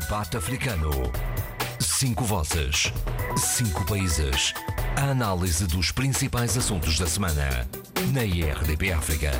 Debate Africano. Cinco vozes. Cinco países. A análise dos principais assuntos da semana. Na IRDP África.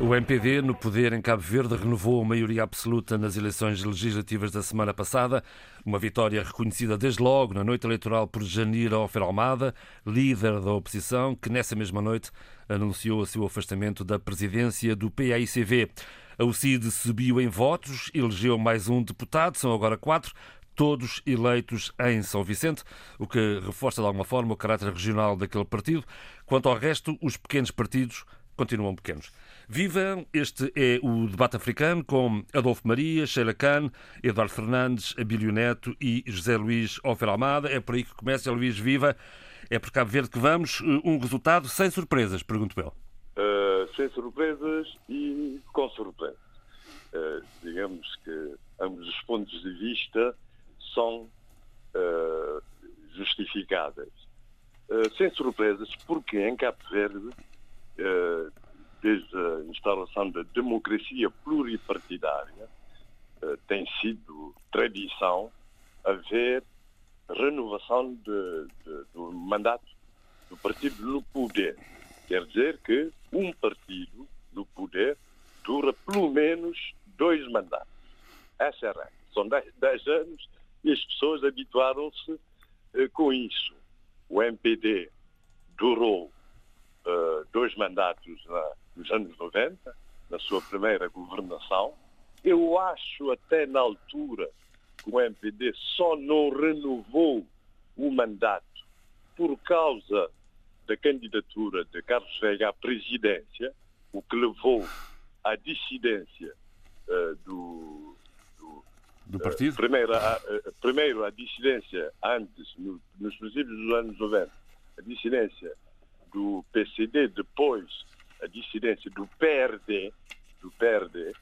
O MPD, no poder em Cabo Verde, renovou a maioria absoluta nas eleições legislativas da semana passada. Uma vitória reconhecida desde logo na noite eleitoral por Janira Ofer Almada, líder da oposição, que nessa mesma noite anunciou o seu afastamento da presidência do PAICV. A UCID subiu em votos, elegeu mais um deputado, são agora quatro, todos eleitos em São Vicente, o que reforça de alguma forma o caráter regional daquele partido. Quanto ao resto, os pequenos partidos continuam pequenos. Viva! Este é o debate africano com Adolfo Maria, Sheila Khan, Eduardo Fernandes, Abílio Neto e José Luís Ofer Almada. É por aí que começa, Luís Viva. É por Cabo Verde que vamos. Um resultado sem surpresas, pergunto eu. Uh, sem surpresas e com surpresas. Uh, digamos que ambos os pontos de vista são uh, justificáveis. sem surpresas, porque em Cabo Verde desde a instalação da democracia pluripartidária, tem sido tradição haver renovação de, de, do mandato do partido no poder. Quer dizer que um partido no poder dura pelo menos dois mandatos. Essa é a regra. São dez, dez anos e as pessoas habituaram-se eh, com isso. O MPD durou uh, dois mandatos na, nos anos 90, na sua primeira governação. Eu acho até na altura que o MPD só não renovou o mandato por causa da candidatura de Carlos Veiga à presidência, o que levou à dissidência uh, do, do, do, partido? Uh, primeiro, a, uh, primeiro a dissidência antes, no, nos princípios dos anos 90, a dissidência do PCD, depois a dissidência do PRD, do PRD,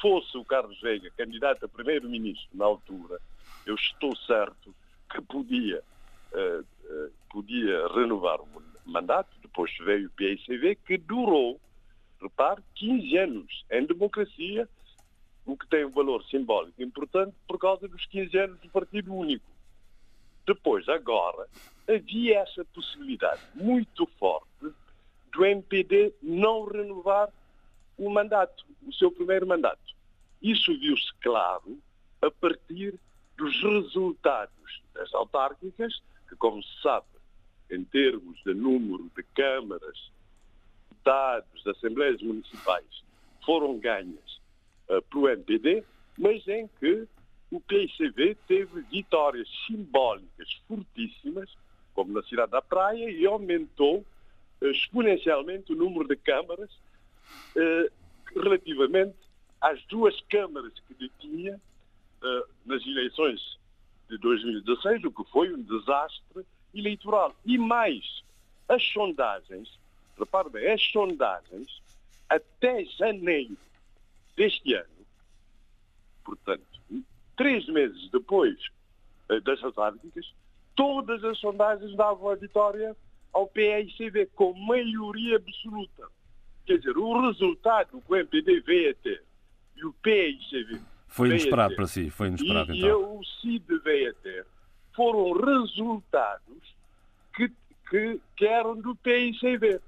fosse o Carlos Veiga candidato a primeiro-ministro na altura, eu estou certo que podia, podia renovar o mandato. Depois veio o PICV, que durou, repare, 15 anos em democracia, o que tem um valor simbólico importante por causa dos 15 anos do Partido Único. Depois, agora, havia essa possibilidade muito forte do MPD não renovar o mandato, o seu primeiro mandato. Isso viu-se claro a partir dos resultados das autárquicas, que, como se sabe, em termos de número de câmaras, dados de assembleias municipais, foram ganhas uh, pelo MPD, mas em que o PICV teve vitórias simbólicas fortíssimas, como na cidade da Praia, e aumentou exponencialmente o número de câmaras eh, relativamente às duas câmaras que detinha eh, nas eleições de 2016, o que foi um desastre eleitoral. E mais, as sondagens, repare bem, as sondagens até janeiro deste ano, portanto, três meses depois eh, das autárquicas, todas as sondagens davam a vitória ao PICV com maioria absoluta. Quer dizer, o resultado que o MPD veio a ter e o PICV foi inesperado para si, foi inesperado e, então. E o CID a ter foram resultados que, que, que eram do PICV.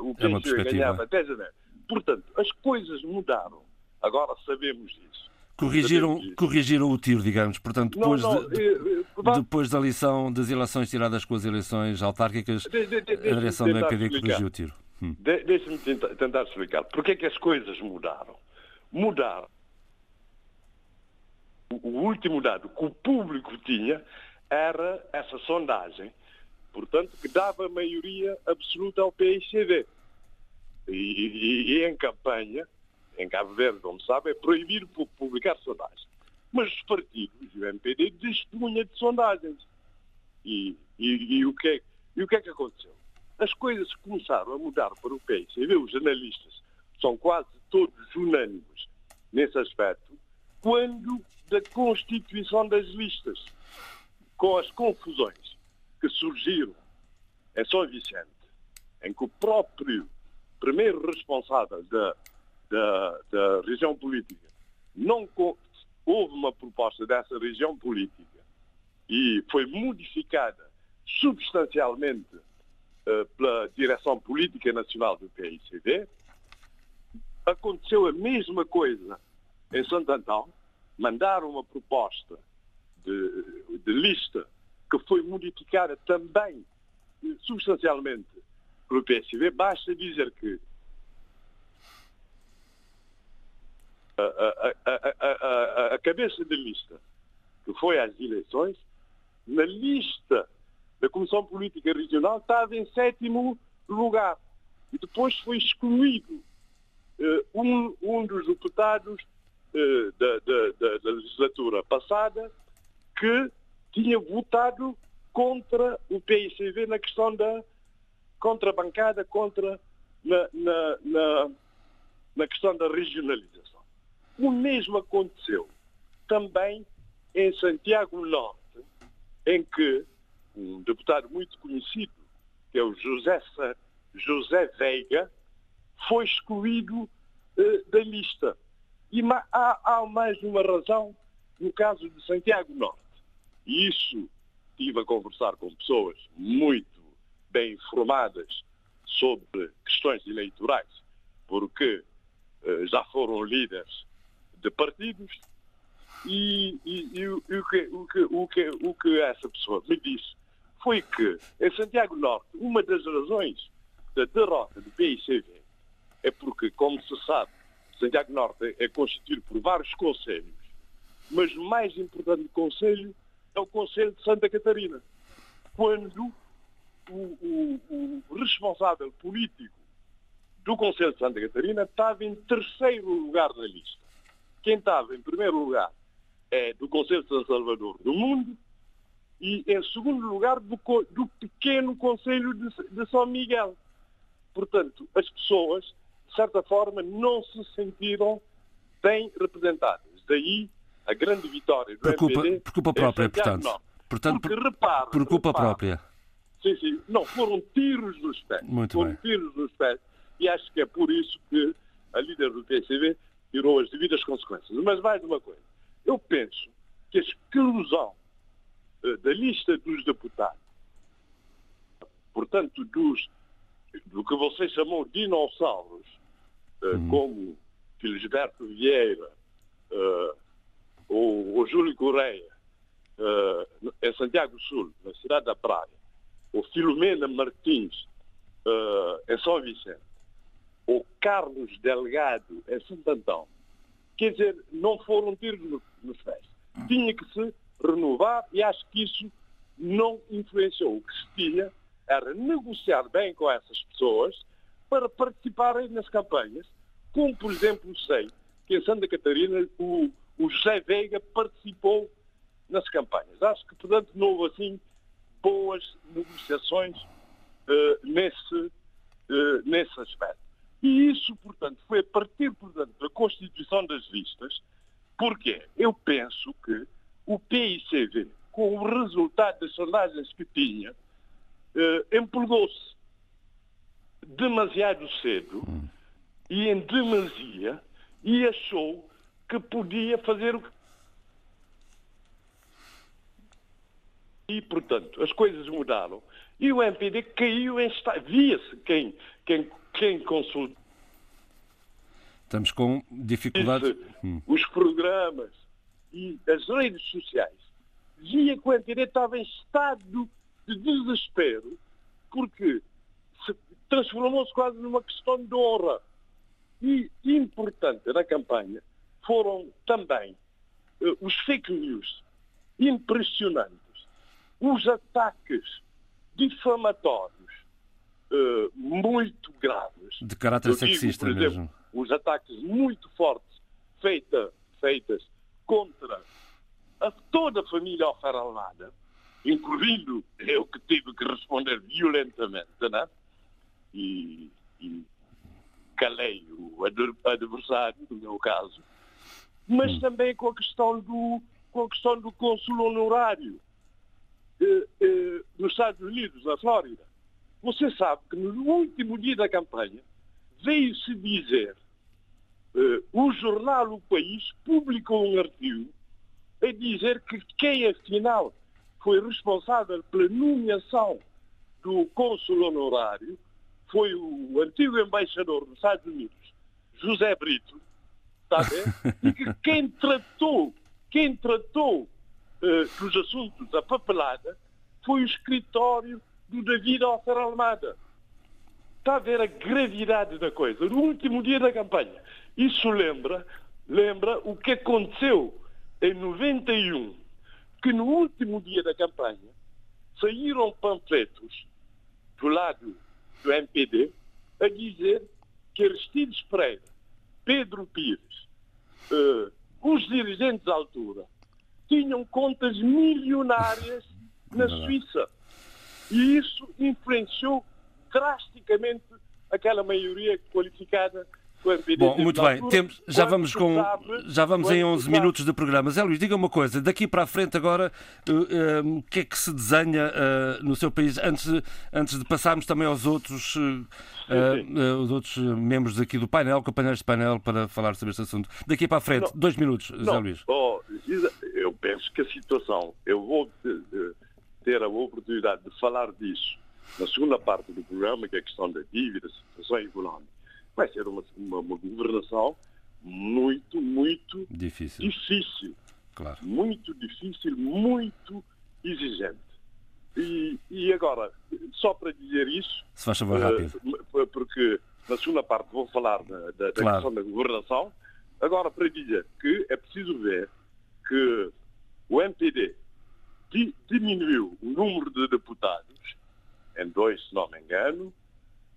O PICV é ganhava até janeiro. Portanto, as coisas mudaram. Agora sabemos disso. Corrigiram, corrigiram o tiro, digamos. Portanto, depois, não, não, de, eh, eh, depois da lição das eleições tiradas com as eleições autárquicas, de, de, a direção do MPD corrigiu o tiro. Hum. Deixe-me tentar, tentar, explicar. Porquê é que as coisas mudaram? Mudaram. O, último dado que o público tinha era essa sondagem, portanto, que dava maioria absoluta ao PICD. E, e, e em campanha, em Cabo Verde, como sabe, é proibido publicar sondagens. Mas os partidos e o MPD dispunha de sondagens. E, e, o que é, e o que é que aconteceu? As coisas começaram a mudar para o vê, os analistas são quase todos unânimes nesse aspecto, quando da constituição das listas, com as confusões que surgiram em São Vicente, em que o próprio primeiro responsável da da, da região política não houve uma proposta dessa região política e foi modificada substancialmente uh, pela direção política nacional do PICD, aconteceu a mesma coisa em Santo Antão, mandaram uma proposta de, de lista que foi modificada também eh, substancialmente pelo PSV, basta dizer que a, a, a, a, cabeça de lista que foi às eleições, na lista da Comissão Política Regional estava em sétimo lugar. E depois foi excluído uh, um, um dos deputados uh, da, da, da, legislatura passada que tinha votado contra o PICV na questão da contra a bancada, contra na, na, na, na questão da regionalização. O mesmo aconteceu também em Santiago Norte, em que um deputado muito conhecido, que é o José, José Veiga, foi excluído uh, da lista. E há, há mais uma razão no caso de Santiago Norte. E isso estive a conversar com pessoas muito bem informadas sobre questões eleitorais, porque uh, já foram líderes de partidos, e, e, e, o, que, o, que, o, que, o que essa pessoa me disse foi que em Santiago Norte, uma das razões da derrota do PICV é porque, como se sabe, Santiago Norte é constituído por vários conselhos, mas o mais importante conselho é o Conselho de Santa Catarina. Quando o, o, o responsável político do Conselho de Santa Catarina estava em terceiro lugar na lista. Quem estava em primeiro lugar é do Conselho de São Salvador do Mundo e em segundo lugar do, do pequeno Conselho de, de São Miguel. Portanto, as pessoas, de certa forma, não se sentiram bem representadas. Daí a grande vitória do por culpa, MPD por culpa própria, portanto. portanto. Porque repara, por culpa própria. Sim, sim. Não, foram tiros nos pés. Muito foram bem. tiros nos pés. E acho que é por isso que a líder do PCV tirou as devidas consequências. Mas mais uma coisa. Eu penso que a exclusão uh, da lista dos deputados, portanto, dos, do que você chamou de dinossauros, uh, hum. como Felisberto Vieira uh, ou, ou Júlio Correia, em Santiago do Sul, na cidade da Praia, o Filomena Martins, uh, em São Vicente, o Carlos Delgado, em Santo Antão, quer dizer, não foram tiros nos pés. Tinha que se renovar e acho que isso não influenciou. O que se tinha era negociar bem com essas pessoas para participarem nas campanhas, como, por exemplo, sei que em Santa Catarina o, o José Veiga participou nas campanhas. Acho que, portanto, não houve assim boas negociações uh, nesse, uh, nesse aspecto. E isso, portanto, foi a partir, portanto, da constituição das listas, porque eu penso que o PICV, com o resultado das sondagens que tinha, uh, empolgou-se demasiado cedo e em demasia e achou que podia fazer o que E, portanto, as coisas mudaram. E o MPD caiu em estado. Via-se quem, quem, quem consultou. Estamos com dificuldades. Hum. Os programas e as redes sociais. Via que o MPD estava em estado de desespero, porque transformou-se quase numa questão de honra. E importante na campanha foram também uh, os fake news impressionantes os ataques difamatórios uh, muito graves. De caráter digo, sexista exemplo, mesmo. Os ataques muito fortes feita, feitas contra a toda a família Alfaralada, incluindo eu que tive que responder violentamente, né? E, e calei o adversário, no meu caso, mas hum. também com a questão do, com a questão do consul honorário eh, eh, nos Estados Unidos, na Flórida. Você sabe que no último dia da campanha veio-se dizer uh, o jornal O País publicou um artigo a dizer que quem afinal foi responsável pela nomeação do cônsul honorário foi o antigo embaixador dos Estados Unidos, José Brito, está a ver? E que quem tratou, quem tratou uh, dos assuntos da papelada foi o escritório do David Alfer Almada. Está a ver a gravidade da coisa. No último dia da campanha. Isso lembra, lembra o que aconteceu em 91, que no último dia da campanha saíram panfletos do lado do MPD a dizer que Aristides Pereira, Pedro Pires, uh, os dirigentes à altura, tinham contas milionárias na Suíça. E isso influenciou drasticamente aquela maioria qualificada Bom, muito bem, Temos, já vamos com já vamos em 11 minutos de programa. Zé Luís, diga uma coisa, daqui para a frente agora, uh, uh, o que é que se desenha uh, no seu país? Antes, antes de passarmos também aos outros os outros membros aqui do painel, companheiros de painel, para falar sobre este assunto. Daqui para a frente, não, dois minutos, não, Zé Luís. Oh, eu penso que a situação, eu vou ter a oportunidade de falar disso na segunda parte do programa, que é a questão da dívida, situação económica vai ser uma, uma, uma governação muito, muito difícil. difícil. Claro. Muito difícil, muito exigente. E, e agora, só para dizer isso. Se faz favor, rápido. Uh, porque na segunda parte vou falar da, da, da claro. questão da governação. Agora, para dizer que é preciso ver que o MPD diminuiu o número de deputados, em dois, se não me engano,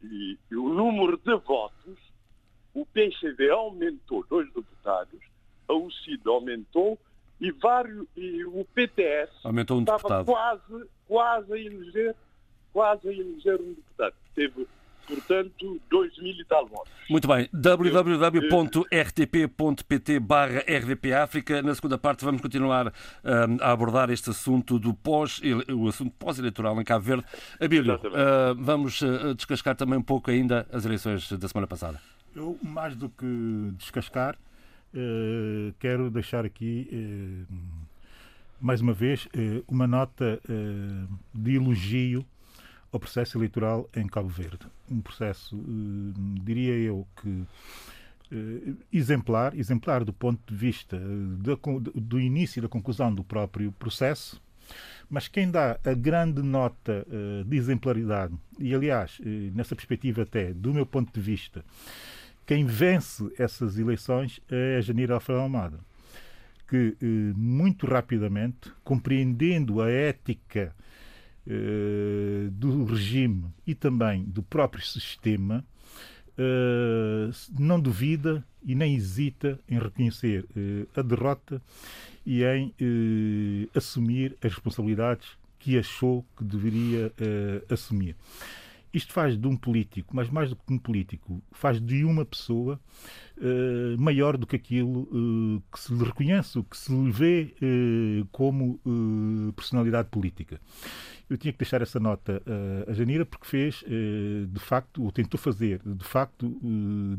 e, e o número de votos, o PCV aumentou dois deputados, a UCID aumentou e, vários, e o PTS aumentou um estava deputado. quase, quase a eleger quase a eleger um deputado. Teve portanto, 2 mil e tal votos. Muito bem. www.rtp.pt barra RDP África. Na segunda parte vamos continuar um, a abordar este assunto do pós, o assunto pós-eleitoral em Cabo Verde. Abílio, uh, vamos uh, descascar também um pouco ainda as eleições da semana passada. Eu, mais do que descascar, uh, quero deixar aqui mais uma vez uma nota de elogio ao processo eleitoral em Cabo Verde. Um processo, eh, diria eu, que eh, exemplar, exemplar do ponto de vista eh, do início e da conclusão do próprio processo, mas quem dá a grande nota de exemplaridade, e aliás, nessa perspectiva até, do meu ponto de vista, quem vence essas eleições é a Janira Alfredo Almada, que muito rapidamente, compreendendo a ética do regime e também do próprio sistema, uh, não duvida e nem hesita em reconhecer uh, a derrota e em assumir as responsabilidades que achou que deveria assumir. Isto faz de um político, mas mais do que um político, faz de uma pessoa uh, maior do que aquilo uh, que se lhe reconhece, que se lhe vê uh, como personalidade política eu tinha que deixar essa nota a Janira porque fez, de facto, ou tentou fazer, de facto,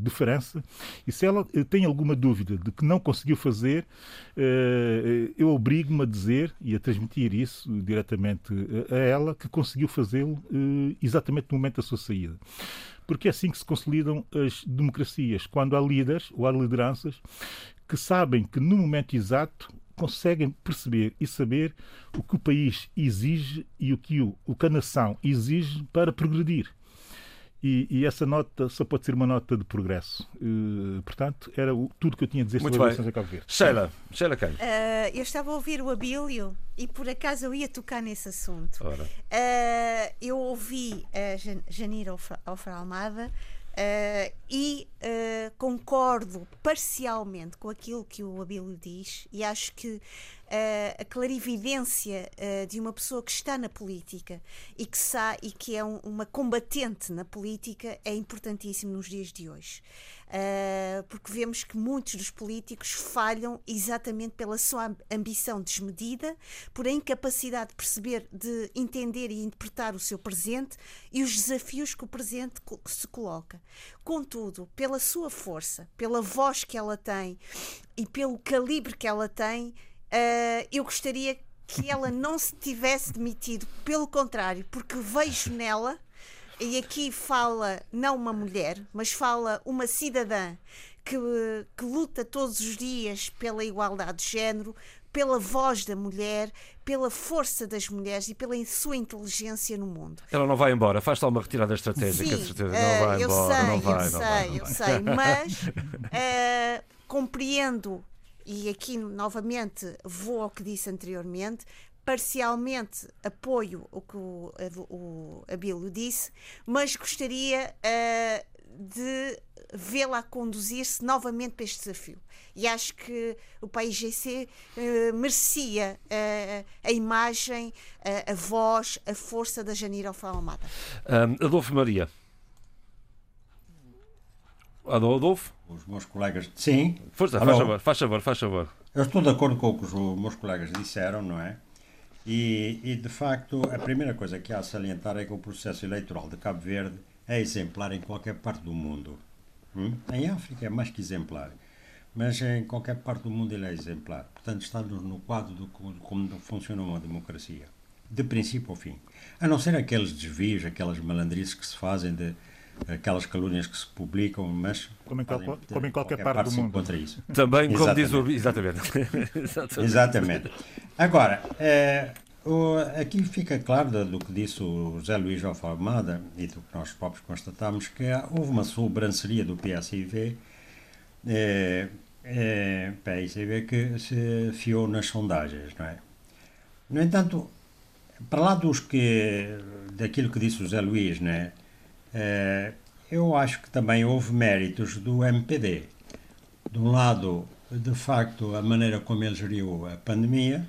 diferença. E se ela tem alguma dúvida de que não conseguiu fazer, eu obrigo-me a dizer e a transmitir isso diretamente a ela que conseguiu fazê-lo exatamente no momento da sua saída porque é assim que se consolidam as democracias, quando há líderes ou há lideranças que sabem que no momento exato conseguem perceber e saber o que o país exige e o que, o, o que a nação exige para progredir. E, e, essa nota só pode ser uma nota de progresso. Uh, portanto, era o, tudo que eu tinha a dizer Muito sobre as eleições a Cabo Verde. Sheila, Sheila quem? Uh, eu estava a ouvir o Abílio e por acaso eu ia tocar nesse assunto. Uh, eu ouvi a Janira Alfra Almada Uh, e uh, concordo parcialmente com aquilo que o Abílio diz, e acho que a clarividência de uma pessoa que está na política e que, sa e que é um, uma combatente na política é importantíssimo nos dias de hoje. Uh, porque vemos que muitos dos políticos falham exatamente pela sua ambição desmedida, por a incapacidade de perceber, de entender e interpretar o seu presente e os desafios que o presente se coloca. Contudo, pela sua força, pela voz que ela tem e pelo calibre que ela tem, uh, eu gostaria que ela não se tivesse demitido, pelo contrário, porque vejo nela e aqui fala não uma mulher, mas fala uma cidadã que, que luta todos os dias pela igualdade de género, pela voz da mulher, pela força das mulheres e pela sua inteligência no mundo. Ela não vai embora, faz só uma retirada estratégica, Sim, certeza. Uh, não vai eu embora, sei, não vai, eu não sei, vai, eu vai. sei, mas uh, compreendo, e aqui novamente vou ao que disse anteriormente, parcialmente apoio o que o, o Abílio disse, mas gostaria uh, de vê-la conduzir-se novamente para este desafio. E acho que o país GC uh, merecia uh, a imagem, a voz, a força da Janira Almada. Um, Adolfo Maria. Adolfo? Os meus colegas. Sim. Força, faz favor, faz favor, faz favor. Eu estou de acordo com o que os meus colegas disseram, não é? E, e, de facto, a primeira coisa que há a salientar é que o processo eleitoral de Cabo Verde é exemplar em qualquer parte do mundo. Hum? Em África é mais que exemplar, mas em qualquer parte do mundo ele é exemplar. Portanto, estamos no quadro de como funciona uma democracia, de princípio ao fim. A não ser aqueles desvios, aquelas malandrices que se fazem de aquelas calúnias que se publicam, mas como em, qual, como em qualquer, qualquer parte, parte do mundo. contra isso. Também, como diz o exatamente. exatamente. exatamente. Agora, é, o, aqui fica claro do, do, que disse o José Luís Almada e do que nós próprios constatamos que houve uma sobranceria do PSIV, é, é, PSIV que se fiou nas sondagens, não é? No entanto, para lá dos que daquilo que disse o José Luís, não é? É, eu acho que também houve méritos do MPD. De um lado, de facto, a maneira como ele geriu a pandemia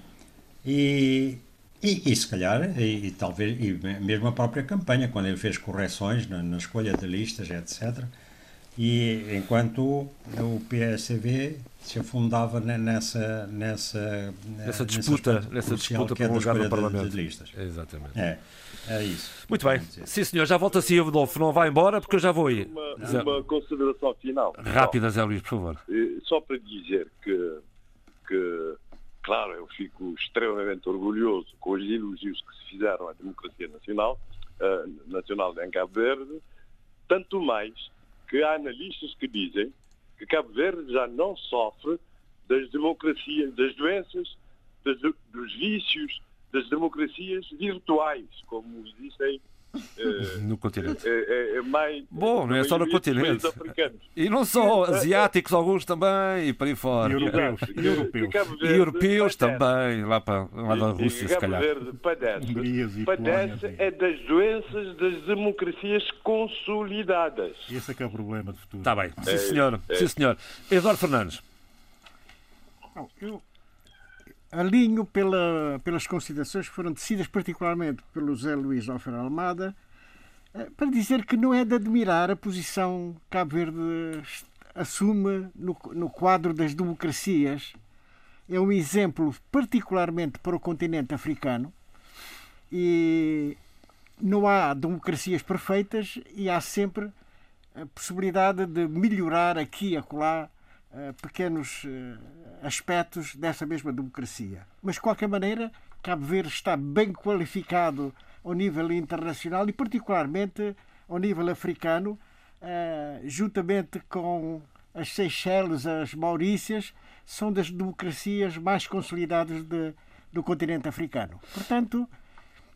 e, e, e se calhar, e, e, talvez, e mesmo a própria campanha, quando ele fez correções na, na escolha de listas, etc. E enquanto o PSV se afundava nessa nessa nessa disputa nessa disputa um lugar no Parlamento de, de listas. Exatamente. É. É isso. Muito bem. Sim, senhor. Já volta assim, Adolfo. Não vai embora porque eu já vou ir. Uma, uma consideração final. Rápida, Zé Luís, por favor. Só para dizer que, que, claro, eu fico extremamente orgulhoso com os elogios que se fizeram à democracia nacional, uh, nacional em Cabo Verde, tanto mais que há analistas que dizem que Cabo Verde já não sofre das democracias, das doenças, das, dos vícios, das democracias virtuais, como existem uh, no continente. É, é, mais, Bom, não é só no continente. E não só, asiáticos alguns também, e para aí fora. E europeus. E europeus, e europeus também, lá, para, lá da Rússia, se calhar. Verde padece, padece é das doenças das democracias consolidadas. Esse é que é o problema do futuro. Está bem. Sim, senhor. Sim, senhor. Eduardo Fernandes. Eu alinho pela, pelas considerações que foram tecidas particularmente pelo José Luís Alfer Almada eh, para dizer que não é de admirar a posição que Cabo Verde assume no, no quadro das democracias. É um exemplo particularmente para o continente africano e não há democracias perfeitas e há sempre a possibilidade de melhorar aqui e acolá pequenos uh, aspectos dessa mesma democracia. Mas, de qualquer maneira, Cabo Verde está bem qualificado ao nível internacional e, particularmente, ao nível africano, uh, juntamente com as Seychelles, as Maurícias, são das democracias mais consolidadas de, do continente africano. Portanto,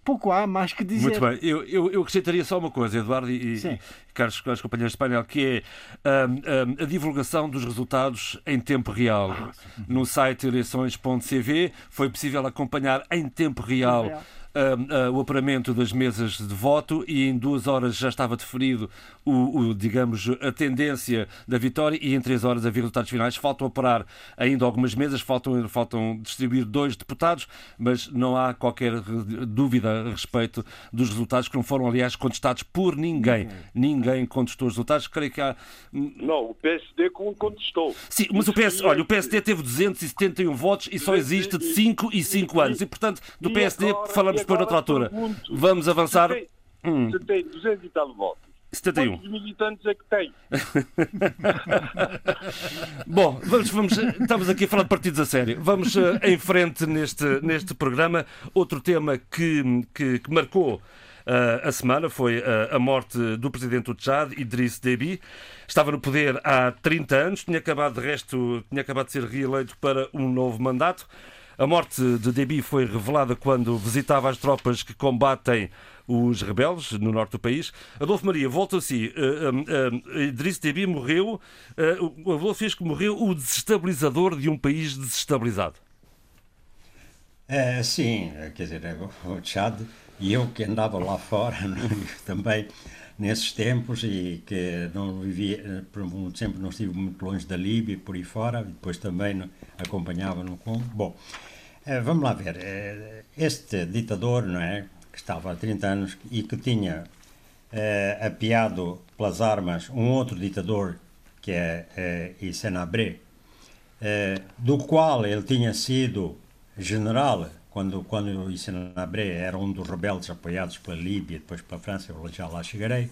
pouco há mais que dizer. Muito bem, eu, eu, eu acrescentaria só uma coisa, Eduardo e, e caros, caros companheiros de painel, que é um, um, a divulgação dos resultados em tempo real. Ah, no site eleições.cv foi possível acompanhar em tempo real uh, uh, o operamento das mesas de voto e em duas horas já estava deferido o, o, digamos, a tendência da vitória e em três horas havia resultados finais. Faltam operar ainda algumas mesas, faltam, faltam distribuir dois deputados, mas não há qualquer dúvida a respeito dos resultados que não foram, aliás, contestados por ninguém. Ninguém contestou os resultados. Creio que há. Não, o PSD contestou. Sim, mas o PS, olha, o PSD teve 271 votos e só existe de 5 e 5 anos. E, portanto, do PSD falamos depois noutra altura. Vamos avançar. Tem, hum. tem 200 e tal votos. 71. Quantos militantes é que tem? Bom, vamos, vamos, estamos aqui a falar de partidos a sério. Vamos uh, em frente neste, neste programa. Outro tema que, que, que marcou uh, a semana foi uh, a morte do presidente do Tchad, Idriss Déby. Estava no poder há 30 anos, tinha acabado de resto, tinha acabado de ser reeleito para um novo mandato. A morte de Déby foi revelada quando visitava as tropas que combatem os rebeldes no norte do país. Adolfo Maria, volta a si. Uh, uh, Idriss Déby morreu, uh, o Adolfo fez que morreu o desestabilizador de um país desestabilizado. É, sim, quer dizer, é o Tchad e eu que andava lá fora também nesses tempos e que não vivia, por muito tempo não estive muito longe da Líbia e por aí fora, depois também acompanhava no Congo. Bom, vamos lá ver, este ditador, não é, que estava há 30 anos e que tinha eh, apiado pelas armas um outro ditador, que é eh, Hissène Abré, eh, do qual ele tinha sido general quando, quando Hissène Abré era um dos rebeldes apoiados pela Líbia, depois pela França, eu já lá chegarei.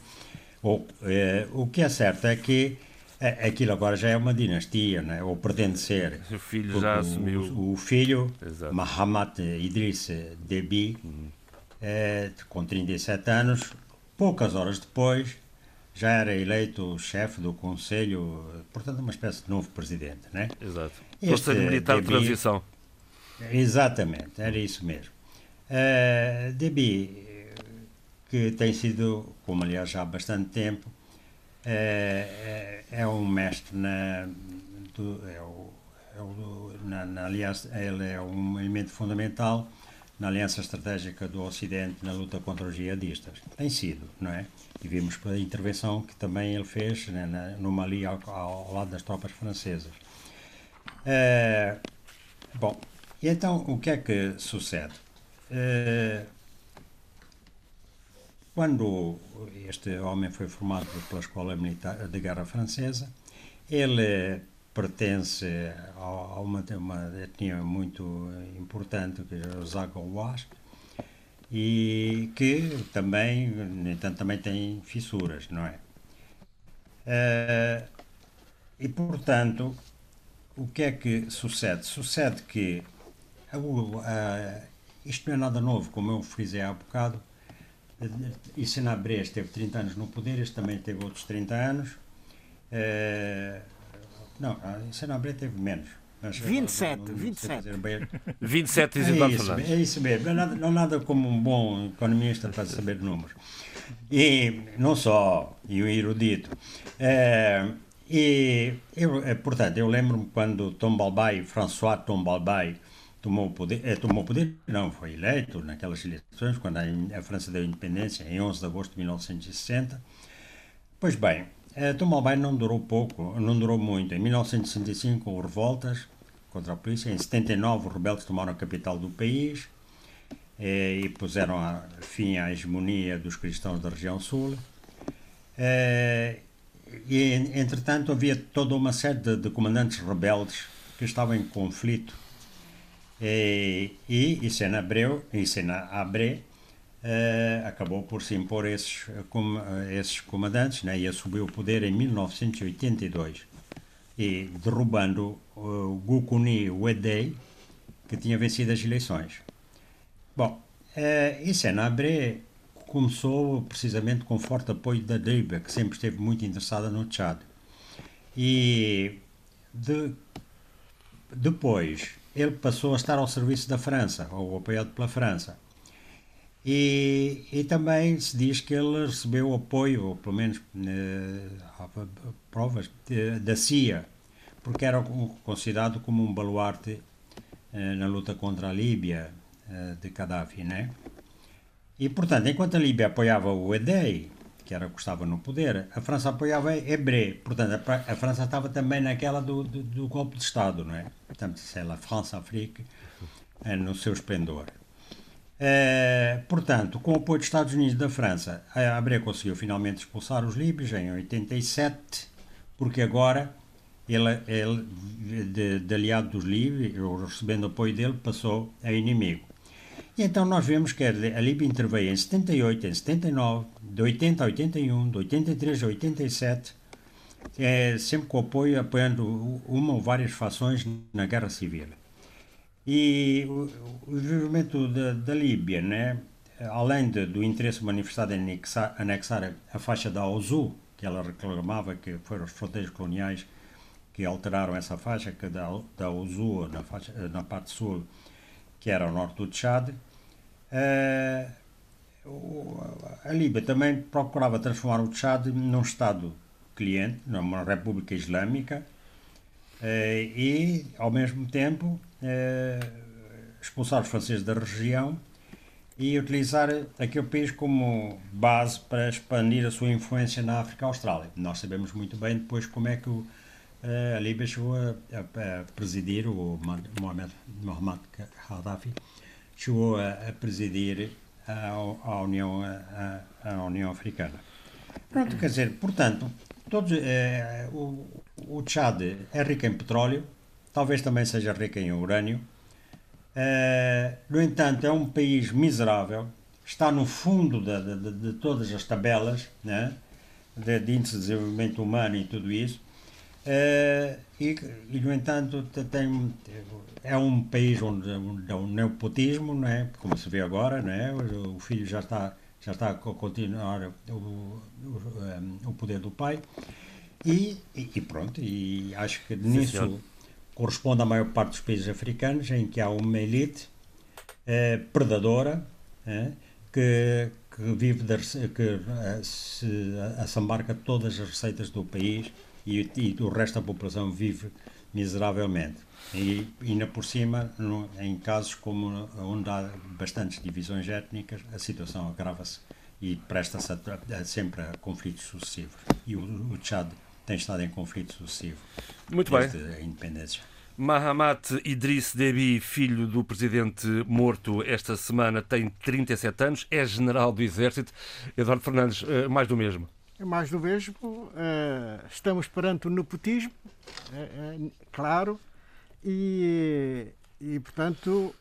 O, eh, o que é certo é que eh, aquilo agora já é uma dinastia, né? ou pretende ser. O filho já assumiu. O, o filho, Exato. Mahamat Idriss Déby, uhum é, com 37 anos, poucas horas depois, já era eleito chefe do Conselho, portanto, uma espécie de novo presidente. Né? Exato. Conselho Militar de Transição. Exatamente, era isso mesmo. Uh, Debi, que tem sido, como aliás já há bastante tempo, é, é, um mestre na, do, é o, é o, na, na, aliás, ele é um elemento fundamental na aliança estratégica do Ocidente na luta contra os jihadistas. Tem sido, não é? E vimos a intervenção que também ele fez né, na, no Mali ao, ao, lado das tropas francesas. Uh, bom, e então o que é que sucede? Uh, quando este homem foi formado pela Escola Militar de Guerra Francesa, ele pertence a, uma, uma etnia muito importante, que é os Agouás, e que também, no entanto, também tem fissuras, não é? Uh, e, portanto, o que é que sucede? Sucede que isto não é nada novo, como eu frisei há bocado. E Senabrés teve 30 anos no poder, este também teve outros 30 anos. Uh, não, a Senabré teve menos. Mas, 27, não, não 27. 27 é isso, é isso mesmo. Não é nada, não é nada como um bom economista para saber números. E não só, e o erudito. É, e, eu, é, portanto, eu lembro-me quando Tombalbaye, François Tombalbaye, tomou o poder, é, tomou poder, não, foi eleito naquelas eleições, quando a, a França deu independência, em 11 de agosto de 1960. Pois bem, é, Tombalbaye não durou pouco, não durou muito. Em 1965 houve revoltas contra a polícia. Em 79 os rebeldes tomaram a capital do país é, e puseram a, fim à hegemonia dos cristãos da região sul. É, e, entretanto, havia toda uma série de, de comandantes rebeldes que estavam em conflito. E, e Sena Abreu, Sena Abré uh, acabou por se impor esses, com, esses comandantes né, e assumiu o poder em 1982 e derrubando o Gukuni Wedei que tinha vencido as eleições. Bom, uh, e Senabre começou precisamente com forte apoio da Líbia, que sempre esteve muito interessada no Tchad. E de, depois ele passou a estar ao serviço da França, ou apoiado pela França. E, e também se diz que ele recebeu apoio, ou pelo menos uh, provas, de, da CIA, porque era considerado como um baluarte uh, na luta contra a Líbia uh, de Gaddafi, né? E, portanto, enquanto a Líbia apoiava o EDEI, que era que estava no poder, a França apoiava Hebré. Portanto, a, a, França estava também naquela do, do, do, golpe de Estado, não é? Portanto, sei lá, França-África, é, no seu esplendor. É, portanto, com o apoio dos Estados Unidos da França, a Abré conseguiu finalmente expulsar os líbios em 87, porque agora ele, ele de, de aliado dos líbios, recebendo apoio dele, passou a inimigo. E então nós vemos que a Líbia interveio em 78, em 79, de 80 a 81, de 83 a 87, é, sempre com apoio, apoiando uma ou várias fações na guerra civil. E o, o desenvolvimento da, da Líbia, né, além de, do interesse manifestado em anexar, anexar a faixa da OZU, que ela reclamava que foram as fronteiras coloniais que alteraram essa faixa, que da, da OZU na, faixa, na parte sul, que era ao norte do Tchad, uh, a Líbia também procurava transformar o Tchad num Estado cliente, numa República Islâmica, eh, e, ao mesmo tempo, eh, expulsar os franceses da região e utilizar aquele país como base para expandir a sua influência na África Austral. Nós sabemos muito bem depois como é que o, eh, a Líbia chegou a, a, presidir, o Mohamed, Mohamed Gaddafi chegou a, a presidir a União, a, a, União Africana. Pronto, quer dizer, portanto, todos, eh, o, o Tchad é rico em petróleo, talvez também seja rico em urânio. Eh, no entanto, é um país miserável, está no fundo de, de, de todas as tabelas né, de, de, índice de desenvolvimento humano e tudo isso. Eh, e, e, no entanto, tem, é um país onde, onde é um neopotismo, não é? como se vê agora, não é? o filho já está já está a continuar o, o, o poder do pai. E, e, pronto, e acho que nisso Sim, corresponde à maior parte dos países africanos, em que há uma elite eh, predadora eh, que, que vive de, que eh, se assambarca todas as receitas do país e, e o resto da população vive miseravelmente. E ainda por cima, no, em casos como onde há bastantes divisões étnicas, a situação agrava-se e presta-se sempre a conflitos sucessivos. E o, o Tchad tem estado em conflito sucessivo Muito desde bem. a independência. Mahamat Idriss Deby, filho do presidente morto esta semana, tem 37 anos, é general do Exército. Eduardo Fernandes, eh, mais do mesmo. É mais do mesmo. Eh, estamos perante o nepotismo, é, claro, e, e portanto,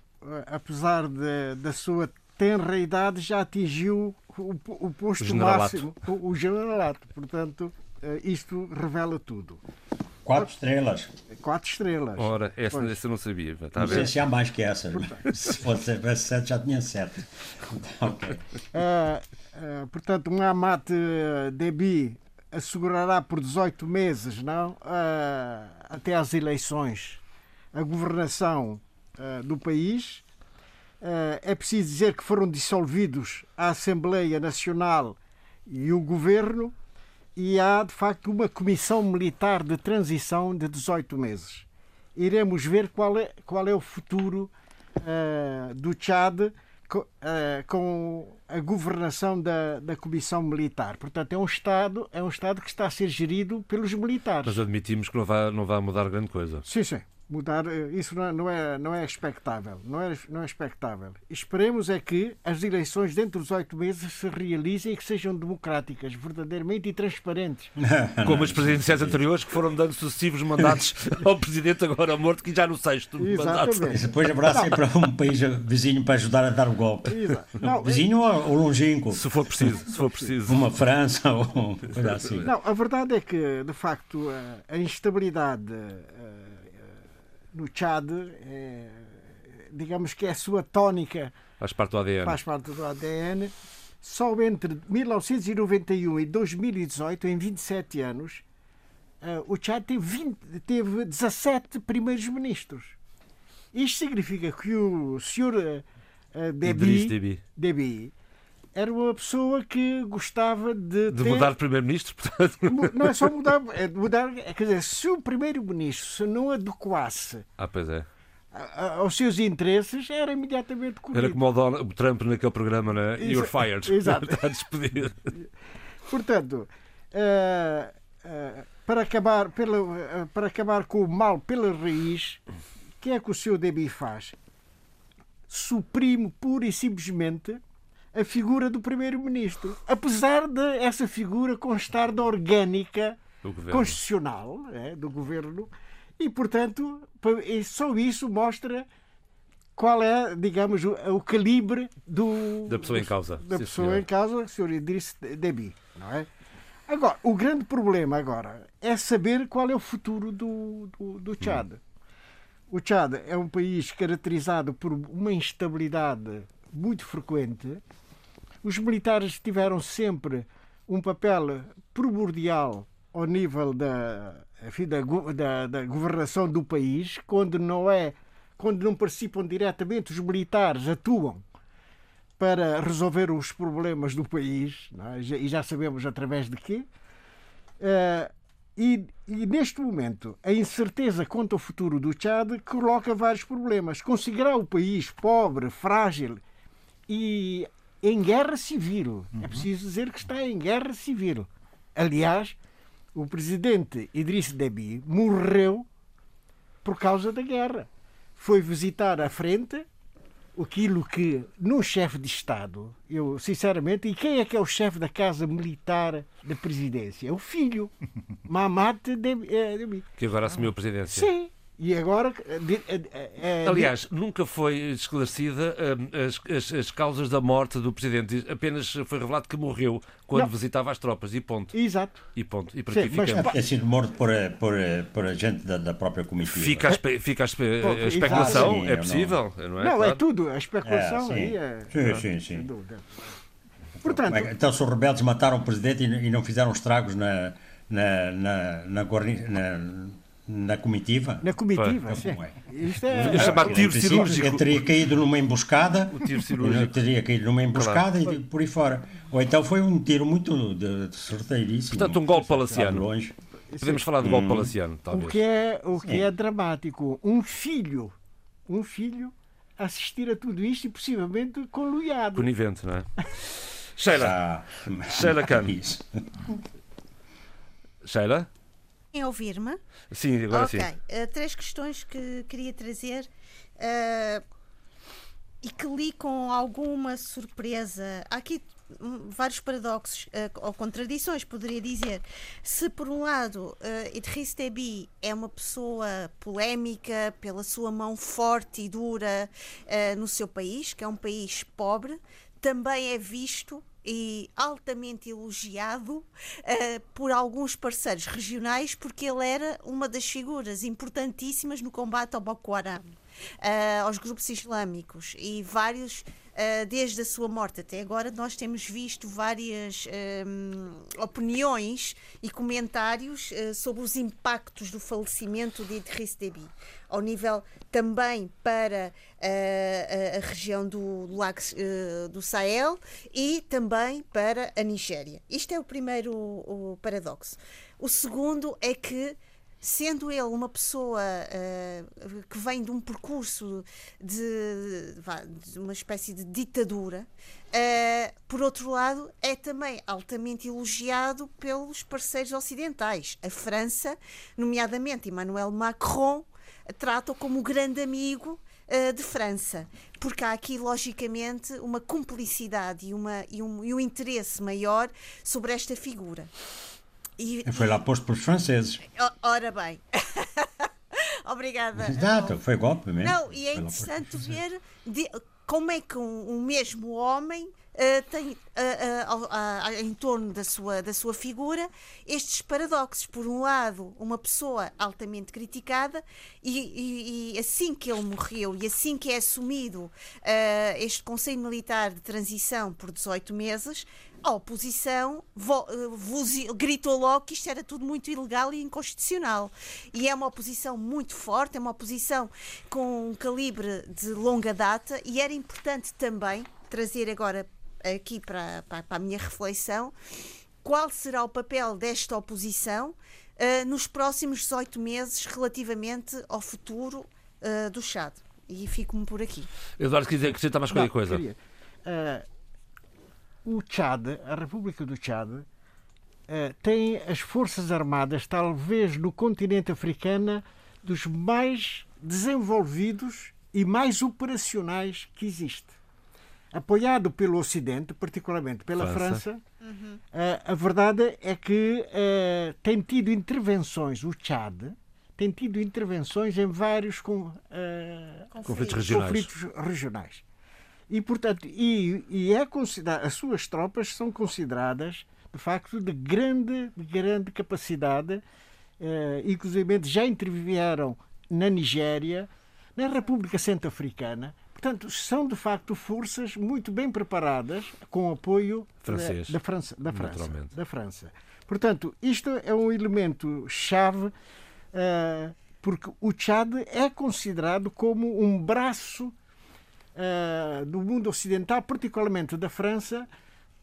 apesar de, da sua tenra idade, já atingiu o, o posto o máximo, o, o generalato. Portanto, isto revela tudo. Quatro estrelas. Quatro estrelas. Ora, essa, essa eu não sabia. Está não sei se há mais que essa. se fosse sete, já tinha sete. okay. uh, uh, portanto, um Amat Debi assegurará por 18 meses, não? Uh, até às eleições, a governação do país. é preciso dizer que foram dissolvidos a Assembleia Nacional e o governo e há de facto uma comissão militar de transição de 18 meses. Iremos ver qual é, qual é o futuro uh, do Tchad com, uh, com a governação da, da comissão militar. Portanto, é um Estado, é um Estado que está a ser gerido pelos militares. Mas admitimos que não vai, não vai mudar grande coisa. Sim, sim mudar, eh, isso não é, não é, não é expectável. Não é, não é expectável. Esperemos é que as eleições dentro dos oito meses se realizem e que sejam democráticas, verdadeiramente e transparentes. Como as presidenciais anteriores que foram dando sucessivos mandatos ao presidente agora morto, que já no sexto mandato. Depois haverá sempre um país vizinho para ajudar a dar o golpe. Não, vizinho ou longínquo. Se for preciso. Se for preciso. Uma França ou assim. Não, a verdade é que, de facto, a instabilidade no Chad, é, digamos que é a sua tónica. Faz parte do ADN. Faz parte do ADN. Só entre 1991 e 2018, em 27 anos, uh, o Chad teve, 20, teve 17 primeiros ministros. Isto significa que o Sr. Uh, Deby, Deby era uma pessoa que gostava de. De ter... mudar de primeiro-ministro, portanto. Não é só mudar, é mudar. Quer dizer, se o primeiro-ministro se não adequasse ah, pois é. aos seus interesses, era imediatamente corrido. Era como o, Donald, Trump naquele programa, né? You're fired. Exato. Está despedido. Portanto, uh, uh, para, acabar pela, uh, para acabar com o mal pela raiz, o que é que o seu Debi faz? Suprime pura e simplesmente a figura do primeiro-ministro. Apesar de essa figura constar da orgânica constitucional é, do governo, e portanto, só isso mostra qual é, digamos, o, o calibre do, da pessoa em causa. Da Sim, pessoa senhor. em causa, o Sr. Idriss Deby, não é? Agora, o grande problema agora é saber qual é o futuro do, do, do Chad. Hum. O Chad é um país caracterizado por uma instabilidade muito frequente. Os militares tiveram sempre um papel primordial ao nível da, enfim, da, da, da governação do país, quando não é quando não participam diretamente, os militares atuam para resolver os problemas do país, é? e já sabemos através de quê. Uh, e, e, neste momento, a incerteza quanto ao futuro do Chad coloca vários problemas. Considerar o país pobre, frágil e em guerra civil. É uhum. É preciso dizer que está em guerra civil. Aliás, o presidente Idriss Deby morreu por causa da guerra. Foi visitar a frente aquilo que, num chefe de Estado, eu sinceramente, e quem é que é o chefe da Casa Militar da Presidência? É o filho, Mahamat Deby. Que agora assumiu a presidência. Sim. E agora. Aliás, nunca foi esclarecida as, as, as, causas da morte do presidente. Apenas foi revelado que morreu quando não. visitava as tropas. E ponto. Exato. E ponto. E para Sim, mas, é sido morto por, por, por agente da, da própria comitiva. Fica a, espe, fica a, espe, a especulação. Sim, é possível. Não, não é, não, é claro. é tudo. A especulação é, aí é. Sim, sim, sim. Portanto, então, se os rebeldes mataram o presidente e não fizeram estragos na, na, na, na, na na comitiva? Na comitiva, sim. É. Isto é, é chamado tiro cirúrgico. Eu teria caído numa emboscada. O tiro cirúrgico. Eu teria caído numa emboscada claro. e por aí fora. Ou então foi um tiro muito de, de certeiríssimo. Portanto, um golpe palaciano. Longe. Podemos falar de golpe hum. palaciano, talvez. O que é, o que é dramático. Um filho, um filho assistir a tudo isto e possivelmente conluiado. Conivente, não é? Sheila. Ah, Sheila Khan. Sheila? Em ouvir-me? Sim, agora okay. sim. Uh, três questões que queria trazer uh, e que li com alguma surpresa. Há aqui vários paradoxos uh, ou contradições, poderia dizer. Se, por um lado, uh, Idriss Deby é uma pessoa polémica pela sua mão forte e dura uh, no seu país, que é um país pobre, também é visto e altamente elogiado uh, por alguns parceiros regionais porque ele era uma das figuras importantíssimas no combate ao Boko Haram, uh, aos grupos islâmicos. E vários Uh, desde a sua morte até agora, nós temos visto várias uh, opiniões e comentários uh, sobre os impactos do falecimento de Idriss Deby, ao nível também para a, a, região do, do Lago do Sahel e também para a Nigéria. Isto é o primeiro o paradoxo. O segundo é que sendo ele uma pessoa uh, que vem de um percurso de, de uma espécie de ditadura, uh, por outro lado, é também altamente elogiado pelos parceiros ocidentais. A França, nomeadamente Emmanuel Macron, trata-o como o grande amigo uh, de França, porque há aqui, logicamente, uma cumplicidade e, uma, e, um, e um interesse maior sobre esta figura. E, foi lá posto pelos franceses. Ora bem. Obrigada. Exato, foi golpe mesmo. Não, e é interessante ver de, como é que um, um mesmo homem uh, tem uh, uh, em torno da sua, da sua figura estes paradoxos. Por um lado, uma pessoa altamente criticada, e, e, e assim que ele morreu e assim que é assumido este Conselho Militar de Transição por 18 meses, a oposição gritou logo que isto era tudo muito ilegal e inconstitucional. E é uma oposição muito forte, é uma oposição com um calibre de longa data e era importante também trazer agora aqui para, para, para a minha reflexão qual será o papel desta oposição uh, nos próximos 18 meses relativamente ao futuro uh, do Chad. E fico-me por aqui. Eduardo, quiser acrescentar mais qualquer coisa. Queria. Uh, o Chad, a República do Chad, uh, tem as forças armadas, talvez no continente africano, dos mais desenvolvidos e mais operacionais que existe. Apoiado pelo Ocidente, particularmente pela França, França uhum. uh, a verdade é que tem tido intervenções, o Chad, tem tido intervenções em vários com, uh, conflitos, regionais. conflitos regionais. E, portanto, e, e é as suas tropas são consideradas, de facto, de grande, de grande capacidade, uh, inclusive já intervieram na Nigéria, na República Centro-Africana. Portanto, são de facto forças muito bem preparadas com apoio Francês, da, da França, da França, da França. Portanto, isto é um elemento chave uh, porque o Chad é considerado como um braço uh, do mundo ocidental, particularmente da França,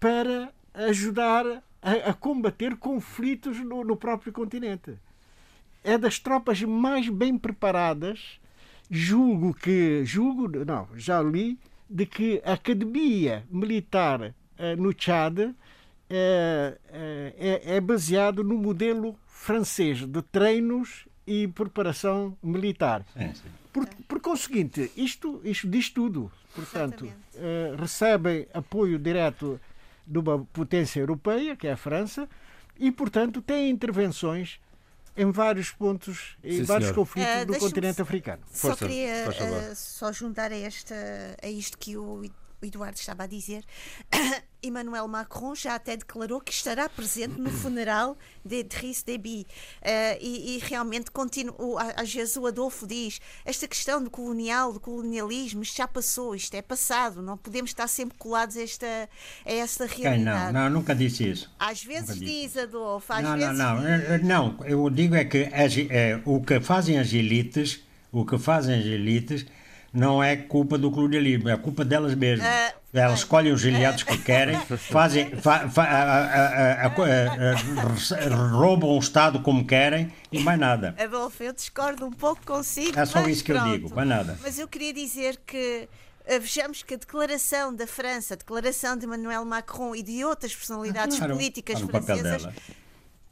para ajudar a, a combater conflitos no, no próprio continente. É das tropas mais bem preparadas, julgo que, julgo, não, já li, de que a academia militar uh, no Chad uh, é, é baseado no modelo francês de treinos e preparação militar. Sim, sim. Por, por conseguinte, isto, isto diz tudo. Portanto, uh, recebem apoio direto de uma potência europeia, que é a França, e, portanto, têm intervenções em vários pontos, em Sim, vários senhor. conflitos uh, do continente africano. Só Força, queria uh, só juntar a, esta, a isto que o Eduardo estava a dizer, Emmanuel Macron já até declarou que estará presente no funeral de Idriss Déby. Uh, e, e, realmente, continua, às vezes o Adolfo diz, esta questão do colonial, do colonialismo, isto já passou, isto é passado, não podemos estar sempre colados a esta, a esta realidade. Não, não, nunca disse isso. Às vezes diz, Adolfo, às não, vezes não, não, diz. não, eu digo é que as, é, o que fazem as elites, o que fazem as elites não é culpa do colonialismo, é culpa delas mesmas. Uh, Elas escolhem os aliados que querem, fazem, fa, fa, a, a, a, roubam o Estado como querem e mais nada. Adolfo, eu discordo um pouco consigo. É só isso que pronto. eu digo, mais nada. Mas eu queria dizer que eh, vejamos que a declaração da França, a declaração de Emmanuel Macron e de outras personalidades claro, políticas francesas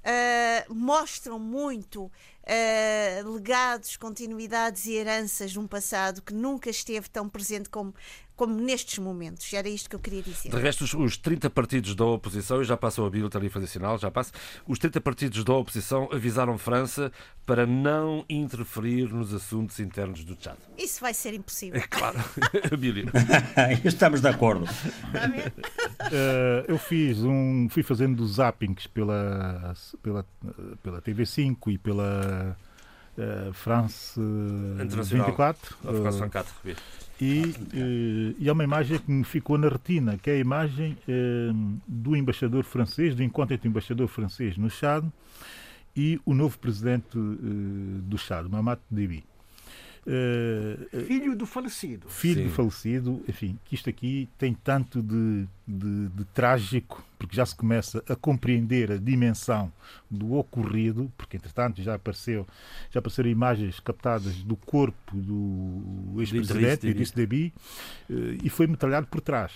uh, mostram muito uh, legados, continuidades e heranças de um passado que nunca esteve tão presente como, como nestes momentos. Era isto que eu queria dizer. De resto, os, os 30 partidos da oposição, e já passou a Bíblia tarifa adicional, já passa, os 30 partidos da oposição avisaram França para não interferir nos assuntos internos do Tchad. Isso vai ser impossível. É claro. Bíblia. Estamos de acordo. uh, eu fiz um. fui fazendo zappings pela, pela, pela TV5 e pela uh, France 24. Uh, e, uh, e há uma imagem que me ficou na retina, que é a imagem do embaixador francês, do encontro entre o embaixador francês no Chad e o novo presidente do Chad, Mamat Déby. Uh, filho do falecido. Filho Sim. do falecido, enfim, que isto aqui tem tanto de, de, de, trágico, porque já se começa a compreender a dimensão do ocorrido, porque entretanto já apareceu, já apareceram imagens captadas do corpo do ex-presidente, Idriss Déby, uh, e foi metralhado por trás.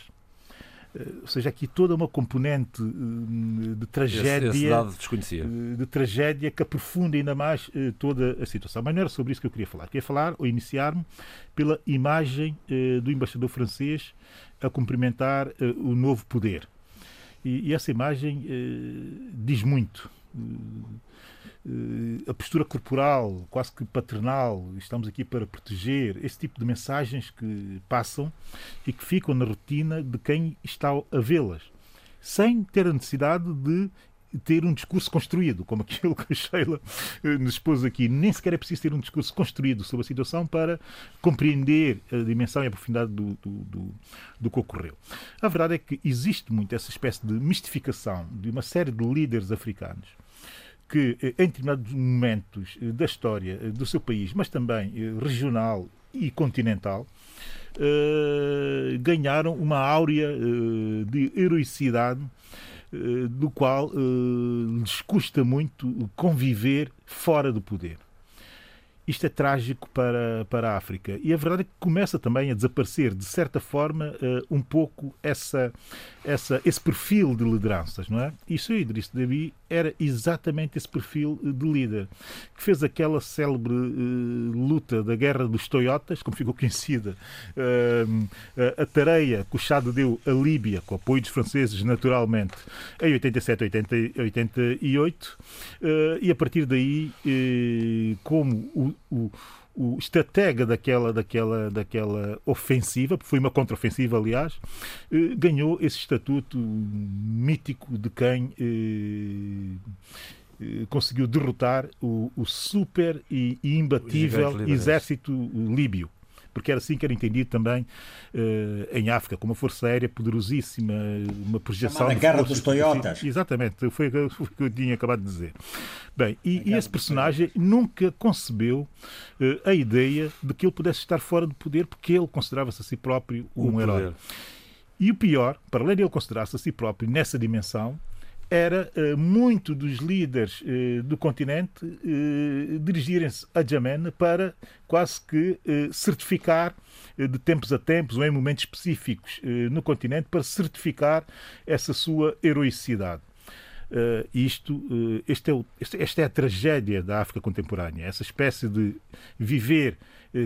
Eh, ou seja, aqui toda uma componente eh, de tragédia, esse, esse eh, de tragédia que aprofunda ainda mais toda a situação. Mas não era sobre isso que eu queria falar. Queria falar ou iniciar-me pela imagem do embaixador francês a cumprimentar o novo poder. E, essa imagem diz muito a postura corporal, quase que paternal, estamos aqui para proteger, esse tipo de mensagens que passam e que ficam na rotina de quem está a vê-las, sem ter a necessidade de ter um discurso construído, como aquilo que a Sheila eh, nos expôs aqui. Nem sequer é preciso ter um discurso construído sobre a situação para compreender a dimensão e a profundidade do, do, do, do que ocorreu. A verdade é que existe muito essa espécie de mistificação de uma série de líderes africanos que, eh, em determinados momentos eh, da história eh, do seu país, mas também regional e continental, ganharam uma áurea de heroicidade do qual lhes custa muito conviver fora do poder. isto é trágico para, para a África. E a verdade é que começa também a desaparecer, de certa forma, um pouco essa, essa, esse perfil de lideranças, não é? E o Idriss Deby era exatamente esse perfil de líder, que fez aquela célebre uh, luta da guerra dos Toyotas, como ficou conhecida, uh, a tareia que o Chad deu à Líbia, com apoio dos franceses, naturalmente, em 87, 80, 88, uh, e a partir daí, como o, o o estratega daquela, daquela, daquela ofensiva, foi uma contraofensiva, aliás, eh, ganhou esse estatuto mítico de quem eh, eh, conseguiu derrotar o, o super e imbatível exército líbio porque era assim que era entendido também uh, em África, como uma força aérea poderosíssima, uma projeção. A Guerra dos Toyotas. Exatamente, foi o que eu tinha acabado de dizer. Bem, e, e esse personagem nunca concebeu uh, a ideia de que ele pudesse estar fora do poder, porque ele considerava-se a si próprio um herói. E o pior, para além de ele considerar-se a si próprio nessa dimensão, era uh, muito dos líderes uh, do continente uh, dirigirem-se a Jamen para quase que certificar de tempos a tempos ou em momentos específicos no continente para certificar essa sua heroicidade. Isto, este é o, este, esta é a tragédia da África contemporânea, essa espécie de viver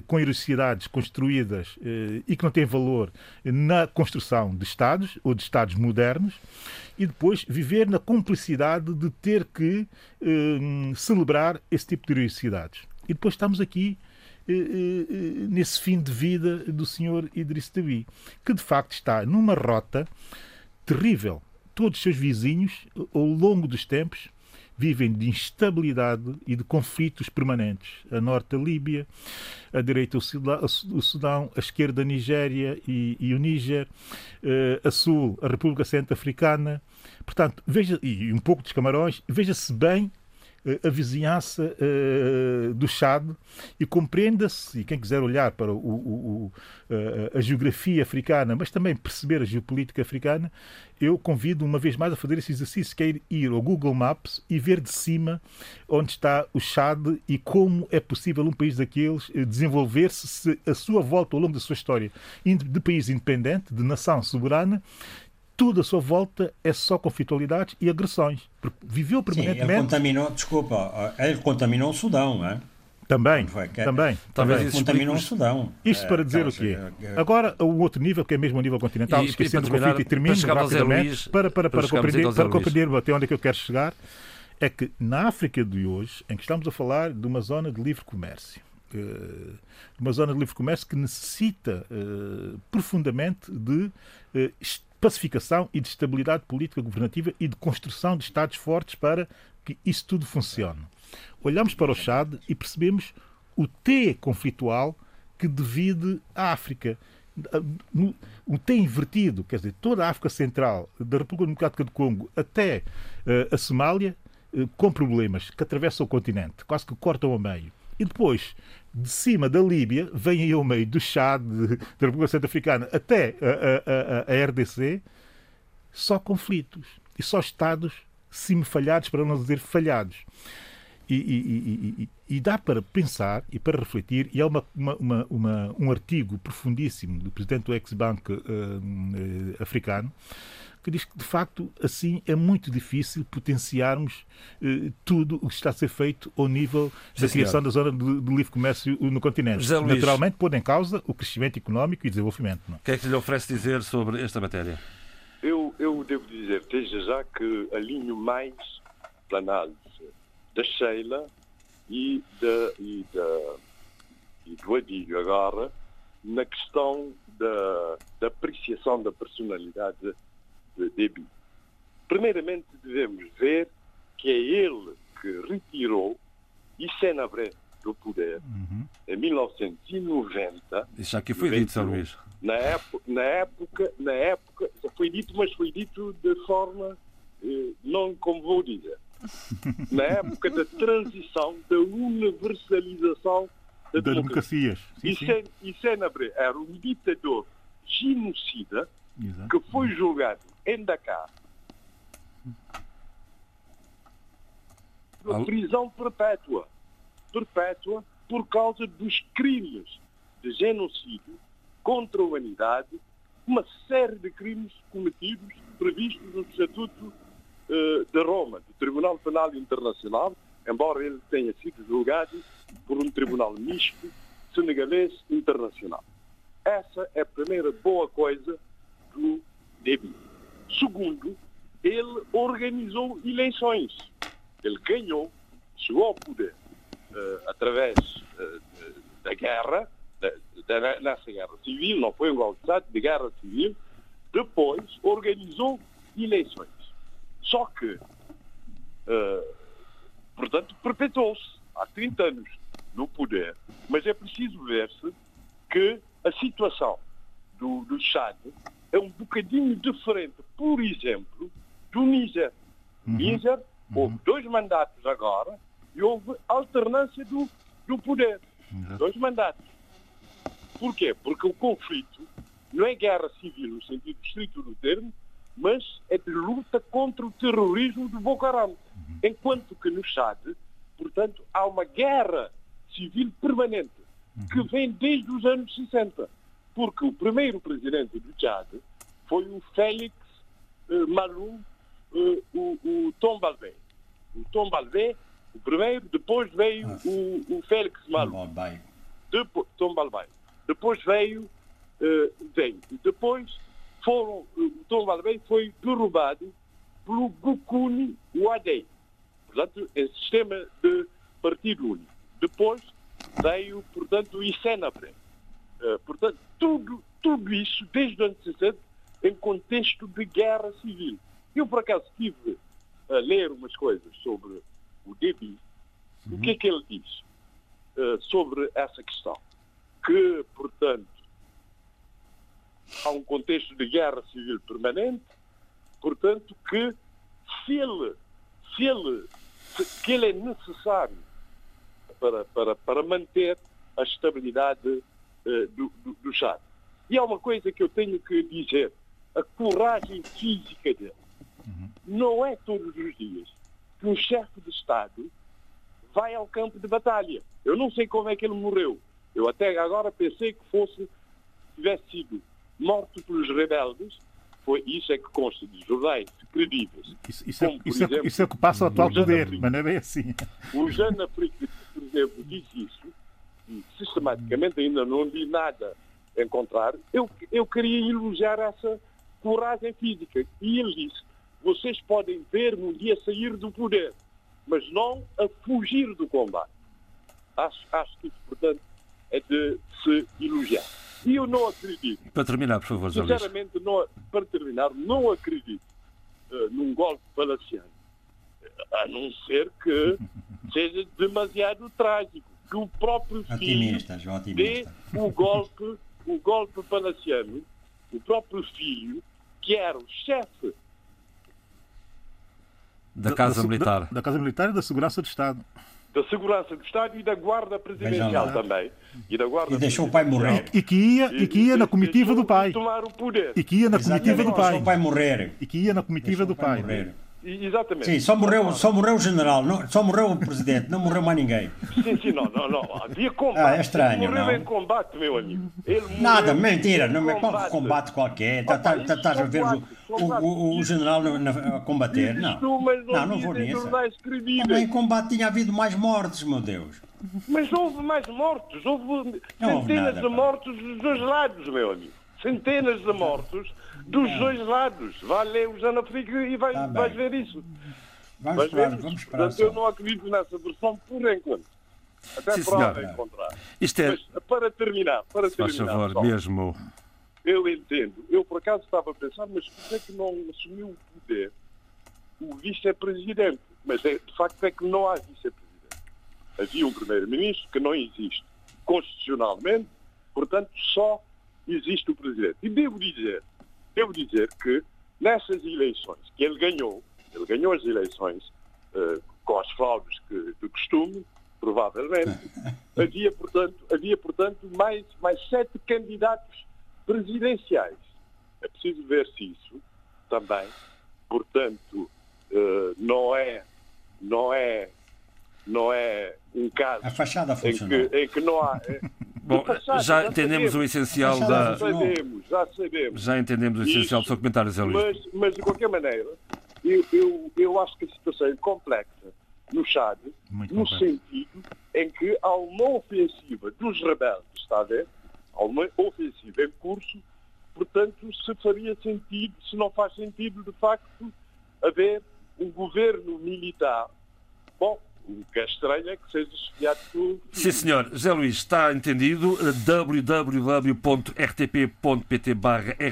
com heroicidades construídas e que não tem valor na construção de Estados ou de Estados modernos e depois viver na cumplicidade de ter que celebrar esse tipo de heroicidades. E depois estamos aqui nesse fim de vida do Sr. Idriss Deby, que de facto está numa rota terrível todos os seus vizinhos, ao longo dos tempos, vivem de instabilidade e de conflitos permanentes. A norte, a Líbia, a direita, o Sudão, a esquerda, a Nigéria e, e o Níger, eh, a sul, a República Centro-Africana. Portanto, veja, e um pouco dos Camarões, veja-se bem a vizinhança uh, do Chad e compreenda-se, e quem quiser olhar para o, o, o, a geografia africana, mas também perceber a geopolítica africana, eu convido uma vez mais a fazer esse exercício, que é ir ao Google Maps e ver de cima onde está o Chad e como é possível um país daqueles eh, desenvolver-se a sua volta ao longo da sua história de país independente, de nação soberana, tudo à sua volta é só conflitualidades e agressões. Porque viveu permanentemente. Sim, ele contaminou, desculpa, ele contaminou o Sudão, não é? Também, foi, que, também. Talvez também. contaminou o Sudão. Isto para dizer é, o quê? Agora, o outro nível, que é mesmo o nível continental, e, esquecendo o conflito e termino rapidamente, Luís, para, para, para, para compreender, para compreender até onde é que eu quero chegar, é que na África de hoje, em que estamos a falar de uma zona de livre comércio, eh, uma zona de livre comércio que necessita uh, profundamente de uh, pacificação e de estabilidade política governativa e de construção de Estados fortes para que isso tudo funcione. Olhamos para o Chad e percebemos o T conflitual que divide a África. O T invertido, quer dizer, toda a África Central, da República Democrática do Congo até uh, a Somália, uh, com problemas que atravessam o continente, quase que cortam ao meio. E depois, de cima da Líbia, vem aí ao meio do Chad, da República Centro-Africana, até a, a, a, RDC, só conflitos. E só Estados falhados para não dizer falhados. E, e, e, e, dá para pensar e para refletir, e há uma, uma, uma, um artigo profundíssimo do presidente do Ex-Bank uh, uh, africano que diz que, de facto, assim é muito difícil potenciarmos eh, tudo o que está a ser feito ao nível Sim, da criação senhor. da zona de, de, livre comércio no continente. Naturalmente, pôr em causa o crescimento económico e desenvolvimento. Não? O que é que lhe oferece dizer sobre esta matéria? Eu, eu devo dizer, desde já, que alinho mais a análise da Sheila e, da, e, da, e do Adílio agora na questão da, da apreciação da personalidade de Déby. Primeiramente, devemos ver que é ele que retirou Isenabré do poder uhum. em 1990. Isso aqui foi dito, São Luís. Na época, na época, na época, foi dito, mas foi dito de forma, eh, não como vou dizer, na época da transição, da universalização da, da democracias. Isenabré era um ditador genocida Exato. que foi julgado em Dakar por prisão perpétua. Perpétua por causa dos crimes de genocídio contra a humanidade, uma série de crimes cometidos, previstos no Estatuto uh, de Roma, do Tribunal Penal Internacional, embora ele tenha sido julgado por um tribunal misto senegalês internacional. Essa é a primeira boa coisa do Déby. Segundo, ele organizou eleições. Ele ganhou, chegou ao poder uh, através uh, da guerra, da, da, nessa guerra civil, não foi um golpe de Estado, de guerra civil, depois organizou eleições. Só que, uh, portanto, perpetuou-se há 30 anos no poder, mas é preciso ver-se que a situação do, do Chad é um bocadinho diferente, por exemplo, do Níger. Uhum. Níger, houve uhum. dois mandatos agora e houve alternância do, do poder. Uhum. Dois mandatos. Porquê? Porque o conflito não é guerra civil no sentido estrito do termo, mas é de luta contra o terrorismo do Boko Haram. Uhum. Enquanto que no Chad, portanto, há uma guerra civil permanente que uhum. vem desde os anos 60. Porque o primeiro presidente do Chad foi o Félix Malou, uh, o, o Tom Balbé. O Tom Balbé, o primeiro, depois veio o, o Félix Malou. Depois, Tom Balbé. Depois veio, uh, veio. Depois foram, o Tom Balbé foi derrubado pelo Gukuni Wadei. Portanto, é sistema de partido único. Depois veio, portanto, o ICENAPRE. Uh, portanto, tudo, tudo isso, desde o ano 60, em contexto de guerra civil. Eu, por acaso, estive a ler umas coisas sobre o Déby. Uhum. O que é que ele diz uh, sobre essa questão? Que, portanto, há um contexto de guerra civil permanente, portanto, que se ele, se ele, se, que ele é necessário para, para, para manter a estabilidade do, do, do Chad. E há uma coisa que eu tenho que dizer: a coragem física dele. Uhum. Não é todos os dias que um chefe de Estado vai ao campo de batalha. Eu não sei como é que ele morreu. Eu até agora pensei que fosse, tivesse sido morto pelos rebeldes. Foi, isso é que consta de jornais credíveis. Isso, isso, é, isso, é, exemplo, isso é o que passa ao atual poder, mas não é bem assim. O Jean Afrique por exemplo, diz isso, e sistematicamente ainda não vi nada em contrário, eu, eu queria elogiar essa coragem física. E ele disse, vocês podem ver-me um dia sair do poder, mas não a fugir do combate. Acho, acho que isso, portanto, é de se elogiar. E eu não acredito. Para terminar, por favor, Sinceramente, não, para terminar, não acredito uh, num golpe palaciano a não ser que seja demasiado trágico, que o próprio filho dê o golpe, o golpe palaciano, o próprio filho, que era o chefe da Casa da, Militar. Da, da, Casa Militar e da Segurança do Estado. Da Segurança do Estado e da Guarda Presidencial também. E, da guarda e deixou o pai morrer. E, que ia, e, que ia na comitiva do pai. Tomar o poder. E que ia na Exatamente. comitiva do pai. Deixou o pai morrer. E que ia na comitiva deixou do pai. Morrer. Exatamente. Sim, só morreu, só morreu o general, não, só morreu o presidente, não morreu mais ninguém. Sim, sim, não, não, não. Havia combate. Ah, é estranho, Ele morreu não? em combate, meu amigo. Ele Nada, mentira, não é combate. combate qualquer. Tá- Opa, tá- isso tá- Estás a ver o, o, o, general a combater? Não, não, não vou nisso. Também em combate tinha havido mais mortes, meu Deus. Mas houve mais mortos, houve centenas de mortos dos dois lados, meu amigo. Centenas de mortos dos dois lados. Vai ler o Jana Frick e vai, Tá vais ver isso. Vamos Vais ver esperar, isso. vamos esperar Portanto, eu não acredito nessa versão por enquanto. Até Sim, prova contrário. Isto é, Mas para terminar, para se faz terminar, favor, só, mesmo. eu entendo. Eu por acaso estava a pensar, mas por que é que não assumiu o poder o vice-presidente? Mas é, de facto é que não há vice-presidente. Havia um primeiro-ministro que não existe constitucionalmente, portanto só existe o presidente. E devo dizer, devo dizer que nessas eleições que ele ganhou, ele ganhou as eleições eh, com as fraudes que, de costume, provavelmente, havia, portanto, havia, portanto mais, mais sete candidatos presidenciais. É preciso ver se isso também, portanto, eh, não é, não é não é um caso A fachada em que, em que não há. Bom, já entendemos o essencial Já da. Já sabemos, já sabemos. Já entendemos o essencial do seu comentário, Zé Luís. Mas, mas de qualquer maneira, eu, eu, eu acho que a situação é complexa no Chad, Muito no complexa. sentido em que há uma ofensiva dos rebeldes, está a ver? Há uma ofensiva em curso, portanto, se faria sentido, se não faz sentido, de facto, haver um governo militar. Bom, o que é estranho é que seja por. Sim, senhor. José Luís, está entendido. www.rtp.pt barra. É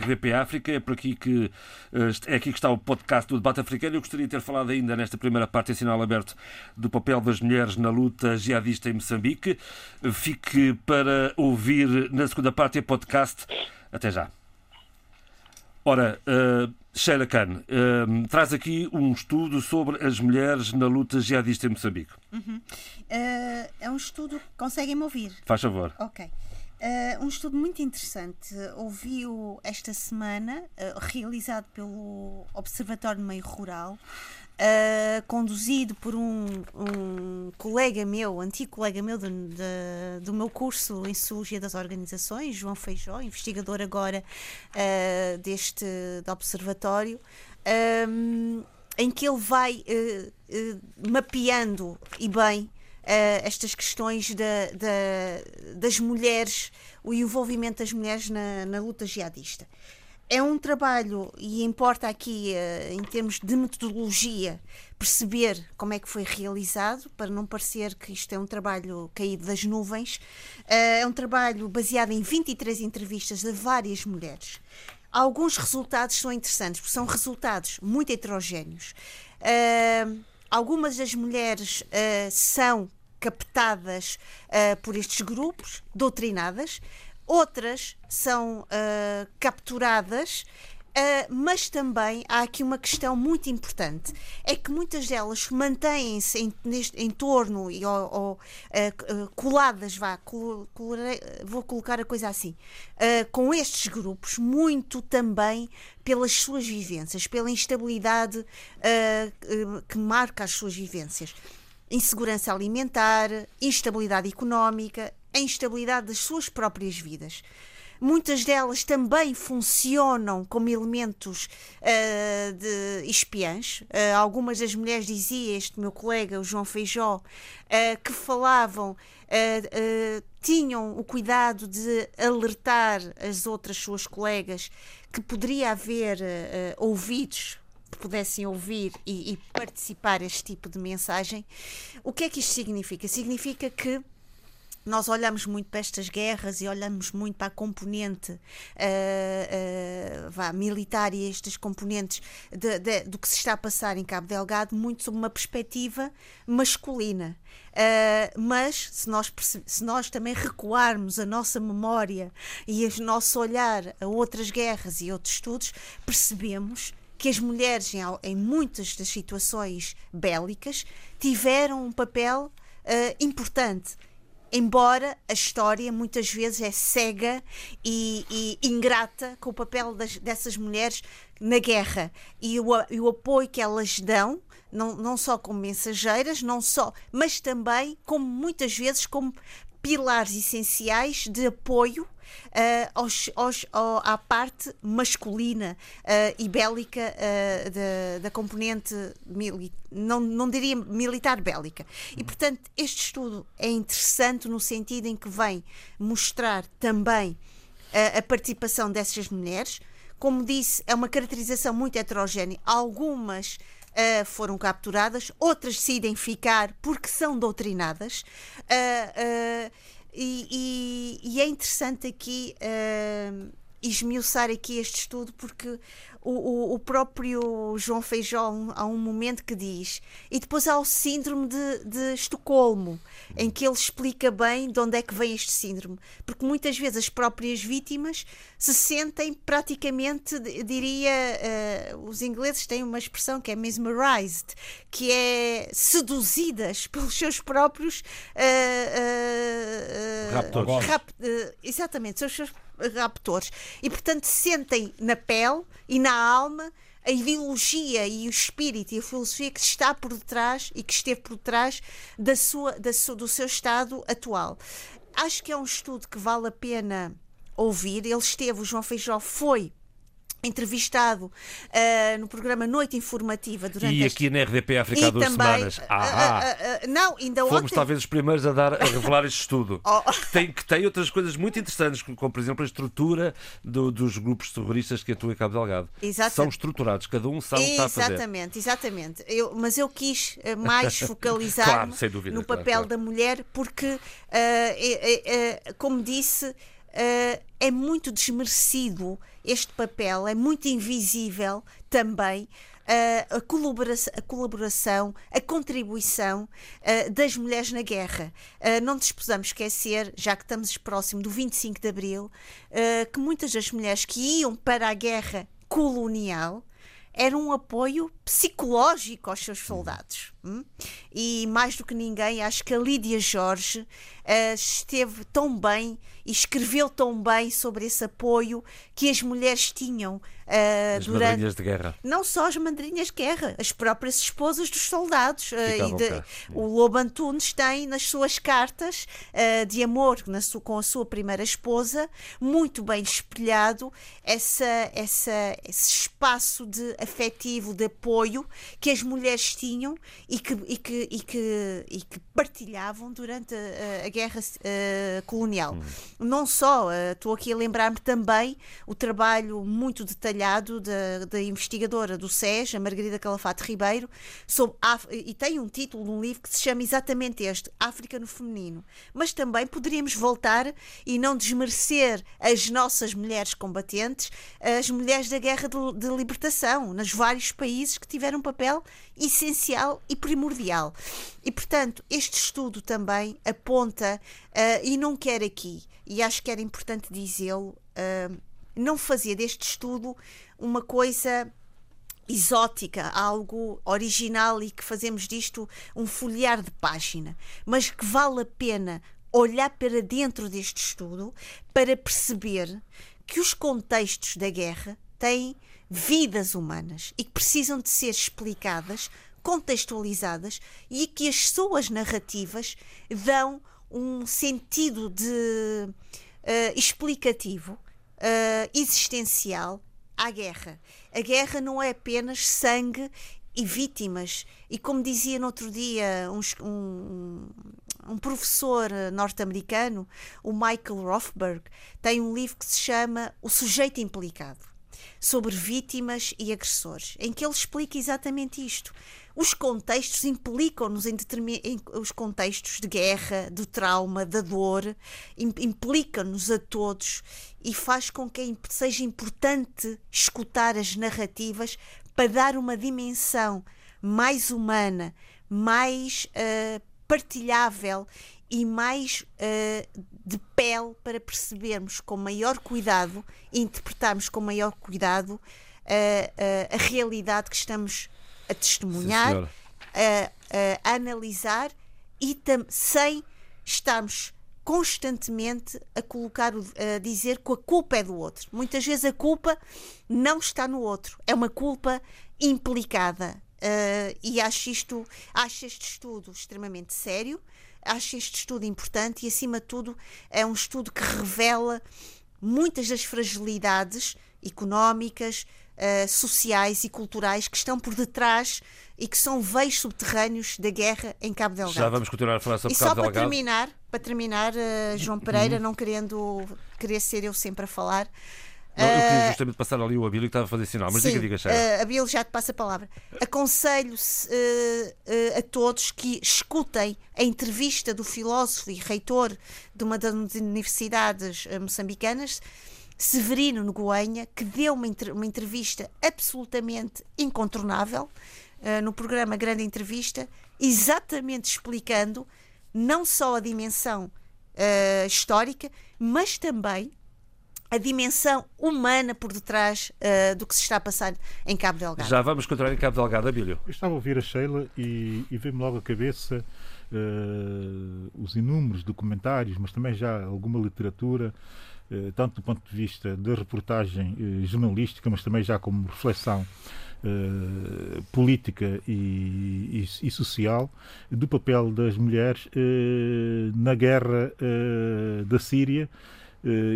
por aqui que eh, é aqui que está o podcast do debate africano. Eu gostaria de ter falado ainda nesta primeira parte em sinal aberto do papel das mulheres na luta jihadista em Moçambique. Fique para ouvir na segunda parte do podcast. Até já. Ora, eh, Sheila Khan, eh, traz aqui um estudo sobre as mulheres na luta jihadista em Moçambique. Eh, é um estudo. Conseguem-me ouvir? Faz favor. Ok. Eh, um estudo muito interessante. Ouvi-o esta semana, eh, realizado pelo Observatório do Meio Rural, eh, conduzido por um, um colega meu, antigo colega meu do, de- do meu curso em Sociologia das Organizações, João Feijó, investigador agora eh, deste Observatório. ehm, em que ele vai eh, eh, mapeando e bem eh, estas questões da- da- das mulheres, o envolvimento das mulheres na, na luta jihadista. É um trabalho, e importa aqui, eh, em termos de metodologia, perceber como é que foi realizado, para não parecer que isto é um trabalho caído das nuvens. Eh, É um trabalho baseado em 23 entrevistas de várias mulheres. Alguns resultados são interessantes, porque são resultados muito heterogéneos. Ah, algumas das mulheres são captadas por estes grupos, doutrinadas, outras são ah, capturadas. ah, mas também há aqui uma questão muito importante: é que muitas delas mantêm-se em, em torno e ou, ou, ah, coladas, vá, col- colarei- vou colocar a coisa assim, ah, com estes grupos, muito também pelas suas vivências, pela instabilidade que marca as suas vivências insegurança alimentar, instabilidade económica, a instabilidade das suas próprias vidas. Muitas delas também funcionam como elementos ah, de espiãs. Ah, algumas das mulheres dizia este meu colega, o João Feijó, ah, que falavam, tinham o cuidado de alertar as outras suas colegas que poderia haver ouvidos que pudessem ouvir e, e participar este tipo de mensagem. O que é que isto significa? Significa que nós olhamos muito para estas guerras e olhamos muito para a componente ah, ah, vá, militar e estas componentes de- de- do que se está a passar em Cabo Delgado muito sob uma perspectiva masculina. Ah, mas se nós, se nós também recuarmos a nossa memória e o nosso olhar a outras guerras e outros estudos, percebemos que as mulheres, em, em muitas das situações bélicas, tiveram um papel importante. Embora a história muitas vezes é cega e, e ingrata com o papel das- dessas mulheres na guerra. E o, e o apoio que elas dão, não, não só como mensageiras, não só, mas também como muitas vezes como pilares essenciais de apoio ah, aos- aos- ao- à parte masculina ah, e bélica ah, da, da componente mili- não, não diria militar bélica. E portanto, este estudo é interessante no sentido em que vem mostrar também a participação dessas mulheres. Como disse, é uma caracterização muito heterogénea. Algumas ah, foram capturadas, outras decidem ficar porque são doutrinadas. Ah, ah, e, e- é interessante aqui ah, esmiuçar aqui este estudo porque o, o- próprio João Feijó há um momento que diz e depois há o síndrome de, de Estocolmo em que ele explica bem de onde é que vem este síndrome porque muitas vezes as próprias vítimas se sentem praticamente diria eh, os ingleses têm uma expressão que é mesmerized que é seduzidas pelos seus próprios eh, eh, Raptores. rap- exatamente, os seus raptores. E, portanto, sentem na pele e na alma a ideologia e o espírito e a filosofia que está por detrás e que esteve por detrás da sua, da sua, do seu estado atual. Acho que é um estudo que vale a pena ouvir. Ele esteve, o João Feijó foi entrevistado uh, no programa Noite Informativa durante e aqui na RDP África há duas também, semanas ah, uh, uh, não ainda fomos ontem... talvez os primeiros a dar a revelar este estudo oh. que, tem, que tem outras coisas muito interessantes como por exemplo a estrutura do, dos grupos terroristas que atuam em Cabo Delgado Exatamente. são estruturados cada um sabe o que está a fazer exatamente exatamente eu, mas eu quis eh, mais focalizar claro, no papel claro. da mulher porque como disse é muito desmerecido este papel, é muito invisível também. Uh, a, colaboração, a, colaboração, a contribuição uh, das mulheres na guerra. Uh, não nos podemos esquecer, já que estamos próximo do 25 de Abril, que muitas das mulheres que iam para a guerra colonial era um apoio psicológico aos seus soldados. Hum? E mais do que ninguém, acho que a Lídia Jorge esteve tão bem e escreveu tão bem sobre esse apoio que as mulheres tinham uh, as durante. madrinhas de guerra. Não só as madrinhas de guerra, as próprias esposas dos soldados. Uh, e de, o Lobo Antunes tem nas suas cartas uh, de amor na sua, com a sua primeira esposa, muito bem espelhado essa, essa, esse espaço de afetivo, de apoio que as mulheres tinham e que, e que, e que, e que partilhavam durante a, a guerra colonial. Hum. Não só, uh, estou aqui a lembrar-me também o trabalho muito detalhado da, da investigadora do SES, a Margarida Calafate Ribeiro, sobre Af e tem um título num livro que se chama exatamente este, África no Feminino. Mas também poderíamos voltar e não desmerecer as nossas mulheres combatentes, as mulheres da guerra de, de libertação, nos vários países que tiveram um papel essencial e primordial. E, portanto, este estudo também aponta, uh, e não quer aqui, e acho que era importante dizê-lo, uh, não fazer deste estudo uma coisa exótica, algo original e que fazemos disto um folhear de página, mas que vale a pena olhar para dentro deste estudo para perceber que os contextos da guerra têm vidas humanas e que precisam de ser explicadas, contextualizadas e que as suas narrativas dão um sentido de uh, explicativo, uh, existencial à guerra. A guerra não é apenas sangue e vítimas. E como dizia no outro dia um, um, um professor norte-americano, o Michael Rothberg, tem um livro que se chama O Sujeito Implicado sobre vítimas e agressores, em que ele explica exatamente isto. Os contextos implicam-nos em, em, os contextos de guerra, do trauma, da dor, implicam-nos a todos e faz com que seja importante escutar as narrativas para dar uma dimensão mais humana, mais uh, partilhável e mais uh, de pele para percebermos com maior cuidado e interpretarmos com maior cuidado uh, a realidade que estamos a testemunhar, a, a, analisar e sem estarmos constantemente a colocar, a dizer que a culpa é do outro. Muitas vezes a culpa não está no outro, é uma culpa implicada. e acho isto, acho este estudo extremamente sério acho este estudo importante e, acima de tudo, é um estudo que revela muitas das fragilidades económicas, uh, sociais e culturais que estão por detrás e que são veios subterrâneos da guerra em Cabo Delgado. Já vamos continuar a falar sobre e Cabo Delgado. E só para terminar, para terminar uh, João Pereira, uhum. não querendo querer ser eu sempre a falar, não, eu queria ah, justamente passar ali o Abílio que estava a fazer sinal, mas sim, diga, diga, Sheila. Uh, Abílio já te passa a palavra. Aconselho uh, uh, a todos que escutem a entrevista do filósofo e reitor de uma das universidades moçambicanas, Severino Noguenha, que deu uma, uma entrevista absolutamente incontornável no programa Grande Entrevista, exatamente explicando não só a dimensão histórica, mas também a dimensão humana por detrás uh, do que se está a passar em Cabo Delgado. Já vamos continuar em Cabo Delgado, Abílio. Eu estava a ouvir a Sheila e, e veio-me logo à cabeça uh, os inúmeros documentários, mas também já alguma literatura, uh, tanto do ponto de vista da reportagem jornalística, mas também já como reflexão uh, política e, e, e, social do papel das mulheres na guerra da Síria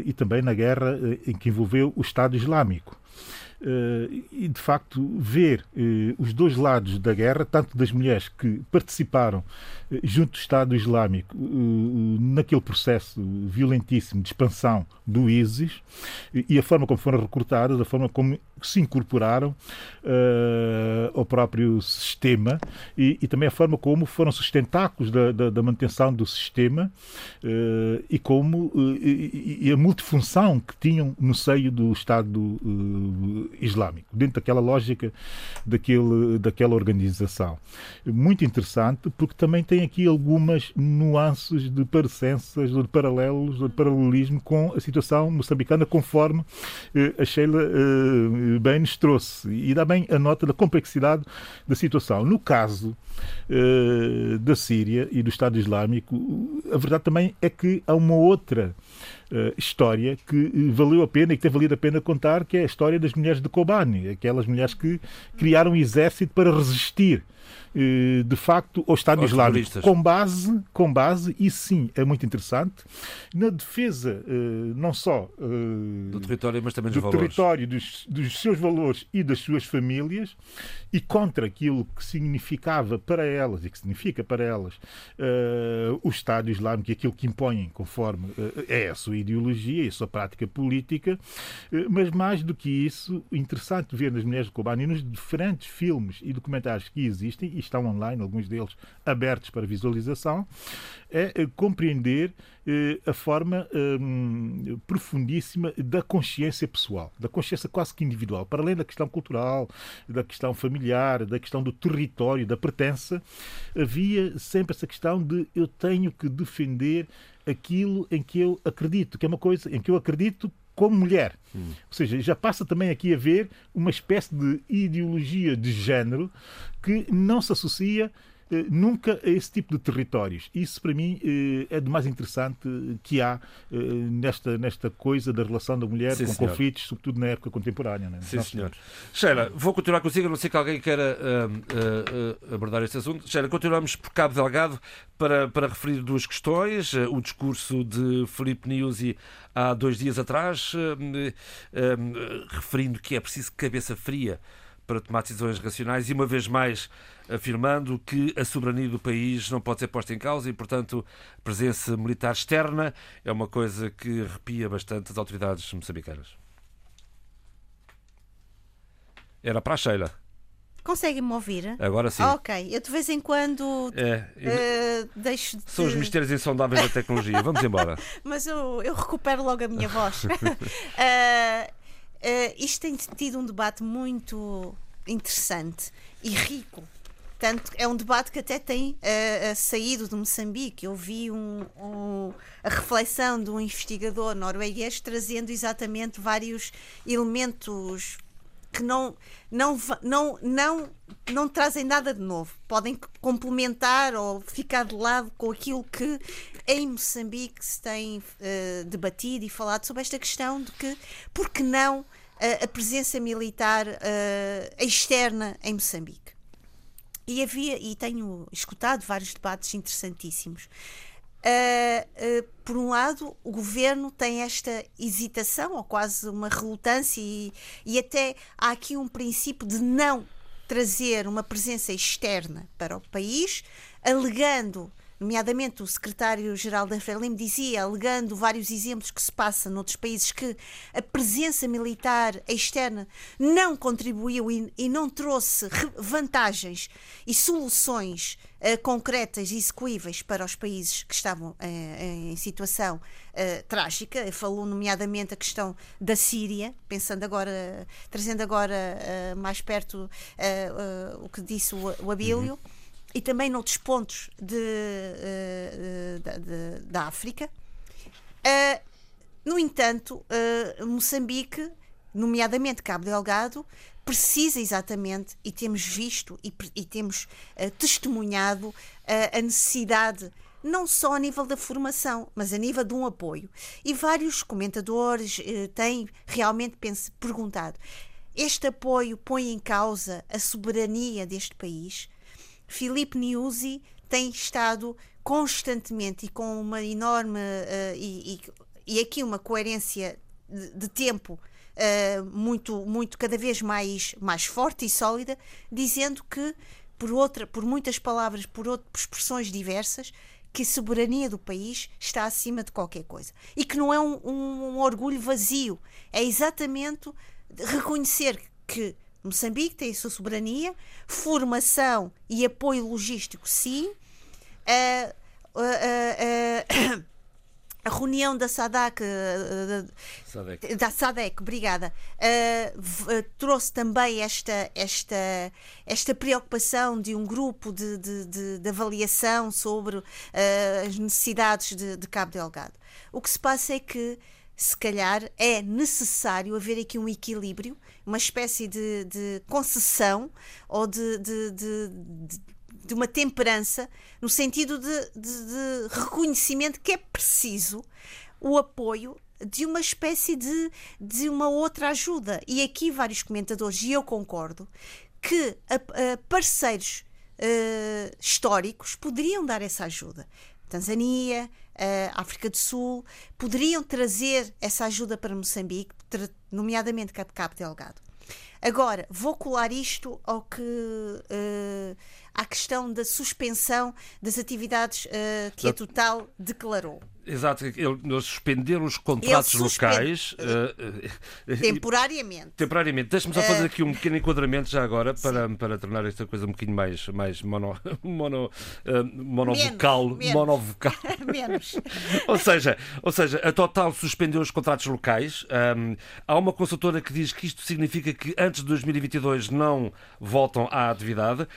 e também na guerra em que envolveu o Estado Islâmico. E de facto ver os dois lados da guerra, tanto das mulheres que participaram junto do Estado Islâmico naquele processo violentíssimo de expansão do ISIS e a forma como foram recrutadas, a forma como se incorporaram ao próprio sistema e, e, também a forma como foram sustentáculos da, da, da manutenção do sistema e como e, e, a multifunção que tinham no seio do Estado islâmico, dentro daquela lógica daquele, daquela organização. Muito interessante, porque também tem aqui algumas nuances de parecenças, ou de paralelos, ou de paralelismo com a situação moçambicana, conforme eh, a Sheila eh, bem nos trouxe. E dá bem a nota da complexidade da situação. No caso eh, da Síria e do Estado Islâmico, a verdade também é que há uma outra uh, história que valeu a pena e que tem valido a pena contar, que é a história das mulheres de Kobani, aquelas mulheres que criaram um exército para resistir eh, de facto ao Estado Islâmico com base, com base, e sim, é muito interessante, na defesa eh, não só do território, mas também dos do valores. território, dos, dos seus valores e das suas famílias, e contra aquilo que significava para elas e que significa para elas o Estado Islâmico e aquilo que impõem conforme é a sua ideologia e a sua prática política, mas mais do que isso, interessante ver nas mulheres de Kobani nos diferentes filmes e documentários que existem e estão online, alguns deles abertos para visualização, é compreender eh, a forma um, profundíssima da consciência pessoal, da consciência quase que individual, para além da questão cultural, da questão familiar, da questão do território, da pertença, havia sempre essa questão de eu tenho que defender aquilo em que eu acredito, que é uma coisa em que eu acredito como mulher. Hum. Ou seja, já passa também aqui a ver uma espécie de ideologia de género que não se associa nunca a esse tipo de territórios. Isso, para mim, eh, é do mais interessante que há eh, nesta, nesta coisa da relação da mulher Sim, com senhor. conflitos, sobretudo na época contemporânea. Né? Sim, senhor. Sheila, vou continuar consigo, a não ser que alguém queira uh, uh, abordar este assunto. Sheila, continuamos por Cabo Delgado para, para referir duas questões. O discurso de Felipe Niusi há dois dias atrás, referindo que é preciso cabeça fria para tomar decisões racionais e, uma vez mais, afirmando que a soberania do país não pode ser posta em causa e, portanto, a presença militar externa é uma coisa que arrepia bastante as autoridades moçambicanas. Era para a Sheila. Conseguem-me ouvir? Agora sim. Ah, ok, eu de vez em quando é, uh, deixo de... São os mistérios insondáveis da tecnologia. Vamos embora. Mas eu, eu recupero logo a minha voz. uh, uh, isto tem tido um debate muito interessante e rico tanto é um debate que até tem uh, saído de Moçambique. Eu vi um, um, a reflexão de um investigador norueguês trazendo exatamente vários elementos que não, não, não, não, não trazem nada de novo. Podem complementar ou ficar de lado com aquilo que em Moçambique se tem uh, debatido e falado sobre esta questão de que, por que não, uh, a presença militar externa em Moçambique. E havia, e tenho escutado vários debates interessantíssimos. Uh, por um lado, o governo tem esta hesitação, ou quase uma relutância, e, e até há aqui um princípio de não trazer uma presença externa para o país, alegando nomeadamente o secretário-geral da Frelimo dizia, alegando vários exemplos que se passam noutros países, que a presença militar externa não contribuiu e, não trouxe vantagens e soluções uh, concretas e execuíveis para os países que estavam uh, em situação uh, trágica. Falou nomeadamente a questão da Síria, pensando agora, trazendo agora mais perto o que disse o, o Abílio. Uhum e também noutros pontos de, uh, de, de, da África. Uh, no entanto, uh, Moçambique, nomeadamente Cabo Delgado, precisa exatamente, e temos visto e, e temos testemunhado a necessidade não só a nível da formação, mas a nível de um apoio. E vários comentadores têm realmente perguntado: este apoio põe em causa a soberania deste país. Filipe Niusi tem estado constantemente e com uma enorme uh, e, e, e, aqui uma coerência de, de tempo uh, muito, muito cada vez mais, mais forte e sólida, dizendo que por outra, por muitas palavras, por, outro, por expressões diversas, que a soberania do país está acima de qualquer coisa. E que não é um, um, um orgulho vazio, é exatamente reconhecer que Moçambique tem a sua soberania, formação e apoio logístico, sim. Uh, uh, uh, a reunião da SADAC, SADEC. da SADEC, obrigada, trouxe também esta, esta, esta preocupação de um grupo de, de, de, avaliação sobre as necessidades de, de Cabo Delgado. O que se passa é que se calhar é necessário haver aqui um equilíbrio, uma espécie de, de concessão ou de, de, de, uma temperança, no sentido de, de reconhecimento que é preciso o apoio de uma espécie de, de uma outra ajuda. E aqui vários comentadores, e eu concordo, que a, a parceiros uh, históricos poderiam dar essa ajuda. Tanzânia, a África do Sul, poderiam trazer essa ajuda para Moçambique, nomeadamente Cabo Delgado. Agora, vou colar isto ao que uh, à questão da suspensão das atividades uh, que a Total declarou. Exato, eles suspenderam os contratos locais uh, temporariamente. Temporariamente. Deixa-me só fazer aqui um pequeno enquadramento já agora para, para tornar esta coisa um bocadinho mais, mais mono, mono, uh, monovocal. Menos. monovocal. Menos. ou, seja, ou seja, a Total suspendeu os contratos locais. Um, há uma consultora que diz que isto significa que antes de 2022 não voltam à atividade.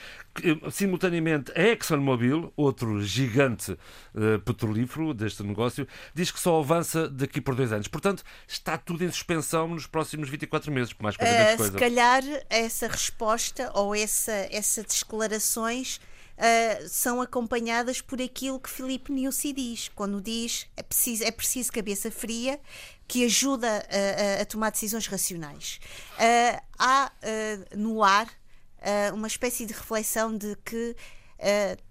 Simultaneamente, a ExxonMobil, outro gigante uh, petrolífero deste negócio, diz que só avança daqui por dois anos. Portanto, está tudo em suspensão nos próximos 24 meses, por mais coisa, uh, coisa. Se calhar essa resposta ou essa, essas declarações uh, são acompanhadas por aquilo que Filipe Nussi diz, quando diz é preciso, é preciso cabeça fria que ajuda a, a, a tomar decisões racionais. Uh, há no ar uh, uma espécie de reflexão de que, uh,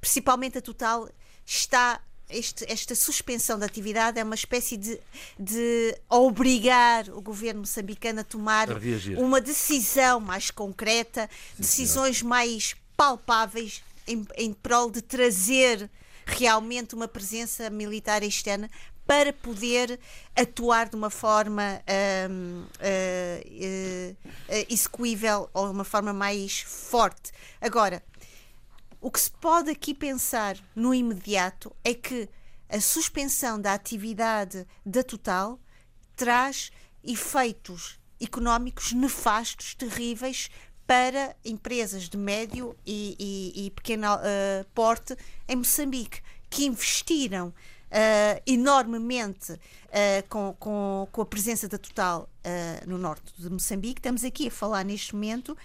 principalmente a Total, está. Este, esta suspensão da atividade é uma espécie de, de obrigar o governo moçambicano a tomar a uma decisão mais concreta, Sim, decisões senhor. mais palpáveis em, em prol de trazer realmente uma presença militar externa para poder atuar de uma forma um, uh, uh, uh, execuível ou de uma forma mais forte. Agora, o que se pode aqui pensar no imediato é que a suspensão da atividade da Total traz efeitos económicos nefastos, terríveis para empresas de médio e, e, e pequeno uh, porte em Moçambique, que investiram uh, enormemente uh, com, com, com, a presença da Total uh, no norte de Moçambique. Estamos aqui a falar neste momento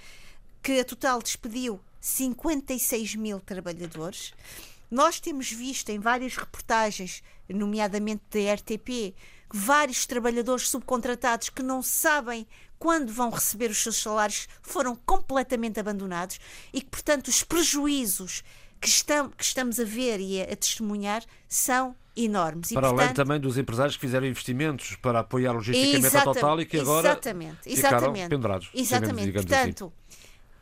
que a Total despediu 56 mil trabalhadores. Nós temos visto em várias reportagens, nomeadamente da RTP, vários trabalhadores subcontratados que não sabem quando vão receber os seus salários foram completamente abandonados e que, portanto, os prejuízos que, estamos, a ver e a testemunhar são enormes. E, para portanto, além também dos empresários que fizeram investimentos para apoiar logisticamente a Total e que agora exatamente, exatamente, pendurados. Exatamente. Portanto, assim.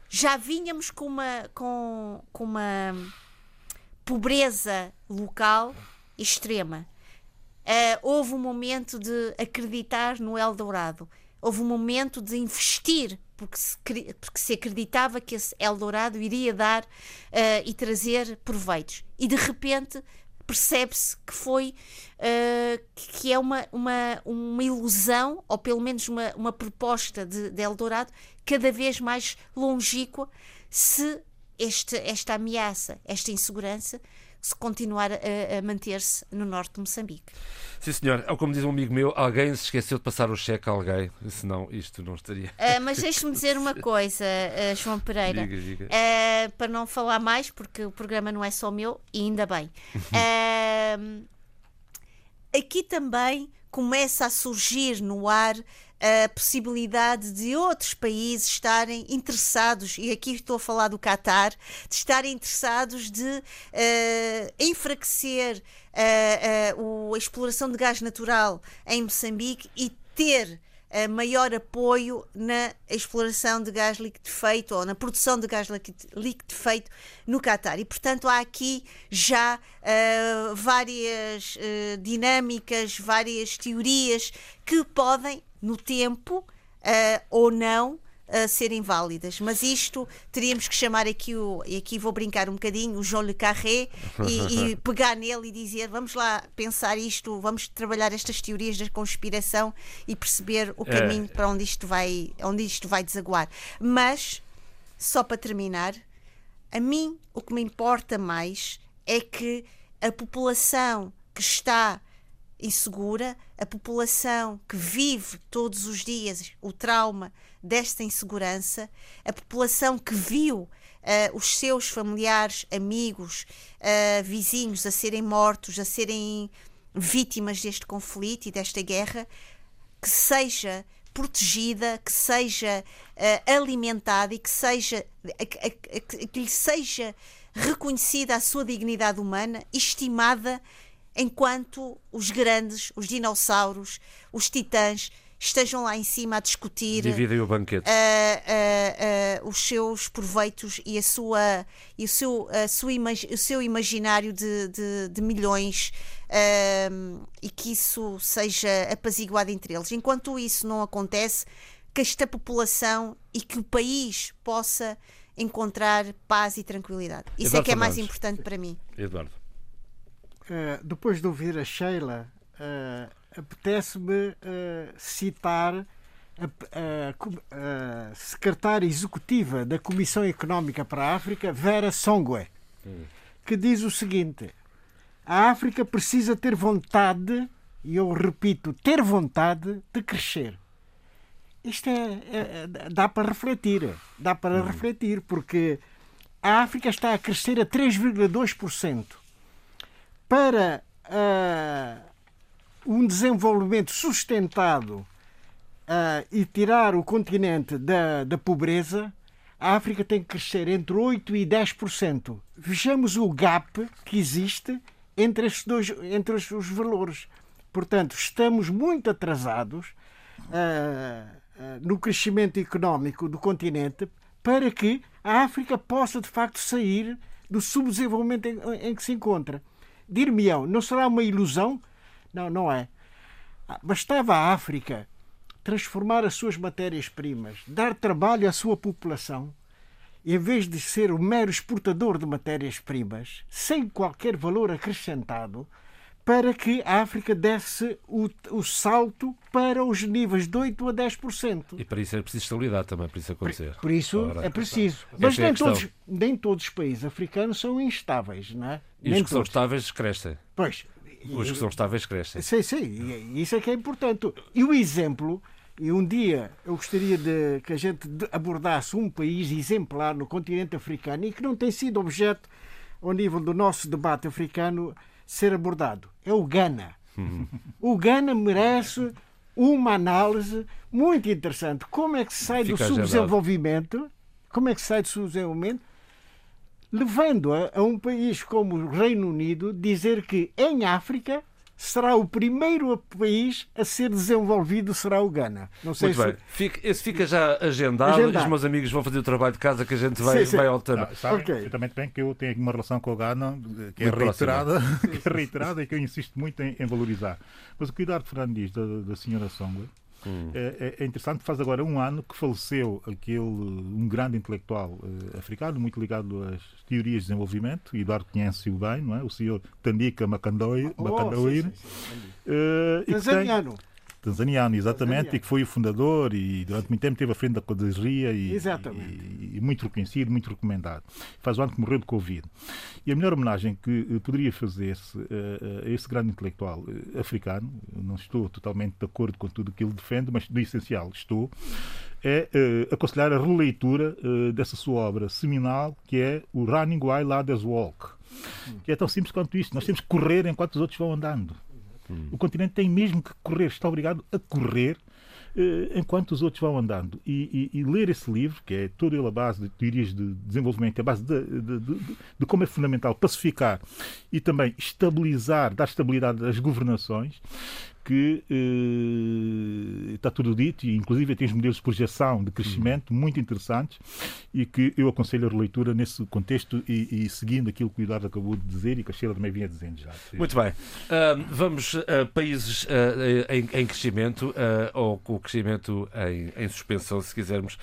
já vínhamos com uma, com, com uma pobreza local extrema. Uh, houve um momento de acreditar no Eldorado. Houve um momento de investir porque se, porque se acreditava que esse Eldorado iria dar uh, e trazer proveitos. E de repente percebe-se que foi uh, que é uma, uma, uma ilusão, ou pelo menos uma, uma proposta de, de Eldorado cada vez mais longínqua se este, esta ameaça, esta insegurança se continuar a, a manter-se no norte de Moçambique. Sim, senhor. Ou como diz um amigo meu, alguém se esqueceu de passar o cheque a alguém, senão isto não estaria. Uh, mas deixe-me dizer uma coisa, uh, João Pereira. Diga, diga. Uh, para não falar mais, porque o programa não é só meu, e ainda bem. aqui também começa a surgir no ar a possibilidade de outros países estarem interessados, e aqui estou a falar do Qatar, de estarem interessados de uh, enfraquecer uh, uh, a exploração de gás natural em Moçambique e ter uh, maior apoio na exploração de gás liquefeito ou na produção de gás liquefeito no Qatar. E, portanto, há aqui já uh, várias uh, dinâmicas, várias teorias que podem, no tempo ou não, a serem válidas. Mas isto teríamos que chamar aqui o, e aqui vou brincar um bocadinho, o João Le Carré e, e, pegar nele e dizer vamos lá pensar isto, vamos trabalhar estas teorias da conspiração e perceber o é. caminho é. para onde isto vai, onde isto vai desaguar. Mas, só para terminar, a mim o que me importa mais é que a população que está insegura, a população que vive todos os dias o trauma desta insegurança, a população que viu uh, os seus familiares, amigos, uh, vizinhos a serem mortos, a serem vítimas deste conflito e desta guerra, que seja protegida, que seja uh, alimentada e que seja que lhe seja reconhecida a sua dignidade humana, estimada enquanto os grandes, os dinossauros, os titãs estejam lá em cima a discutir Dividem o banquete. Uh, uh, uh, os seus proveitos e, a sua, e o, seu, a sua o seu imaginário de, de, de milhões e que isso seja apaziguado entre eles. Enquanto isso não acontece, que esta população e que o país possa encontrar paz e tranquilidade. Isso Eduardo é que é mais importante para mim. Eduardo. Depois de ouvir a Sheila, apetece-me uh, citar a, secretária executiva da Comissão Económica para a África, Vera Songwe, que diz o seguinte: a África precisa ter vontade, e eu repito, ter vontade de crescer. Isto é, é dá para refletir, dá para uhum. refletir, porque a África está a crescer a 3,2%. Para uh, um desenvolvimento sustentado uh, e tirar o continente da, da pobreza, a África tem que crescer entre 8% e 10%. Vejamos o gap que existe entre, estes dois, entre os, valores. Portanto, estamos muito atrasados uh, uh, no crescimento económico do continente para que a África possa, de facto, sair do subdesenvolvimento em, em que se encontra. Dir-me-ão, não será uma ilusão não, não é. Ah, bastava a África transformar as suas matérias-primas, dar trabalho à sua população, em vez de ser o mero exportador de matérias-primas, sem qualquer valor acrescentado, para que a África desse o, o, salto para os níveis de 8 a 10%. E para isso é preciso estabilidade também, para isso acontecer. Por, por isso Ora, é preciso. Mas é nem, todos, nem todos os países africanos são instáveis, não é? E nem os que todos. são estáveis crescem. Pois, os que são estáveis crescem. Sim, sim, isso é que é importante. E o exemplo, e um dia eu gostaria de que a gente abordasse um país exemplar no continente africano e que não tem sido objeto, ao nível do nosso debate africano, ser abordado. É o Ghana. O Ghana merece uma análise muito interessante. Como é que se sai Fica do subdesenvolvimento? Como é que se sai do subdesenvolvimento? levando a, a um país como o Reino Unido dizer que em África será o primeiro país a ser desenvolvido será o Ghana. Não sei Muito se... bem. Fica, esse fica já agendado, agendado. Os meus amigos vão fazer o trabalho de casa que a gente vai, sim, sim. vai alternando. Sabem okay. perfeitamente bem que eu tenho uma relação com o Ghana que é reiterada, que é reiterada e que eu insisto muito em, em valorizar. Mas o que o Eduardo Fernando diz da, da senhora Songwe Hum. É, é, interessante, faz agora um ano que faleceu aquele um grande intelectual uh, africano, muito ligado às teorias de desenvolvimento, e Eduardo conhece-o bem, não é? O senhor Tandika Makandoir. Oh, Makandoir sim, sim, sim. Uh, Tanzaniano tanzaniano, exatamente, tanzaniano. e que foi o fundador e durante muito tempo esteve à frente da Codesria e, e, e, muito reconhecido, muito recomendado. Faz um ano que morreu de Covid. E a melhor homenagem que uh, poderia fazer-se uh, a esse grande intelectual uh, africano, não estou totalmente de acordo com tudo o que ele defende, mas do essencial estou, é aconselhar a releitura dessa sua obra seminal, que é o Running While Others Walk. Que é tão simples quanto isto. Nós temos que correr enquanto os outros vão andando. Hum. O continente tem mesmo que correr, está obrigado a correr eh, enquanto os outros vão andando. E, e, e, ler esse livro, que é todo ele a base de teorias de desenvolvimento, a base de, de, de, de como é fundamental pacificar e também estabilizar, dar estabilidade às governações, que eh, está tudo dito e inclusive tem os modelos de projeção de crescimento muito interessantes e que eu aconselho a releitura nesse contexto e, e seguindo aquilo que o Eduardo acabou de dizer e que a Sheila também vinha dizendo já. Muito bem. Uh, vamos a países uh, em, em, crescimento uh, ou com o crescimento em, em suspensão, se quisermos.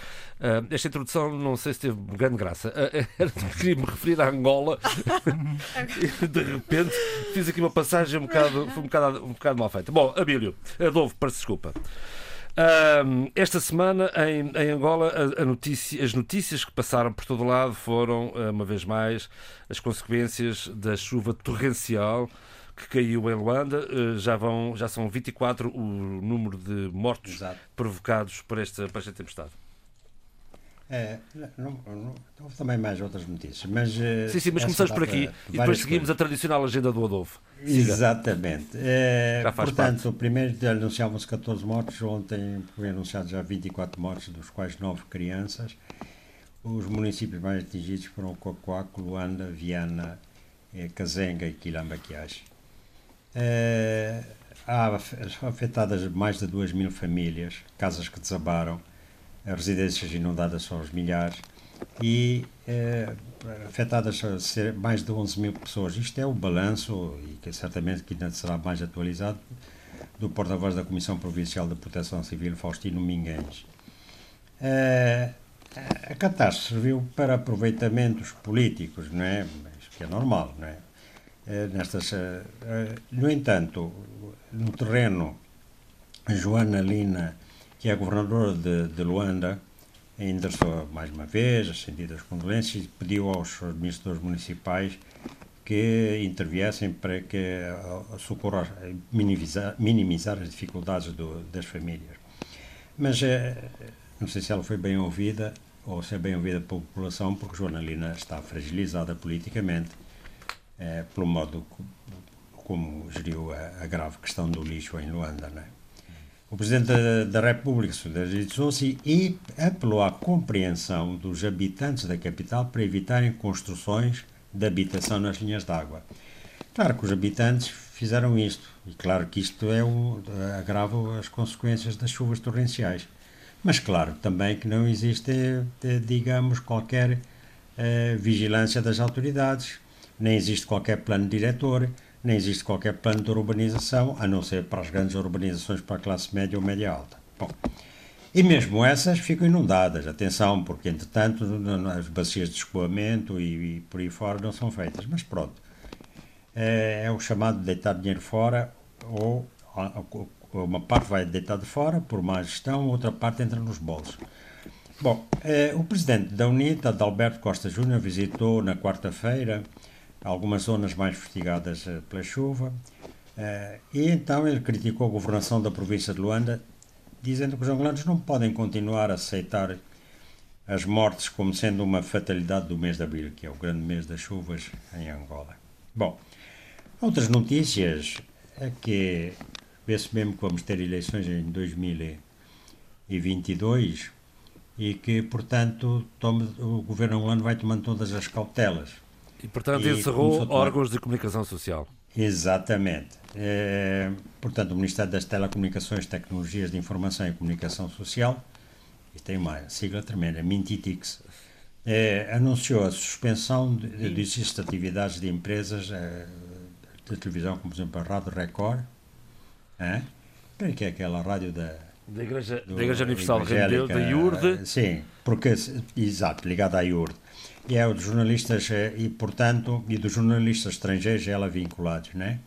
esta introdução não sei se teve grande graça. Uh, queria me referir à Angola e de repente fiz aqui uma passagem um bocado, um bocado, um bocado mal feita. Bom, Abílio, Adolfo, peço desculpa. Uh, esta semana em, em Angola a, a notícia, as notícias que passaram por todo lado foram, uh, uma vez mais, as consequências da chuva torrencial que caiu em Luanda. Uh, já, vão, já são 24 o número de mortos Exato. provocados por esta, por esta tempestade. É, não, não, houve também mais outras notícias, mas... Eh, sim, sim, mas começamos por aqui e depois seguimos coisas. a tradicional agenda do Adolfo. Siga. Exatamente. É, já faz portanto, parte. primeiro anunciavam-se 14 mortos, ontem foi anunciado já 24 mortos, dos quais 9 crianças. Os municípios mais atingidos foram Cocoaco, Luanda, Viana, eh, Cazenga e Quilambaquiage. É, há afetadas mais de 2 mil famílias, casas que desabaram, residências inundadas são os milhares e eh, afetadas mais de 11 mil pessoas. Isto é o balanço, e que certamente que ainda será mais atualizado, do porta-voz da Comissão Provincial de Proteção Civil, Faustino Minguens. Eh, a catástrofe serviu para aproveitamentos políticos, não é? Isso que é normal, não é? Eh, nestas, eh, eh, no entanto, no terreno, Joana Lina que é a governadora de, de Luanda, endereçou mais uma vez as sentidas condolências e pediu aos administradores municipais que interviessem para que a socorro minimizar, minimizar as dificuldades do, das famílias. Mas eh, não sei se ela foi bem ouvida ou se é bem ouvida pela população, porque Joana Lina está fragilizada politicamente eh, pelo modo como geriu a, a, grave questão do lixo em Luanda. Não é? O Presidente da, República solidarizou-se e apelou à compreensão dos habitantes da capital para evitarem construções de habitação nas linhas d'água. Claro que os habitantes fizeram isto, e claro que isto é o, agrava as consequências das chuvas torrenciais. Mas claro também que não existe, eh, digamos, qualquer eh, vigilância das autoridades, nem existe qualquer plano diretor, nem existe qualquer plano de urbanização, a não ser para as grandes urbanizações para a classe média ou média alta. Bom, e mesmo essas ficam inundadas, atenção, porque entretanto as bacias de escoamento e, e por aí fora não são feitas. Mas pronto, é, é o chamado de deitar dinheiro fora, ou uma parte vai deitar de fora por má gestão, outra parte entra nos bolsos. Bom, é, o presidente da UNITA, Adalberto Costa Júnior, visitou na quarta-feira algumas zonas mais fustigadas eh, pela chuva. Eh, e então ele criticou a governação da província de Luanda, dizendo que os angolanos não podem continuar a aceitar as mortes como sendo uma fatalidade do mês de abril, que é o grande mês das chuvas em Angola. Bom, outras notícias é que vê-se mesmo que vamos ter eleições em 2022 e que, portanto, tome, o governo angolano vai tomando todas as cautelas e, portanto, e encerrou órgãos de comunicação social. Exatamente. É, portanto, o Ministério das Telecomunicações, Tecnologias de Informação e Comunicação Social, e tem uma sigla tremenda, Mintitix, é, anunciou a suspensão de, de, de atividades de empresas é, de televisão, como por exemplo a Rádio Record, é, que é aquela rádio da, da Igreja, do, da Igreja Universal Rendeu, da IURD. Sim, porque, exato, ligada à IURD e é o dos jornalistas eh, e portanto e dos jornalistas estrangeiros ela vinculados, né?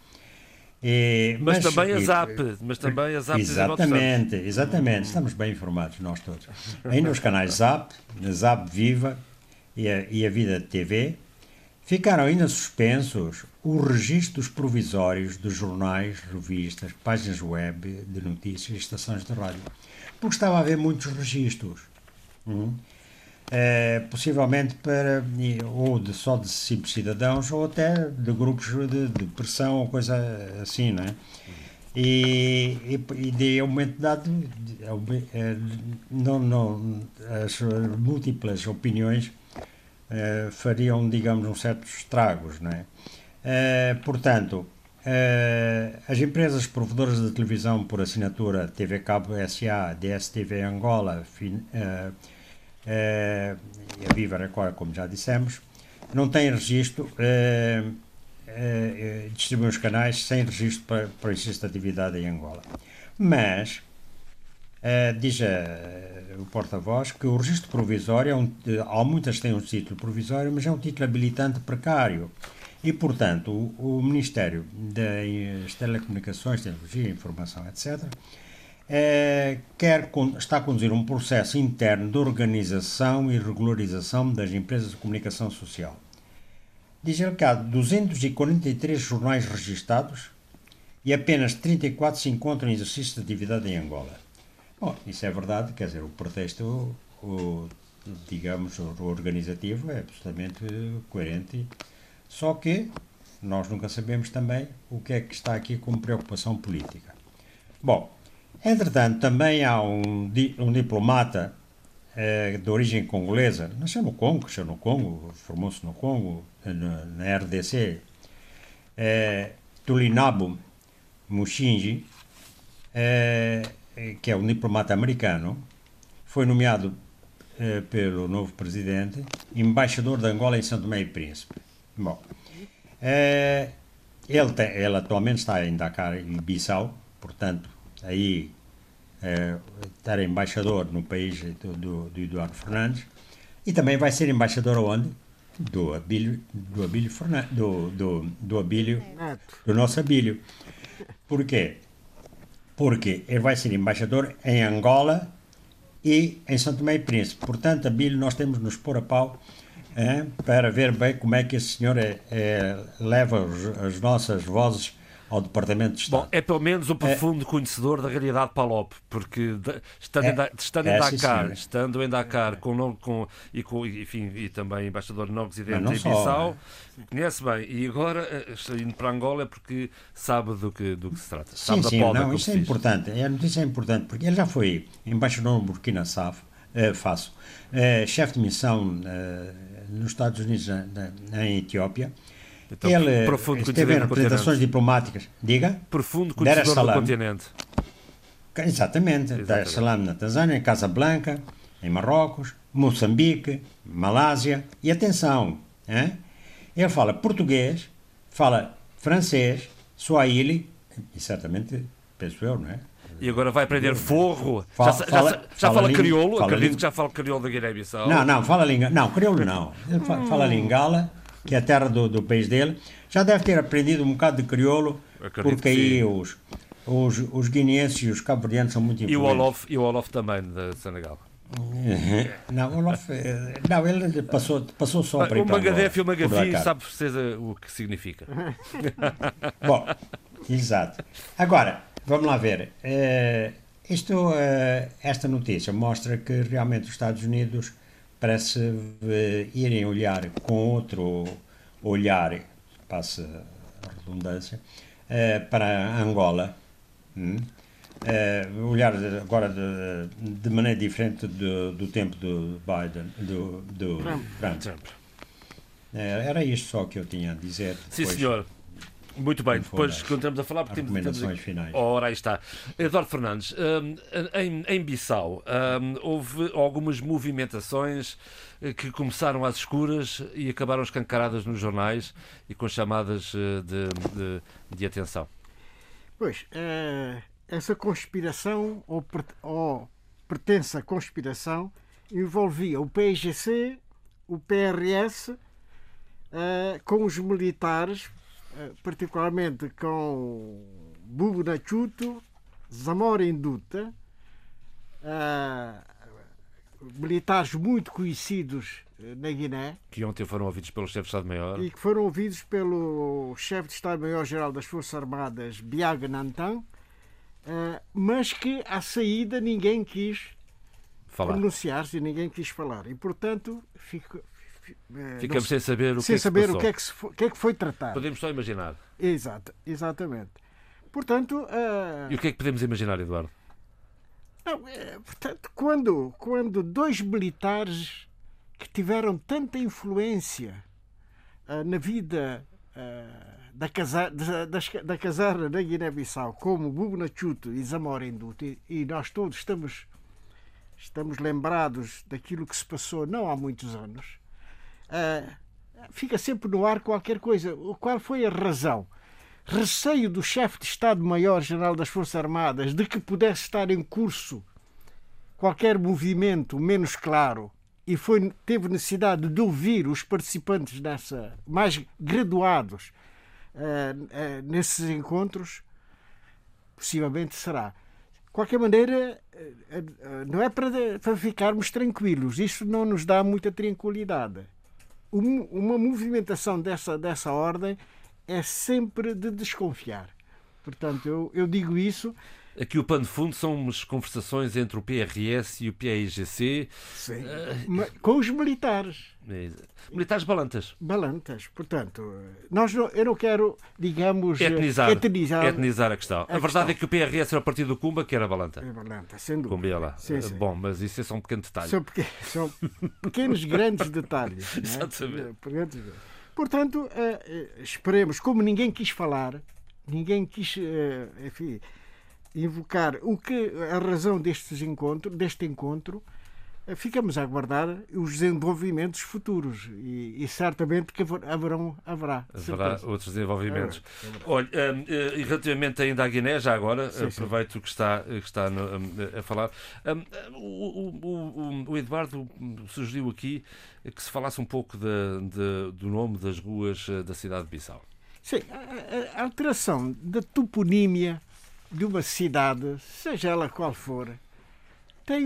E, mas, mas, também a ZAP, mas também a ZAP Exatamente, exatamente, estamos bem informados nós todos. Ainda os canais ZAP, ZAP Viva e a, e a Vida TV ficaram ainda suspensos os registros provisórios dos jornais, revistas, páginas web de notícias e estações de rádio, porque estava a haver muitos registros. Hum? É, possivelmente para ou de, só de simples cidadãos ou até de grupos de, de pressão ou coisa assim, não é? E, e, e de aumento dado, eh, não, não, as múltiplas opiniões uh, fariam, digamos, uns certos estragos, não é? Uh, portanto, as empresas provedoras de televisão por assinatura TV Cabo SA, DSTV Angola fin, e a Viva Record, como já dissemos, não têm registro uh, distribuem os canais sem registro para, para exercício de atividade em Angola. Mas, uh, diz uh, o porta-voz que o registro provisório, é um, há muitas têm um título provisório, mas é um título habilitante precário. E, portanto, o, o Ministério das Telecomunicações, Tecnologia, Informação, etc., é, quer, está a conduzir um processo interno de organização e regularização das empresas de comunicação social diz ele que há 243 jornais registados e apenas 34 se encontram em exercício de atividade em Angola. Bom, isso é verdade, quer dizer, o pretexto, o, digamos, o organizativo é absolutamente coerente, só que nós nunca sabemos também o que é que está aqui como preocupação política. Bom, entretanto, também há um, um diplomata é, de origem congolesa, nasceu no Congo, cresceu no Congo, formou-se no Congo, na, na RDC, é, Tulinabo Mushinji, é, que é um diplomata americano, foi nomeado é, pelo novo presidente embaixador de Angola em São Tomé e Príncipe. Bom, é, ele, tem, ele atualmente está em Dakar e Bissau, portanto, aí estar embaixador no país do, do, do, Eduardo Fernandes e também vai ser embaixador onde? Do Abílio, do Abílio Fernandes, do, do, do Abílio, do nosso Abílio. Por quê? Porque ele vai ser embaixador em Angola e em São Tomé e Príncipe. Portanto, Abílio, nós temos de nos pôr a pau hein, para ver bem como é que esse senhor é, é, leva os, as nossas vozes ao Departamento de Estado. Bom, é pelo menos um é. profundo é, conhecedor da realidade Palop, porque de, estando, é, em, estando, é, em Dakar, estando em Dakar com, com, e, com, enfim, e também embaixador não residente não em Bissau, né? conhece bem. E agora, eh, indo para Angola, é porque sabe do que, do que se trata. Sabe sim, sim, poda, não, isso é importante. A notícia é importante, porque ele já foi embaixador no Burkina Faso, eh, Faso eh, chefe de missão eh, nos Estados Unidos, na, em Etiópia, então, ele profundo esteve em representações diplomáticas. Diga? Profundo conhecedor do continente. Exatamente. Dar es Salaam na Tanzânia, em Casablanca, em Marrocos, Moçambique, Malásia. E atenção, hein? ele fala português, fala francês, swahili, e certamente, penso eu, não é? E agora vai aprender forro. Fala, já, fala, já, já fala, fala crioulo? Fala Acredito que já fala crioulo da Guiné-Bissau. Não, não, fala língua. Não, crioulo não. Ele fala lingala que é a terra do, do país dele, já deve ter aprendido um bocado de crioulo, porque aí os, os, os guineenses e os cabo-verdianos são muito influentes. E o Olof, e o Olof também, de Senegal. Não, o Olof, eh, não, ele passou, passou só para O Magadef e o Magavi sabe certeza o que significa. Bom, exato. Agora, vamos lá ver. Uh, isto, uh, esta notícia mostra que realmente os Estados Unidos parece uh, irem olhar com outro olhar, passa a redundância, uh, para Angola. Hum? Uh, olhar agora de, de, maneira diferente do, do tempo do Biden, do, do Trump. Trump. era isto só que eu tinha a dizer. Sim, senhor. Muito bem, depois continuamos a falar porque recomendações finais. Ora, aí está. Eduardo Fernandes, um, em, em Bissau um, houve algumas movimentações eh, que começaram às escuras e acabaram escancaradas nos jornais e com chamadas eh, de, de, de atenção. Pois, uh, essa conspiração ou, pertença conspiração envolvia o PIGC, o PRS, uh, com os militares eh, particularmente com Bubu Nachuto, Zamora Induta, uh, militares muito conhecidos eh, na Guiné. Que ontem foram ouvidos pelo chefe de Estado-Maior. E que foram ouvidos pelo chefe de Estado-Maior-Geral das Forças Armadas, Biaga Nantan, mas que à saída ninguém quis pronunciar-se e ninguém quis falar. E, portanto, fico, é, Ficamos não, sem saber o sem que saber é que o que é que, foi, que é que foi tratado. Podemos só imaginar. Exato, exatamente. Portanto. Uh... E o que é que podemos imaginar, Eduardo? Não, é, portanto, quando, quando dois militares que tiveram tanta influência uh, na vida uh, da, casa, da, da, da casarna da Guiné-Bissau, como Bubna Chuto e Zamora Induti, e nós todos estamos, estamos lembrados daquilo que se passou não há muitos anos, uh, fica sempre no ar qualquer coisa. Qual foi a razão? Receio do chefe de Estado-Maior-General das Forças Armadas de que pudesse estar em curso qualquer movimento menos claro e foi, teve necessidade de ouvir os participantes dessa, mais graduados uh, uh, nesses encontros, possivelmente será. De qualquer maneira, uh, não é para, para ficarmos tranquilos, isso não nos dá muita tranquilidade. Um, uma movimentação dessa, dessa ordem é sempre de desconfiar. Portanto, eu, eu digo isso Aqui o pano de fundo são as conversações entre o PRS e o PAIGC. Sim. Uh, com os militares. É, militares balantas. Balantas. Portanto, nós não, eu não quero, digamos, etnizar, etnizar, etnizar a questão. A, a verdade questão. é que o PRS era o partido do Cumba, que era balanta. É balanta, sem dúvida. Lá. Sim, sim. Bom, mas isso é só um pequeno detalhe. São, pequenos, são pequenos grandes detalhes. Exatamente. Portanto, uh, esperemos, como ninguém quis falar, ninguém quis, uh, enfim, invocar o que a razão destes encontro, deste encontro, eh, ficamos a aguardar os desenvolvimentos futuros e, e certamente que haverão, haverá. Haverá certeza. outros desenvolvimentos. É, é Olha, um, eh, e relativamente ainda à Guiné, já agora, sim, aproveito sim. que está, que está no, a falar. Um, o, o, o, Eduardo sugeriu aqui que se falasse um pouco de, de, do nome das ruas eh, da cidade de Bissau. Sim, a, a alteração da toponímia de uma cidade, seja ela qual for, tem,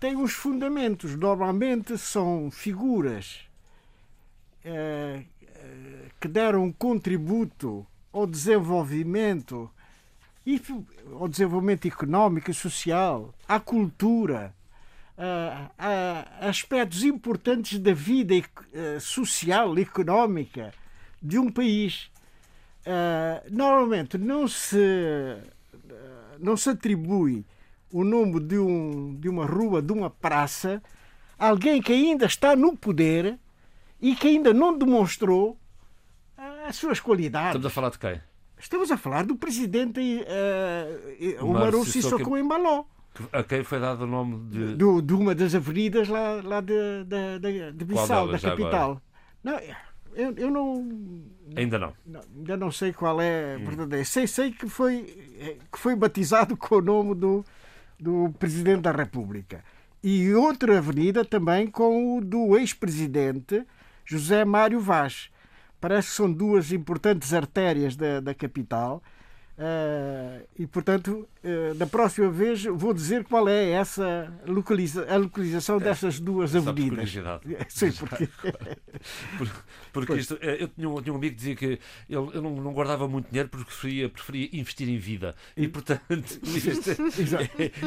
tem uns fundamentos. Normalmente são figuras eh, eh, que deram um contributo ao desenvolvimento e ao desenvolvimento económico e social, à cultura, a, a aspectos importantes da vida eh, social económica de um país. normalmente não se não se atribui o nome de, um, de uma rua, de uma praça, alguém que ainda está no poder e que ainda não demonstrou as suas qualidades. Estamos a falar de quem? Estamos a falar do presidente uh, Umaru Sissoko Embaló. A quem foi dado o nome de... Do, de uma das avenidas lá, lá de, de, de, de Bissau, da capital. Não, eu, eu não. Ainda não. não. Ainda não sei qual é a hum. Sei, sei que foi, que foi batizado com o nome do, do Presidente da República. E outra avenida também com o do ex-presidente José Mário Vaz. Parece que são duas importantes artérias da, da capital Uh, e, portanto, uh, da próxima vez vou dizer qual é essa localiza a localização é, dessas duas avenidas. Sim, porque... porque isto, eh, eu tinha um, tinha um, amigo que dizia que ele, eu não, não, guardava muito dinheiro porque preferia, preferia investir em vida. E, portanto,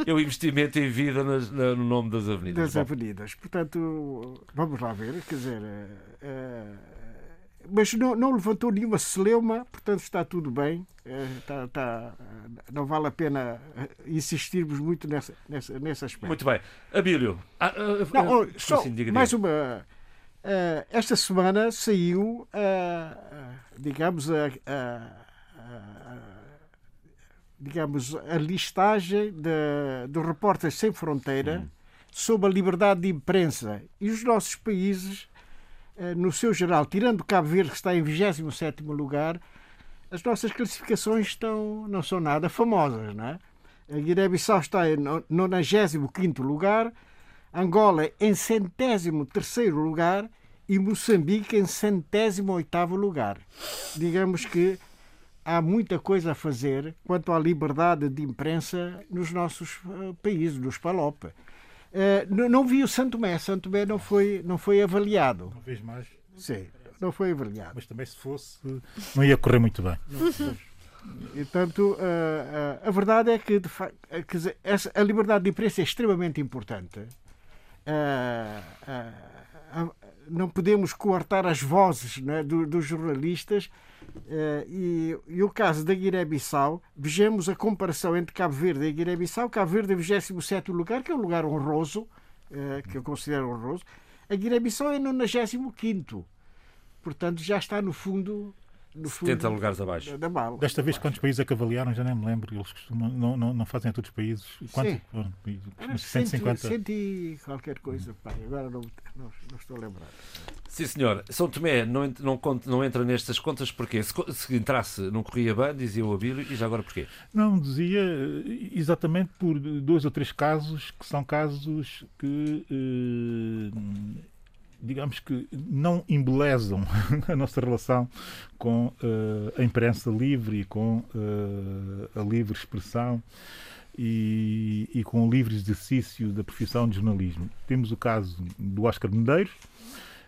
é o investimento em vida nas, no nome das avenidas. Das Bom. avenidas. Portanto, vamos lá ver. Quer dizer. Uh, mas não, não, levantou nenhuma celeuma, portanto está tudo bem. Está, está, não vale a pena insistirmos muito nessa, nessa, nesse aspecto. Muito bem. Abílio, ah, ah, não, ah, só assim, mais uma. Uh, esta semana saiu, digamos, a, a, a, digamos, a listagem de, do Repórteres Sem Fronteira hum. sobre a liberdade de imprensa. E os nossos países eh, no seu geral, tirando Cabo Verde, que está em 27 lugar, as nossas classificações estão, não são nada famosas. Não é? A Guiné-Bissau está em 95 lugar, Angola em centésimo terceiro lugar e Moçambique em centésimo oitavo lugar. Digamos que há muita coisa a fazer quanto à liberdade de imprensa nos nossos eh, países, nos PALOP. Uh, não, não vi o Santo Tomé. Santo Tomé não foi, não foi avaliado. Uma vez mais. Sim, não foi avaliado. Mas também se fosse, não ia correr muito bem. E, portanto, uh, uh, a verdade é que, de facto, essa, a liberdade de imprensa é extremamente importante. não podemos coartar as vozes né, do, dos jornalistas. E, e, o caso da Guiné-Bissau, vejamos a comparação entre Cabo Verde e Guiné-Bissau. Cabo Verde é 27 lugar, que é um lugar honroso, que eu considero honroso. A Guiné-Bissau é 95. Portanto, já está no fundo no 70 fundo, lugares abaixo. Da, da Desta vez, quantos países é que avaliaram? Já nem me lembro. Eles costumam, não, não, não fazem a todos os países. Quantos? Foram? 150. Cento e qualquer coisa. Pai. Agora não, não, não, estou a lembrar. Sim, senhor. São Tomé não, não, não entra nestas contas porque se, se entrasse não corria bem, dizia o Abílio, e já agora porquê? Não, dizia eh, exatamente por dois ou três casos que são casos que. Eh, digamos que não embelezam a nossa relação com uh, a imprensa livre e com uh, a livre expressão e, e, com o livre exercício da profissão de jornalismo. Temos o caso do Oscar Medeiros,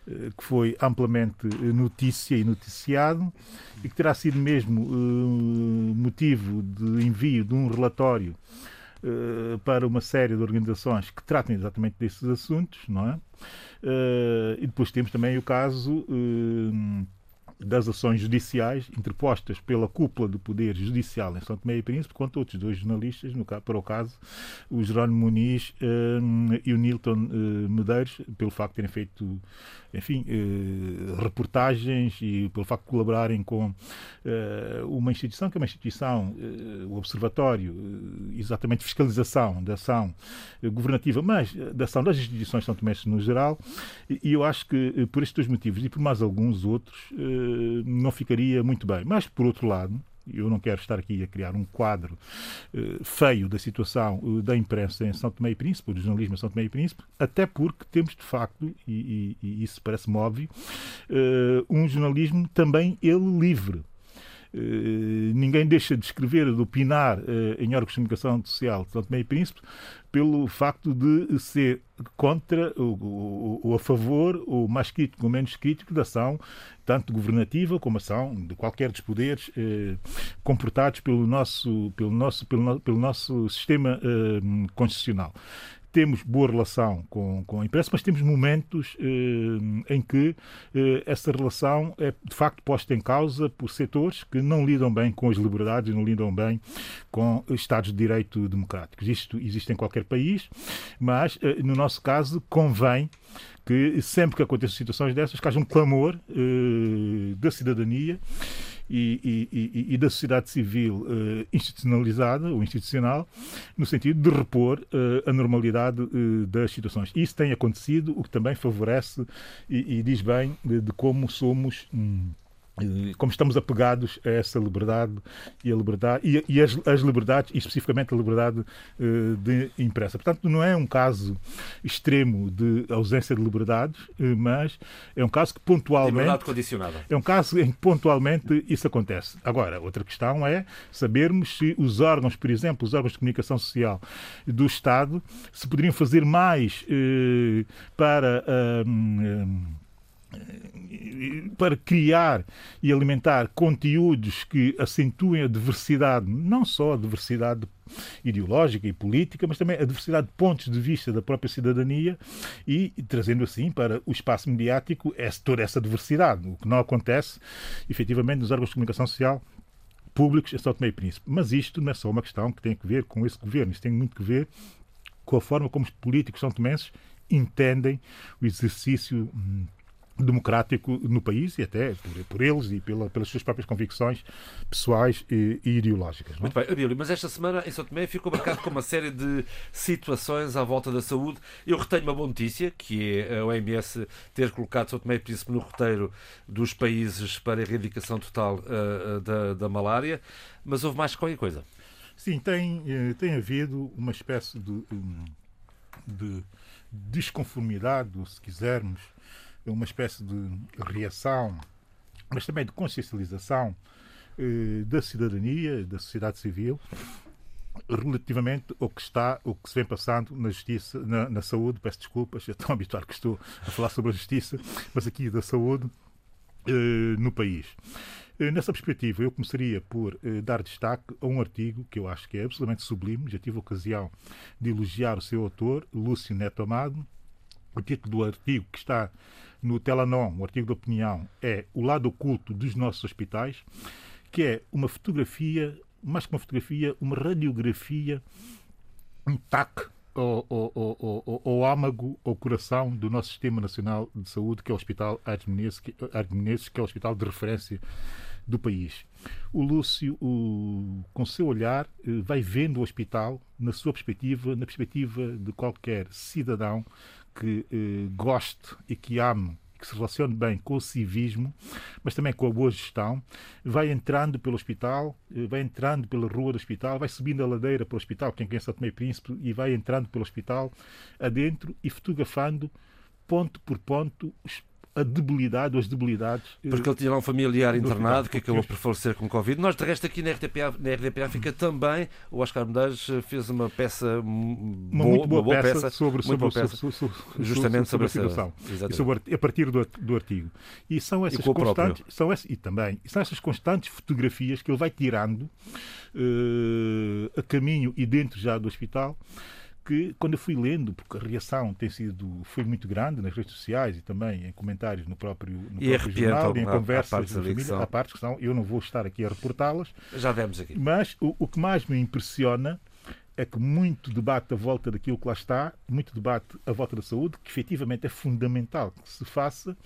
uh, que foi amplamente notícia e noticiado e que terá sido mesmo motivo de envio de um relatório para uma série de organizações que tratam exatamente desses assuntos, não é? Uh, e depois temos também o caso uh, das ações judiciais interpostas pela cúpula do Poder Judicial em São Tomé e Príncipe contra outros dois jornalistas, no, para o caso o Jerónimo Muniz e o Nilton Medeiros, pelo facto de terem feito enfim, eh, reportagens e pelo facto de colaborarem com eh, uma instituição que é uma instituição, eh, o Observatório, exatamente fiscalização da ação governativa, mas da ação das instituições São Tomé no geral, e eu acho que por estes dois motivos e por mais alguns outros não ficaria muito bem. Mas, por outro lado, eu não quero estar aqui a criar um quadro uh, feio da situação uh, da imprensa em São Tomé e Príncipe, do jornalismo em São Tomé e Príncipe, até porque temos de facto, e, e, e isso parece-me óbvio, uh, um jornalismo também ele livre. ninguém deixa de escrever, de opinar em órgãos de comunicação social de São Tomé e Príncipe pelo facto de ser contra ou, ou, a favor, ou mais crítico ou menos crítico da ação, tanto governativa como ação de qualquer dos poderes eh, comportados pelo nosso, pelo nosso, pelo, pelo nosso sistema eh, constitucional temos boa relação com, com a imprensa, mas temos momentos eh, em que eh, essa relação é de facto posta em causa por setores que não lidam bem com as liberdades, não lidam bem com Estados de Direito democráticos. Isto existe em qualquer país, mas eh, no nosso caso convém que sempre que aconteçam situações dessas, que haja um clamor eh, da cidadania e, e, e da sociedade civil uh, institucionalizada ou institucional, no sentido de repor uh, a normalidade das situações. Isso tem acontecido, o que também favorece e, e diz bem de, de como somos. Hum, como estamos apegados a essa liberdade e a liberdade e, e as, as, liberdades e especificamente a liberdade uh, de imprensa. Portanto, não é um caso extremo de ausência de liberdades, uh, mas é um caso que pontualmente liberdade condicionada. É um caso em que pontualmente isso acontece. Agora, outra questão é sabermos se os órgãos, por exemplo, os órgãos de comunicação social do Estado, se poderiam fazer mais uh, para para criar e alimentar conteúdos que acentuem a diversidade, não só a diversidade ideológica e política, mas também a diversidade de pontos de vista da própria cidadania e trazendo assim para o espaço mediático toda essa diversidade, o que não acontece efetivamente nos órgãos de comunicação social públicos em São Tomé e Príncipe. Mas isto não é só uma questão que tem a ver com esse governo, isto tem muito que ver com a forma como os políticos são tomenses entendem o exercício hum, democrático no país e até por, por eles e pela, pelas suas próprias convicções pessoais e, e ideológicas. Não? Muito bem, Abílio, mas esta semana em São Tomé ficou marcado com uma série de situações à volta da saúde. Eu retenho uma boa notícia, que é a OMS ter colocado São Tomé e Príncipe no roteiro dos países para a erradicação total uh, da, da malária, mas houve mais qualquer coisa. Sim, tem, eh, tem havido uma espécie de, de desconformidade, se quisermos, é uma espécie de reação, mas também de consciencialização eh, da cidadania, da sociedade civil, relativamente ao que está, o que se vem passando na justiça, na, na saúde, peço desculpas, é tão habituado que estou a falar sobre a justiça, mas aqui da saúde eh, no país. Eh, nessa perspectiva, eu começaria por eh, dar destaque a um artigo que eu acho que é absolutamente sublime. Já tive a ocasião de elogiar o seu autor, Lúcio Neto Amado, o título do artigo que está no Telanon, o artigo de opinião, é O lado oculto dos nossos hospitais, que é uma fotografia, mais que uma fotografia, uma radiografia, um tac ao, âmago, ao coração do nosso Sistema Nacional de Saúde, que é o Hospital Armenenses, que é o hospital de referência do país. O Lúcio, o, com seu olhar, eh, vai vendo o hospital na sua perspectiva, na perspectiva de qualquer cidadão que eh, goste e que ame que se relacione bem com o civismo, mas também com a boa gestão, vai entrando pelo hospital, eh, vai entrando pela rua do hospital, vai subindo a ladeira para o hospital, quem conhece São Tomé Príncipe, e vai entrando pelo hospital adentro e fotografando ponto por ponto a debilidade ou as debilidades. Eh, Porque ele tinha lá um familiar internado que acabou por falecer com Covid. Nós, de resto, aqui na RTPA, na RTPA fica também. O Oscar Medeiros eh, fez uma peça uma boa, muito boa, boa peça, peça, sobre, sobre, peça, sobre, sobre, justamente sobre, sobre a situação. E sobre, a partir do, do artigo. E são essas e constantes. São essas, e também são essas constantes fotografias que ele vai tirando uh, a caminho e dentro já do hospital que quando eu fui lendo, porque a reação tem sido foi muito grande nas redes sociais e também em comentários no próprio, no e próprio jornal, em conversas de família, há partes que são, eu não vou estar aqui a reportá-las. Já vemos aqui. Mas o, o que mais me impressiona é que muito debate à volta daquilo que lá está, muito debate à volta da saúde, que efetivamente é fundamental que se faça,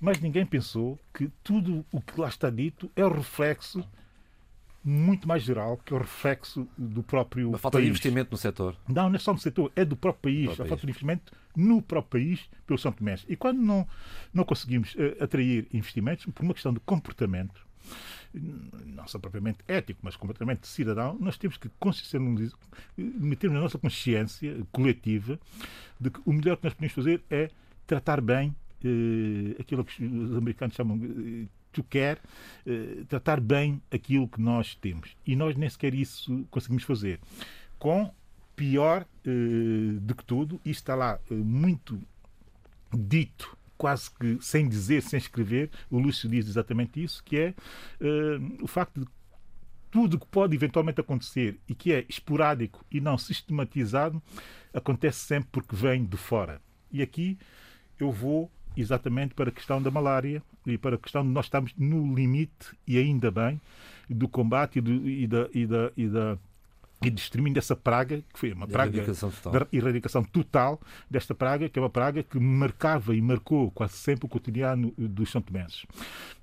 mas ninguém pensou que tudo o que lá está dito é o reflexo muito mais geral, que é o reflexo do próprio Uma falta país. de investimento no setor. Não, não é só no setor, é do próprio país. Próprio a falta de investimento no próprio país pelo São Tomé. E quando não, não conseguimos uh, atrair investimentos, por uma questão de comportamento, não só propriamente ético, mas comportamento de cidadão, nós temos que meter na nossa consciência coletiva de que o melhor que nós podemos fazer é tratar bem uh, aquilo que os americanos chamam uh, tu quer uh, tratar bem aquilo que nós temos. E nós nem sequer isso conseguimos fazer. Com pior uh, do que tudo, isto está lá uh, muito dito quase que sem dizer, sem escrever, o Lúcio diz exatamente isso, que é o facto de tudo que pode eventualmente acontecer e que é esporádico e não sistematizado, acontece sempre porque vem de fora. E aqui eu vou exatamente para a questão da malária e para a questão de nós estamos no limite, e ainda bem, do combate e, do, e da, e da, e da e de extermínio dessa praga, que foi uma praga erradicação da erradicação total desta praga, que é uma praga que marcava e marcou quase sempre o cotidiano dos São Tomenses.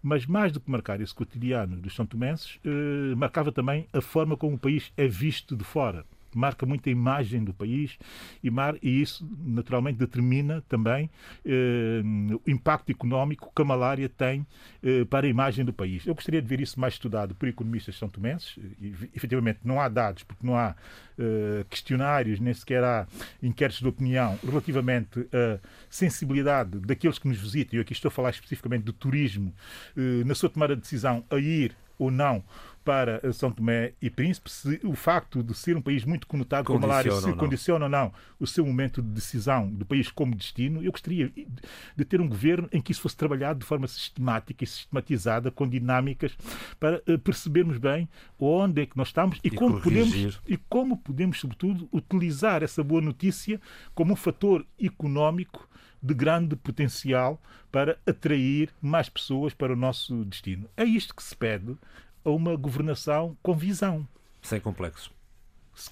Mas mais do que marcar esse cotidiano dos São Tomenses, eh, marcava também a forma como o país é visto de fora marca muito a imagem do país e, mar, e isso naturalmente determina também eh, o impacto económico que a malária tem eh, para a imagem do país. Eu gostaria de ver isso mais estudado por economistas são tomenses. E, efetivamente não há dados, porque não há eh, questionários, nem sequer há inquéritos de opinião relativamente à sensibilidade daqueles que nos visitam, e aqui estou a falar especificamente do turismo, eh, na sua tomada de decisão a ir ou não para São Tomé e Príncipe, se o facto de ser um país muito conotado com a malária se condiciona ou não o seu momento de decisão do país como destino, eu gostaria de ter um governo em que isso fosse trabalhado de forma sistemática e sistematizada, com dinâmicas, para eh, percebermos bem onde é que nós estamos e, e como podemos e como podemos, sobretudo, utilizar essa boa notícia como um fator económico de grande potencial para atrair mais pessoas para o nosso destino. É isto que se pede a uma governação com visão. Sem complexos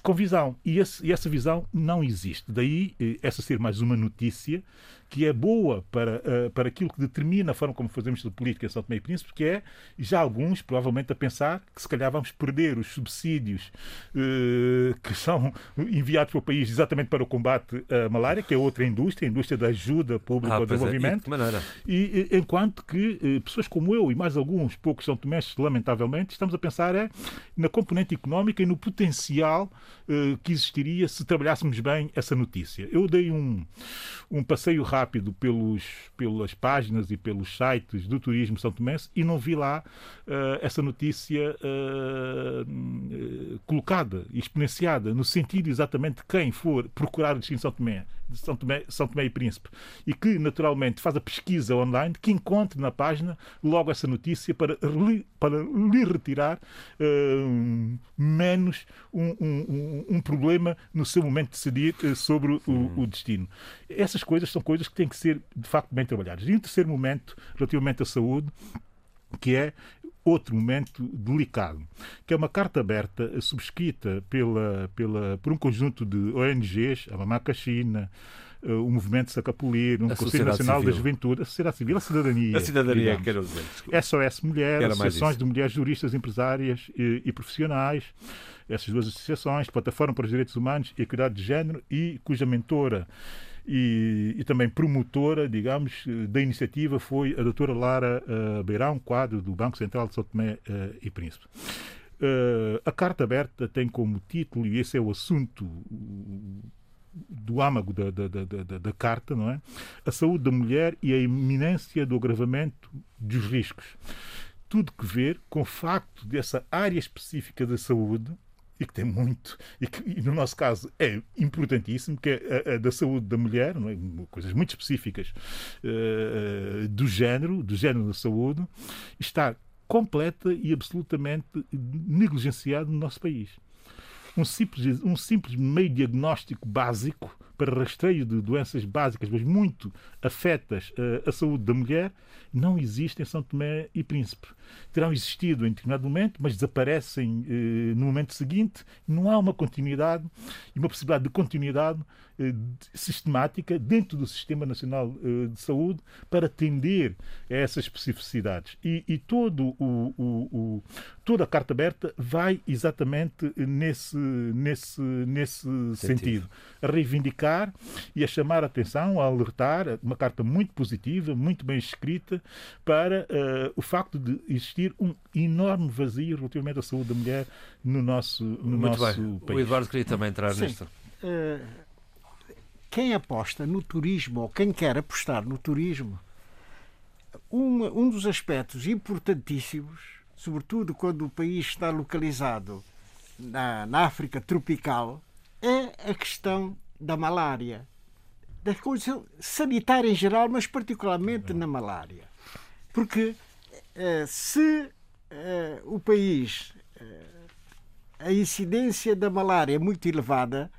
com visão. E, esse, e, essa visão não existe. Daí eh, essa ser mais uma notícia que é boa para, uh, para aquilo que determina a forma como fazemos a política em São Tomé e Príncipe, que é já alguns, provavelmente, a pensar que se calhar vamos perder os subsídios uh, que são enviados para o país exatamente para o combate à malária, que é outra indústria, a indústria da ajuda pública ah, ao é. desenvolvimento. É. E, enquanto que uh, pessoas como eu e mais alguns poucos São Tomés, lamentavelmente, estamos a pensar é, na componente económica e no potencial que existiria se trabalhássemos bem essa notícia. Eu dei um, um passeio rápido rápido pelos, pelas páginas e pelos sites do Turismo São Tomé e não vi lá uh, essa notícia uh, colocada e exponenciada, no sentido exatamente de quem for procurar o destino São Tomé de São Tomé, São Tomé e Príncipe e que naturalmente faz a pesquisa online, que encontre na página logo essa notícia para, li, para lhe retirar uh, menos um, um, um, problema no seu momento de decidir sobre o, o, destino. Essas coisas são coisas que têm que ser, de facto, bem trabalhadas. E um terceiro momento, relativamente à saúde, que é outro momento delicado, que é uma carta aberta subscrita pela, pela, por um conjunto de ONGs, a Mamaca China, eh, o movimento Sacapulir, o Conselho Nacional Civil. da Juventude, a sociedade civil, a cidadania. A cidadania, quero dizer. SOS Mulher, associações de mulheres juristas, empresárias e, e, profissionais, essas duas associações, Plataforma para os Direitos Humanos e Equidade de Género, e cuja mentora e, e, também promotora, digamos, da iniciativa foi a doutora Lara uh, Beirão, quadro do Banco Central de São Tomé uh, e Príncipe. Uh, a Carta Aberta tem como título, e esse é o assunto do âmago da, da, da, da, carta, não é? A saúde da mulher e a iminência do agravamento dos riscos. Tudo que ver com o facto dessa área específica da saúde e que tem muito, e que e no nosso caso é importantíssimo, que é a, a da saúde da mulher, é? coisas muito específicas uh, do género, do género da saúde, está completa e absolutamente negligenciado no nosso país. Um simples, um simples meio diagnóstico básico para rastreio de doenças básicas, mas muito afetas uh, a saúde da mulher, não existe em São Tomé e Príncipe. Terão existido em determinado momento, mas desaparecem uh, no momento seguinte. Não há uma continuidade e uma possibilidade de continuidade sistemática dentro do Sistema Nacional de Saúde para atender a essas especificidades. E, e todo o, o, o, toda a carta aberta vai exatamente nesse, nesse, nesse sentido. sentido. A reivindicar e a chamar a atenção, a alertar, uma carta muito positiva, muito bem escrita, para uh, o facto de existir um enorme vazio relativamente à saúde da mulher no nosso, no muito nosso bem. país. O Eduardo queria também entrar Sim. nisto. Uh, quem aposta no turismo ou quem quer apostar no turismo, um, um dos aspectos importantíssimos, sobretudo quando o país está localizado na, na África tropical, é a questão da malária da coisa sanitária em geral, mas particularmente na malária. Porque uh, se uh, o país, uh, a incidência da malária é muito elevada,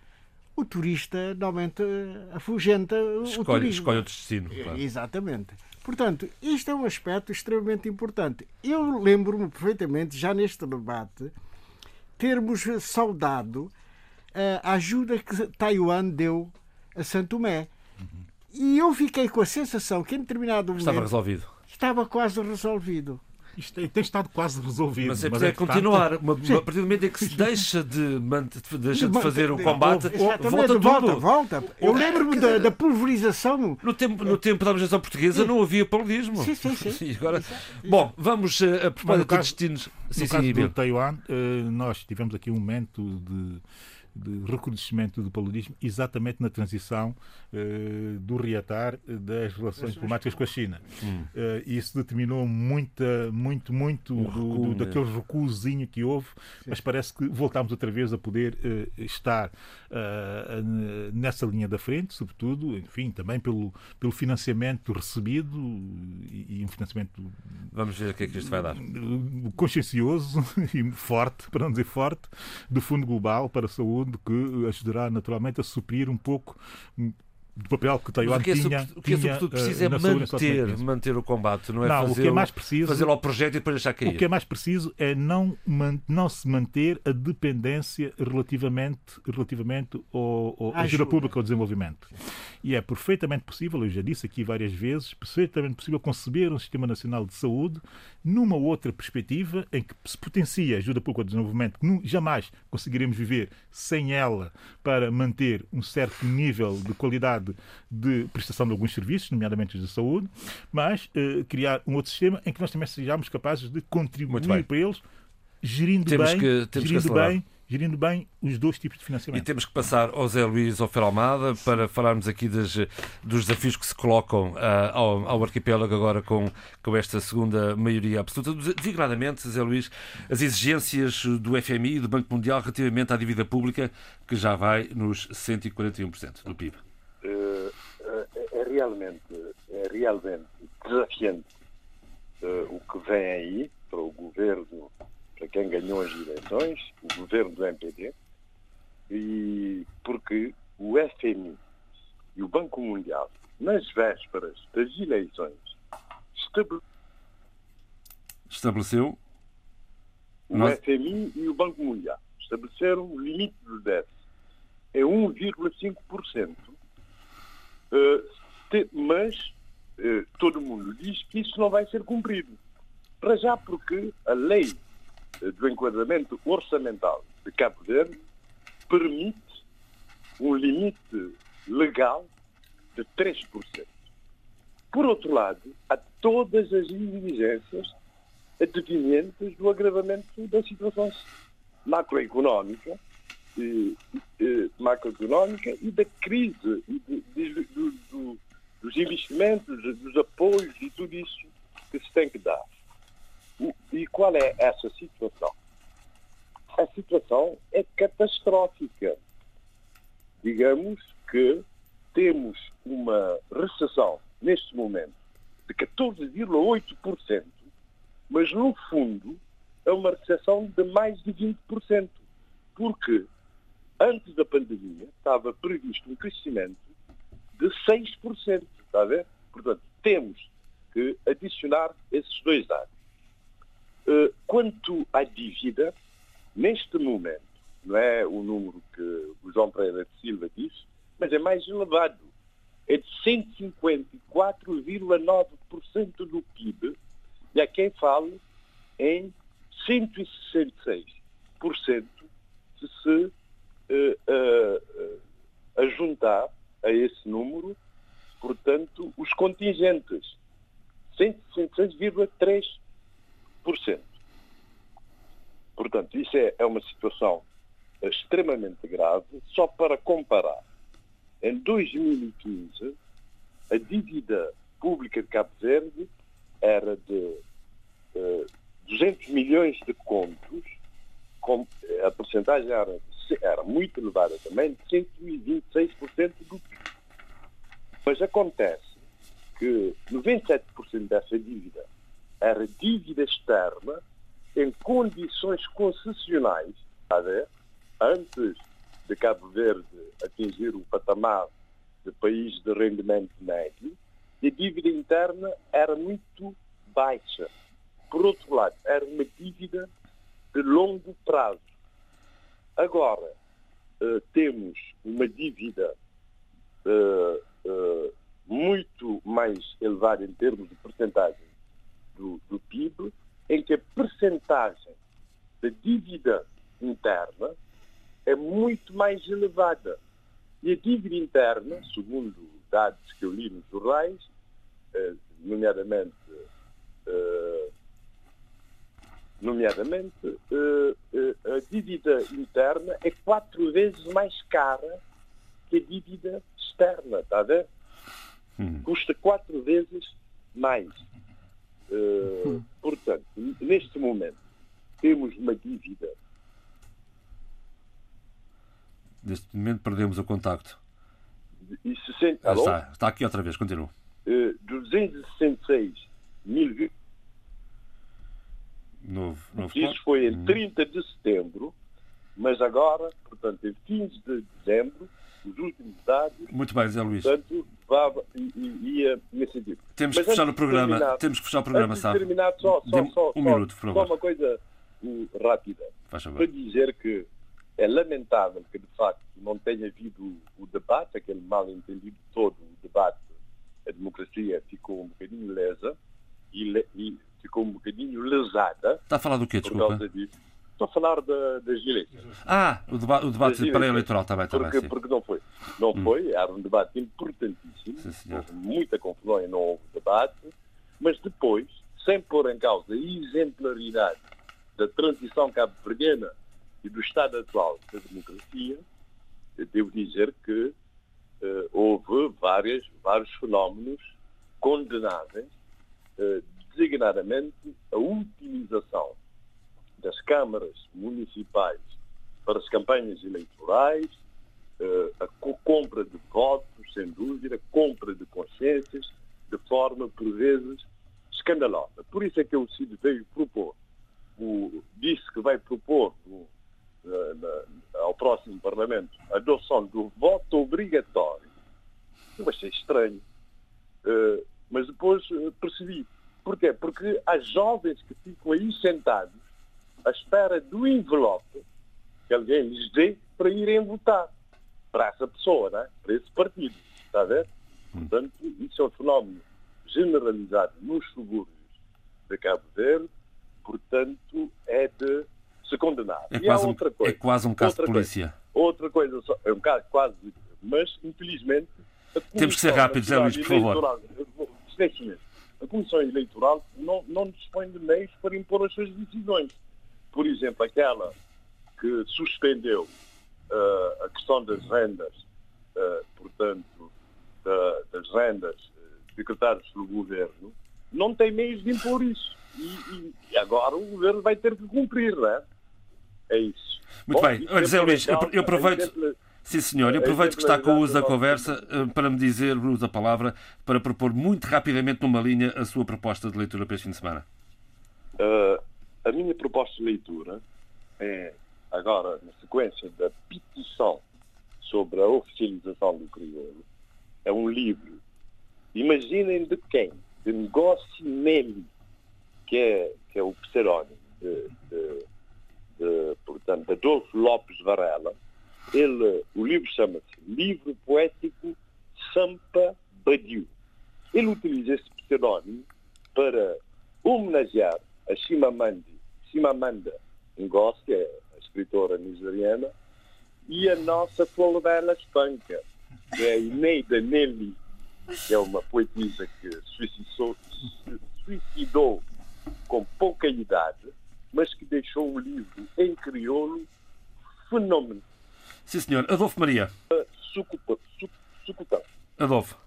o turista normalmente afugenta escolhe, o turismo. Escolhe o destino. Claro. Exatamente. Portanto, isto é um aspecto extremamente importante. Eu lembro-me perfeitamente, já neste debate, termos saudado a ajuda que Taiwan deu a Santo Tomé. E eu fiquei com a sensação que em determinado momento. Estava resolvido. Estava quase resolvido. Isto tem estado quase resolvido. Mas é, mas é continuar. Uma, a partir do momento em que se deixa de, deixa de fazer o combate, volta, volta, volta, volta. Eu lembro-me da, da, pulverização. No tempo, no tempo da administração portuguesa não havia paulismo. Sim, sim, sim. agora... Bom, vamos uh, a propósito de destinos. Sim, no sim, caso do Taiwan, uh, nós tivemos aqui um momento de de recrudescimento do paludismo exatamente na transição uh, do reatar das relações diplomáticas com a China. Hum. Uh, isso determinou muita, muito, muito um do, recuo, do, daquele recuozinho que houve, Sim. mas parece que voltámos outra vez a poder uh, estar nessa linha da frente, sobretudo, enfim, também pelo, pelo financiamento recebido e, e um financiamento. Vamos ver o que é que isto vai dar. Consciencioso e forte, para não dizer forte, do Fundo Global para a Saúde que ajudará naturalmente a suprir um pouco do papel que Taiwan o é tinha. O que é sobretudo preciso é manter, manter o combate, não é não, fazer, o que é mais preciso, fazer ao projeto e depois deixar cair. O que é mais preciso é não, não se manter a dependência relativamente, relativamente ao, ao, à ajuda pública ao desenvolvimento. E é perfeitamente possível, eu já disse aqui várias vezes, perfeitamente possível conceber um Sistema Nacional de Saúde numa outra perspectiva em que se potencia a ajuda pública ao desenvolvimento, que jamais conseguiremos viver sem ela para manter um certo nível de qualidade de prestação de alguns serviços, nomeadamente os de saúde, mas uh, criar um outro sistema em que nós também sejamos capazes de contribuir para eles, gerindo temos bem, que, temos gerindo bem gerindo bem os dois tipos de financiamento. E temos que passar ao Zé Luís Ofer Almada para falarmos aqui das, dos desafios que se colocam uh, ao, ao, arquipélago agora com, com esta segunda maioria absoluta. Designadamente, Zé Luís, as exigências do FMI e do Banco Mundial relativamente à dívida pública, que já vai nos 141% do PIB realmente, é realmente desafiante uh, o que vem aí para o governo, para quem ganhou as eleições, o governo do MPD, e porque o FMI e o Banco Mundial, nas vésperas das eleições, estabeleceram Estabeleceu. o Nós- FMI e o Banco Mundial estabeleceram o limite do déficit em 1,5%, eh, te- mas eh, todo mundo diz que isso não vai ser cumprido. Para já porque a lei eh, do enquadramento orçamental de Cabo Verde permite um limite legal de 3%. Por outro lado, há todas as exigências advenientes do agravamento da situação macroeconómica, e, e, macroeconómica e da crise e do- do- dos investimentos, dos apoios e tudo isso que se tem que dar. E qual é essa situação? A situação é catastrófica. Digamos que temos uma recessão neste momento de 14,8%, mas no fundo é uma recessão de mais de 20%, porque antes da pandemia estava previsto um crescimento de 6%, está a ver? Portanto, temos que adicionar esses dois dados. Eh, Quanto à dívida, neste momento, não é o número que o João Pereira de Silva disse, mas é mais elevado. É de 154,9% do PIB e há quem fale em 166% se se eh, eh, eh, ajuntar a esse número, portanto, os contingentes. 166,3%. Portanto, isso é, é uma situação extremamente grave. Só para comparar, em 2015, a dívida pública de Cabo Verde era de eh, 200 milhões de contos, com, a porcentagem era, era muito elevada também, de 126% do PIB. Mas acontece que 97% dessa dívida era dívida externa em condições concessionais, a ver? antes de Cabo Verde atingir o patamar de país de rendimento médio, e a dívida interna era muito baixa. Por outro lado, era uma dívida de longo prazo. Agora, eh, temos uma dívida eh, eh, muito mais elevada em termos de percentagem do, do PIB, em que a percentagem da dívida interna é muito mais elevada. E a dívida interna, segundo dados que eu li nos jornais, eh, nomeadamente, eh, nomeadamente eh, eh, a dívida interna é quatro vezes mais cara que a dívida externa, está a ver? Custa quatro vezes mais. Eh, portanto, neste momento, temos uma dívida Neste momento perdemos o contacto. e 60, Ah, está, está aqui outra vez, continua. Eh, 266 mil Novo, novo Isso foi em Hum. 30 de setembro, mas agora, portanto, em 15 de dezembro, os últimos dados, Muito bem, Zé Luís. portanto, vá, ia nesse sentido. Temos Mas que fechar o programa. Temos que fechar o programa, sabe? terminar, só, só, só, um só- minuto, por só favor. uma coisa uh, rápida. Faz favor. Para dizer que é lamentável que, de facto, não tenha havido o, debate, aquele mal entendido todo, o debate, a democracia ficou um bocadinho lesa e, e ficou um bocadinho lesada Está a falar do quê, por desculpa? causa disso. Estou a falar da, das eleições. Ah, o, deba o debate pré-eleitoral, está bem, está bem, Porque, sim. porque não foi. Não foi, era um debate importantíssimo. Sim, houve muita confusão e não houve debate. Mas depois, sem pôr em causa a exemplaridade da transição cabo-verdiana e do estado atual da democracia, devo dizer que eh, houve várias, vários fenómenos condenáveis, eh, designadamente a utilização das câmaras municipais para as campanhas eleitorais, eh, a co- compra de votos, sem dúvida, compra de consciências, de forma, por vezes, escandalosa. Por isso é que o CID veio propor, o, disse que vai propor no- na- na- ao próximo Parlamento a adoção do voto obrigatório Uh, mas depois uh, percebi. Porquê? Porque há jovens que ficam aí sentados à espera do envelope que alguém lhes dê para irem votar para essa pessoa, né? para esse partido. Está a ver? Portanto, isso é um fenómeno generalizado nos subúrbios de Cabo Verde, portanto, é de se condenar. É, quase um, coisa, é quase um caso de polícia. Coisa, outra coisa, só, é um caso quase, mas infelizmente. Temos que ser rápidos, Zé Luís, por favor. A Comissão Eleitoral não, não dispõe de meios para impor as suas decisões. Por exemplo, aquela que suspendeu uh, a questão das rendas, uh, portanto, da, das rendas uh, decretadas pelo governo, não tem meios de impor isso. E, e, agora o governo vai ter que cumprir, não é? É isso. Muito Bom, bem. Olha, Zé Luís, eu, eu aproveito. Sim, senhor. Eu aproveito que está com o uso da conversa para me dizer, uso da palavra, para propor muito rapidamente numa linha a sua proposta de leitura para este fim de semana. Uh, a minha proposta de leitura é, agora, na sequência da petição sobre a oficialização do crioulo, é um livro. Imaginem de quem? De Negócio Nelly, que é, que é o pseudónimo de, de, de, portanto, Adolfo Lopes Varela. Ele, o livro chama-se Livro Poético Sampa Badiu. Ele utiliza esse pseudónimo para homenagear a Chimamanda Chimamanda Ngozi, que é a escritora nigeriana, e a nossa Floribela Espanca, que é a Ineida Nelly, que é uma poetisa que suicidou, suicidou com pouca idade, mas que deixou um livro em crioulo fenômeno. Sim, senhor. Adolfo Maria. Sucutão. Adolfo.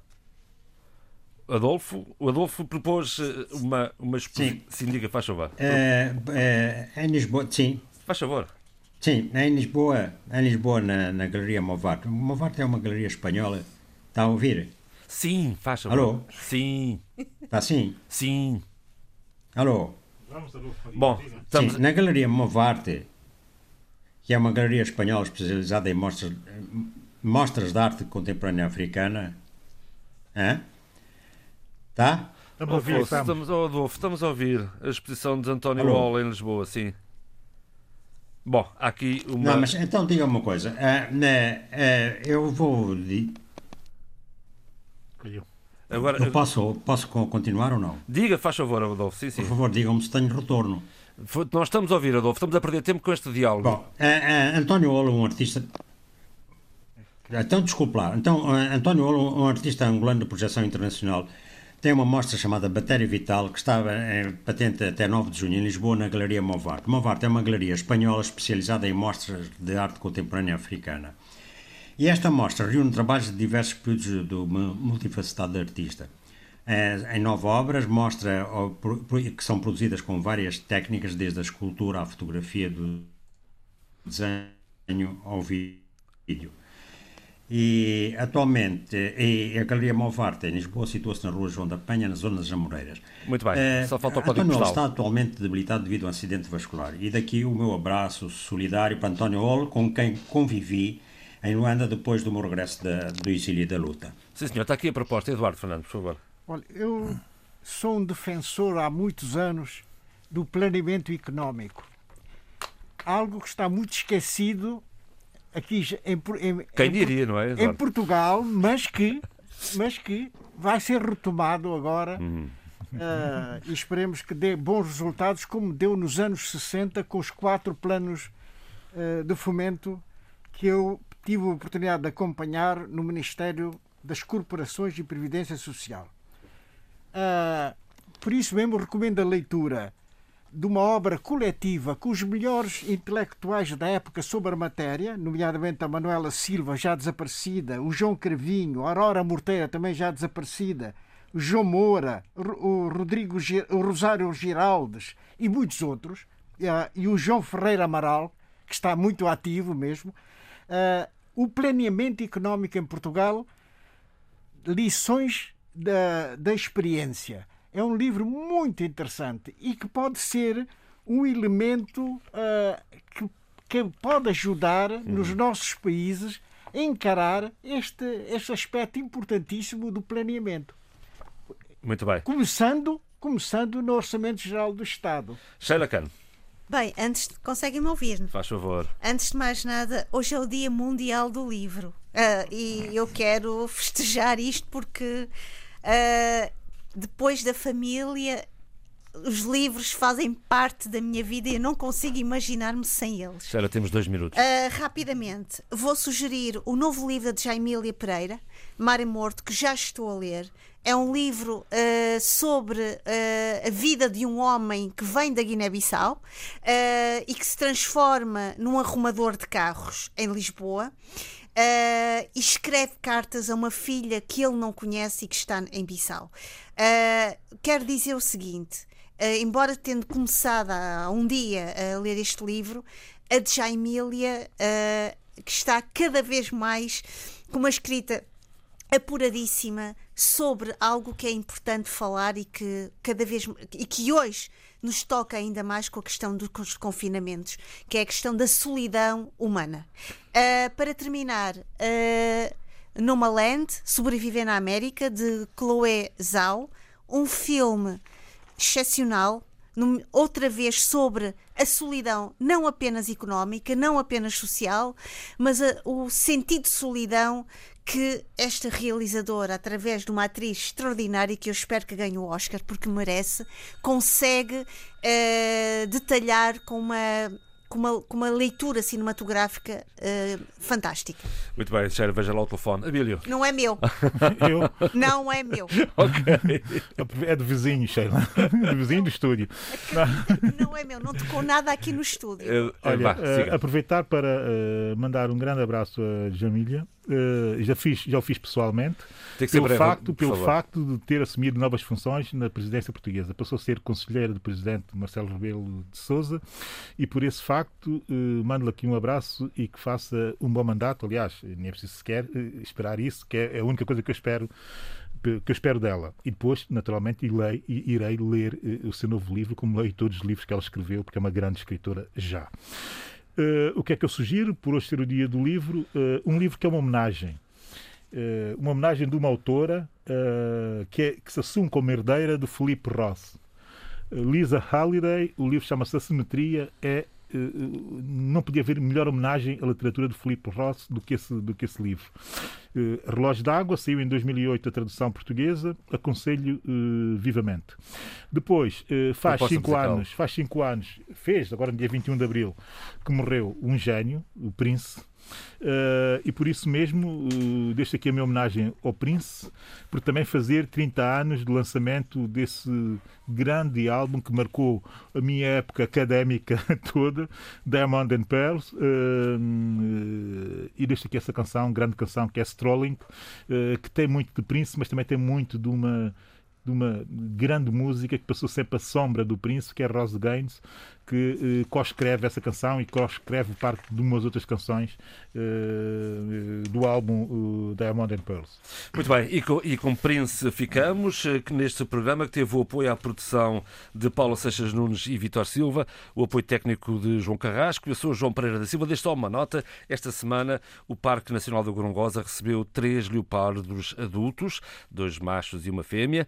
Adolfo, o Adolfo propôs eh, uma, uma exposição. Sim. sim, diga, faz favor. É, é, em Lisboa, sim. Faz favor. Sim, em Lisboa, em Lisboa na, na Galeria Movarte. Movarte é uma galeria espanhola. Está a ouvir? Sim, faz favor. Alô? Sim. Está sim? Sim. Alô? Bom, estamos... Sim, na Galeria Movarte, que é uma galeria espanhola especializada em mostras, mostras de arte contemporânea africana. Hã? Tá? Estamos a ouvir, estamos. Estamos, oh, Adolfo, estamos a ouvir a exposição de António Hall em Lisboa, sim. Bom, aqui uma. Não, mas então diga uma coisa. Uh, né, uh, eu vou. Agora, eu posso, posso continuar ou não? Diga, faz favor, Adolfo. Sim, sim. Por favor, digam-me se tenho retorno. Nós estamos a ouvir, Adolfo. Estamos a perder tempo com este diálogo. Bom, uh, António Olo, um artista. Então, desculpe lá. Então, António Olo, um artista angolano de projeção internacional tem uma mostra chamada Batéria Vital, que estava em patente até 9 de junho em Lisboa, na Galeria Movarte. Movarte é uma galeria espanhola especializada em mostras de arte contemporânea africana. E esta mostra reúne trabalhos de diversos períodos do multifacetado artista. É, em nove obras, mostra que são produzidas com várias técnicas, desde a escultura à fotografia, do desenho ao vídeo. E atualmente e a Galeria Malvarte em Lisboa situa-se na rua João da Penha, na zona das Amoreiras. Muito bem, uh, só falta o código António postal. está atualmente debilitado devido a um acidente vascular. E daqui o meu abraço solidário para António Olo, com quem convivi em Luanda depois do meu regresso da, do exílio e da luta. Sim, senhor. Está aqui a proposta. Eduardo Fernandes, por favor. Olha, eu sou um defensor há muitos anos do planeamento económico. Algo que está muito esquecido aqui em, em, Quem diria, não é? Em Portugal, mas que, mas que vai ser retomado agora. Uh, e esperemos que dê bons resultados, como deu nos anos 60 com os quatro planos uh, de fomento que eu tive a oportunidade de acompanhar no Ministério das Corporações e Previdência Social. Uh, por isso mesmo recomendo a leitura de uma obra coletiva com os melhores intelectuais da época sobre a matéria, nomeadamente a Manuela Silva, já desaparecida, o João Cravinho, a Aurora Morteira, também já desaparecida, o João Moura, o Rodrigo o Rosário Giraldes e muitos outros, e o João Ferreira Amaral, que está muito ativo mesmo, o planeamento económico em Portugal, lições da, da experiência é um livro muito interessante e que pode ser um elemento uh, que, que pode ajudar uhum. nos nossos países a encarar este, este aspecto importantíssimo do planeamento. Muito bem. Começando, começando no Orçamento Geral do Estado. Sheila Khan, Bem, antes de... conseguem-me ouvir? faz favor. Antes de mais nada, hoje é o Dia Mundial do Livro Ah, e eu quero festejar isto porque ah, depois da família, os livros fazem parte da minha vida e eu não consigo imaginar-me sem eles. Sheila, temos dois minutos. Ah, rapidamente, vou sugerir o novo livro de Jaimília Pereira, Mar e Morto, que já estou a ler. É um livro ah, sobre ah, a vida de um homem que vem da Guiné-Bissau e que se transforma num arrumador de carros em Lisboa. Ah, e escreve cartas a uma filha que ele não conhece e que está em Bissau. Ah, quero dizer o seguinte: Uh, embora tendo começado há um dia a ler este livro, a de Jaimília, uh, que está cada vez mais com uma escrita apuradíssima sobre algo que é importante falar e que cada vez e que hoje nos toca ainda mais com a questão dos confinamentos, que é a questão da solidão humana. Uh, para terminar, uh, Nomaland, Sobreviver na América, de Chloé Zhao, um filme excepcional, outra vez sobre a solidão, não apenas económica, não apenas social, mas a- o sentido de solidão que esta realizadora, através de uma atriz extraordinária, que eu espero que ganhe o Oscar, porque merece, consegue eh, detalhar com uma, com, uma, com uma leitura cinematográfica eh, fantástica. Muito bem, Sheila, veja lá o telefone. Abílio. Não é meu, Eu, não é meu, Ok. é do vizinho, Sheila. Do vizinho do estúdio. não é meu, não tocou nada aqui no estúdio. Eh, Olha, vá, siga. aproveitar para mandar um grande abraço a Jamília. Eh, já, fiz, já o fiz pessoalmente. Pelo, breve, facto, pelo favor. facto de ter assumido novas funções na presidência portuguesa. Passou a ser conselheira do presidente Marcelo Rebelo de Souza e por esse facto eh, mando-lhe aqui um abraço e que faça um bom mandato. Aliás, nem é preciso sequer eh, esperar isso, que é a única coisa que eu espero que eu espero dela. E depois, naturalmente, irei, irei ler o seu novo livro, como leio todos os livros que ela escreveu, porque é uma grande escritora já. Eh, o que é que eu sugiro, por hoje ser o dia do livro? Eh, um livro que é uma homenagem. Eh, uma homenagem de uma autora que, é- que se assume como herdeira de Felipe Ross. Lisa Halliday, o livro chama-se A Simetria, é não podia haver melhor homenagem à literatura de Felipe Ross do que esse, do que esse livro. Eh, Relógio d'Água saiu em 2008 a tradução portuguesa, aconselho eh, vivamente. Depois, eh, faz cinco musical. anos, faz cinco anos, fez agora no dia 21 de abril, que morreu um gênio, o Prince. Eh, e por isso mesmo, uh, deixo aqui a minha homenagem ao Prince, por também fazer 30 anos de lançamento desse grande álbum que marcou a minha época académica toda, Diamond and Pearls. eh, e deixo aqui essa canção, grande canção, que é Strolling, que tem muito de Prince, mas também tem muito de uma de uma grande música que passou sempre a sombra do Prince, que é Rose Gaines, que eh, co-escreve essa canção e co-escreve parte de umas outras canções eh, do álbum eh, Diamond and Pearls. Muito bem, e com, e com Prince ficamos, que neste programa que teve o apoio à produção de Paulo Seixas Nunes e Vitor Silva, o apoio técnico de João Carrasco, eu sou João Pereira da Silva. Deixo só uma nota, esta semana o Parque Nacional do Gorongosa recebeu três leopardos adultos, dois machos e uma fêmea,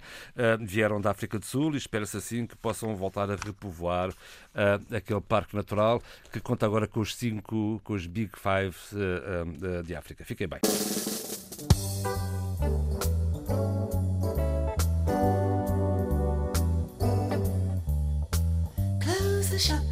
vieram da África do Sul e espera-se assim que possam voltar a repovoar eh, aquele parque natural que conta agora com os cinco, com os Big Five eh, eh, de África. Fiquem bem. Close the shop,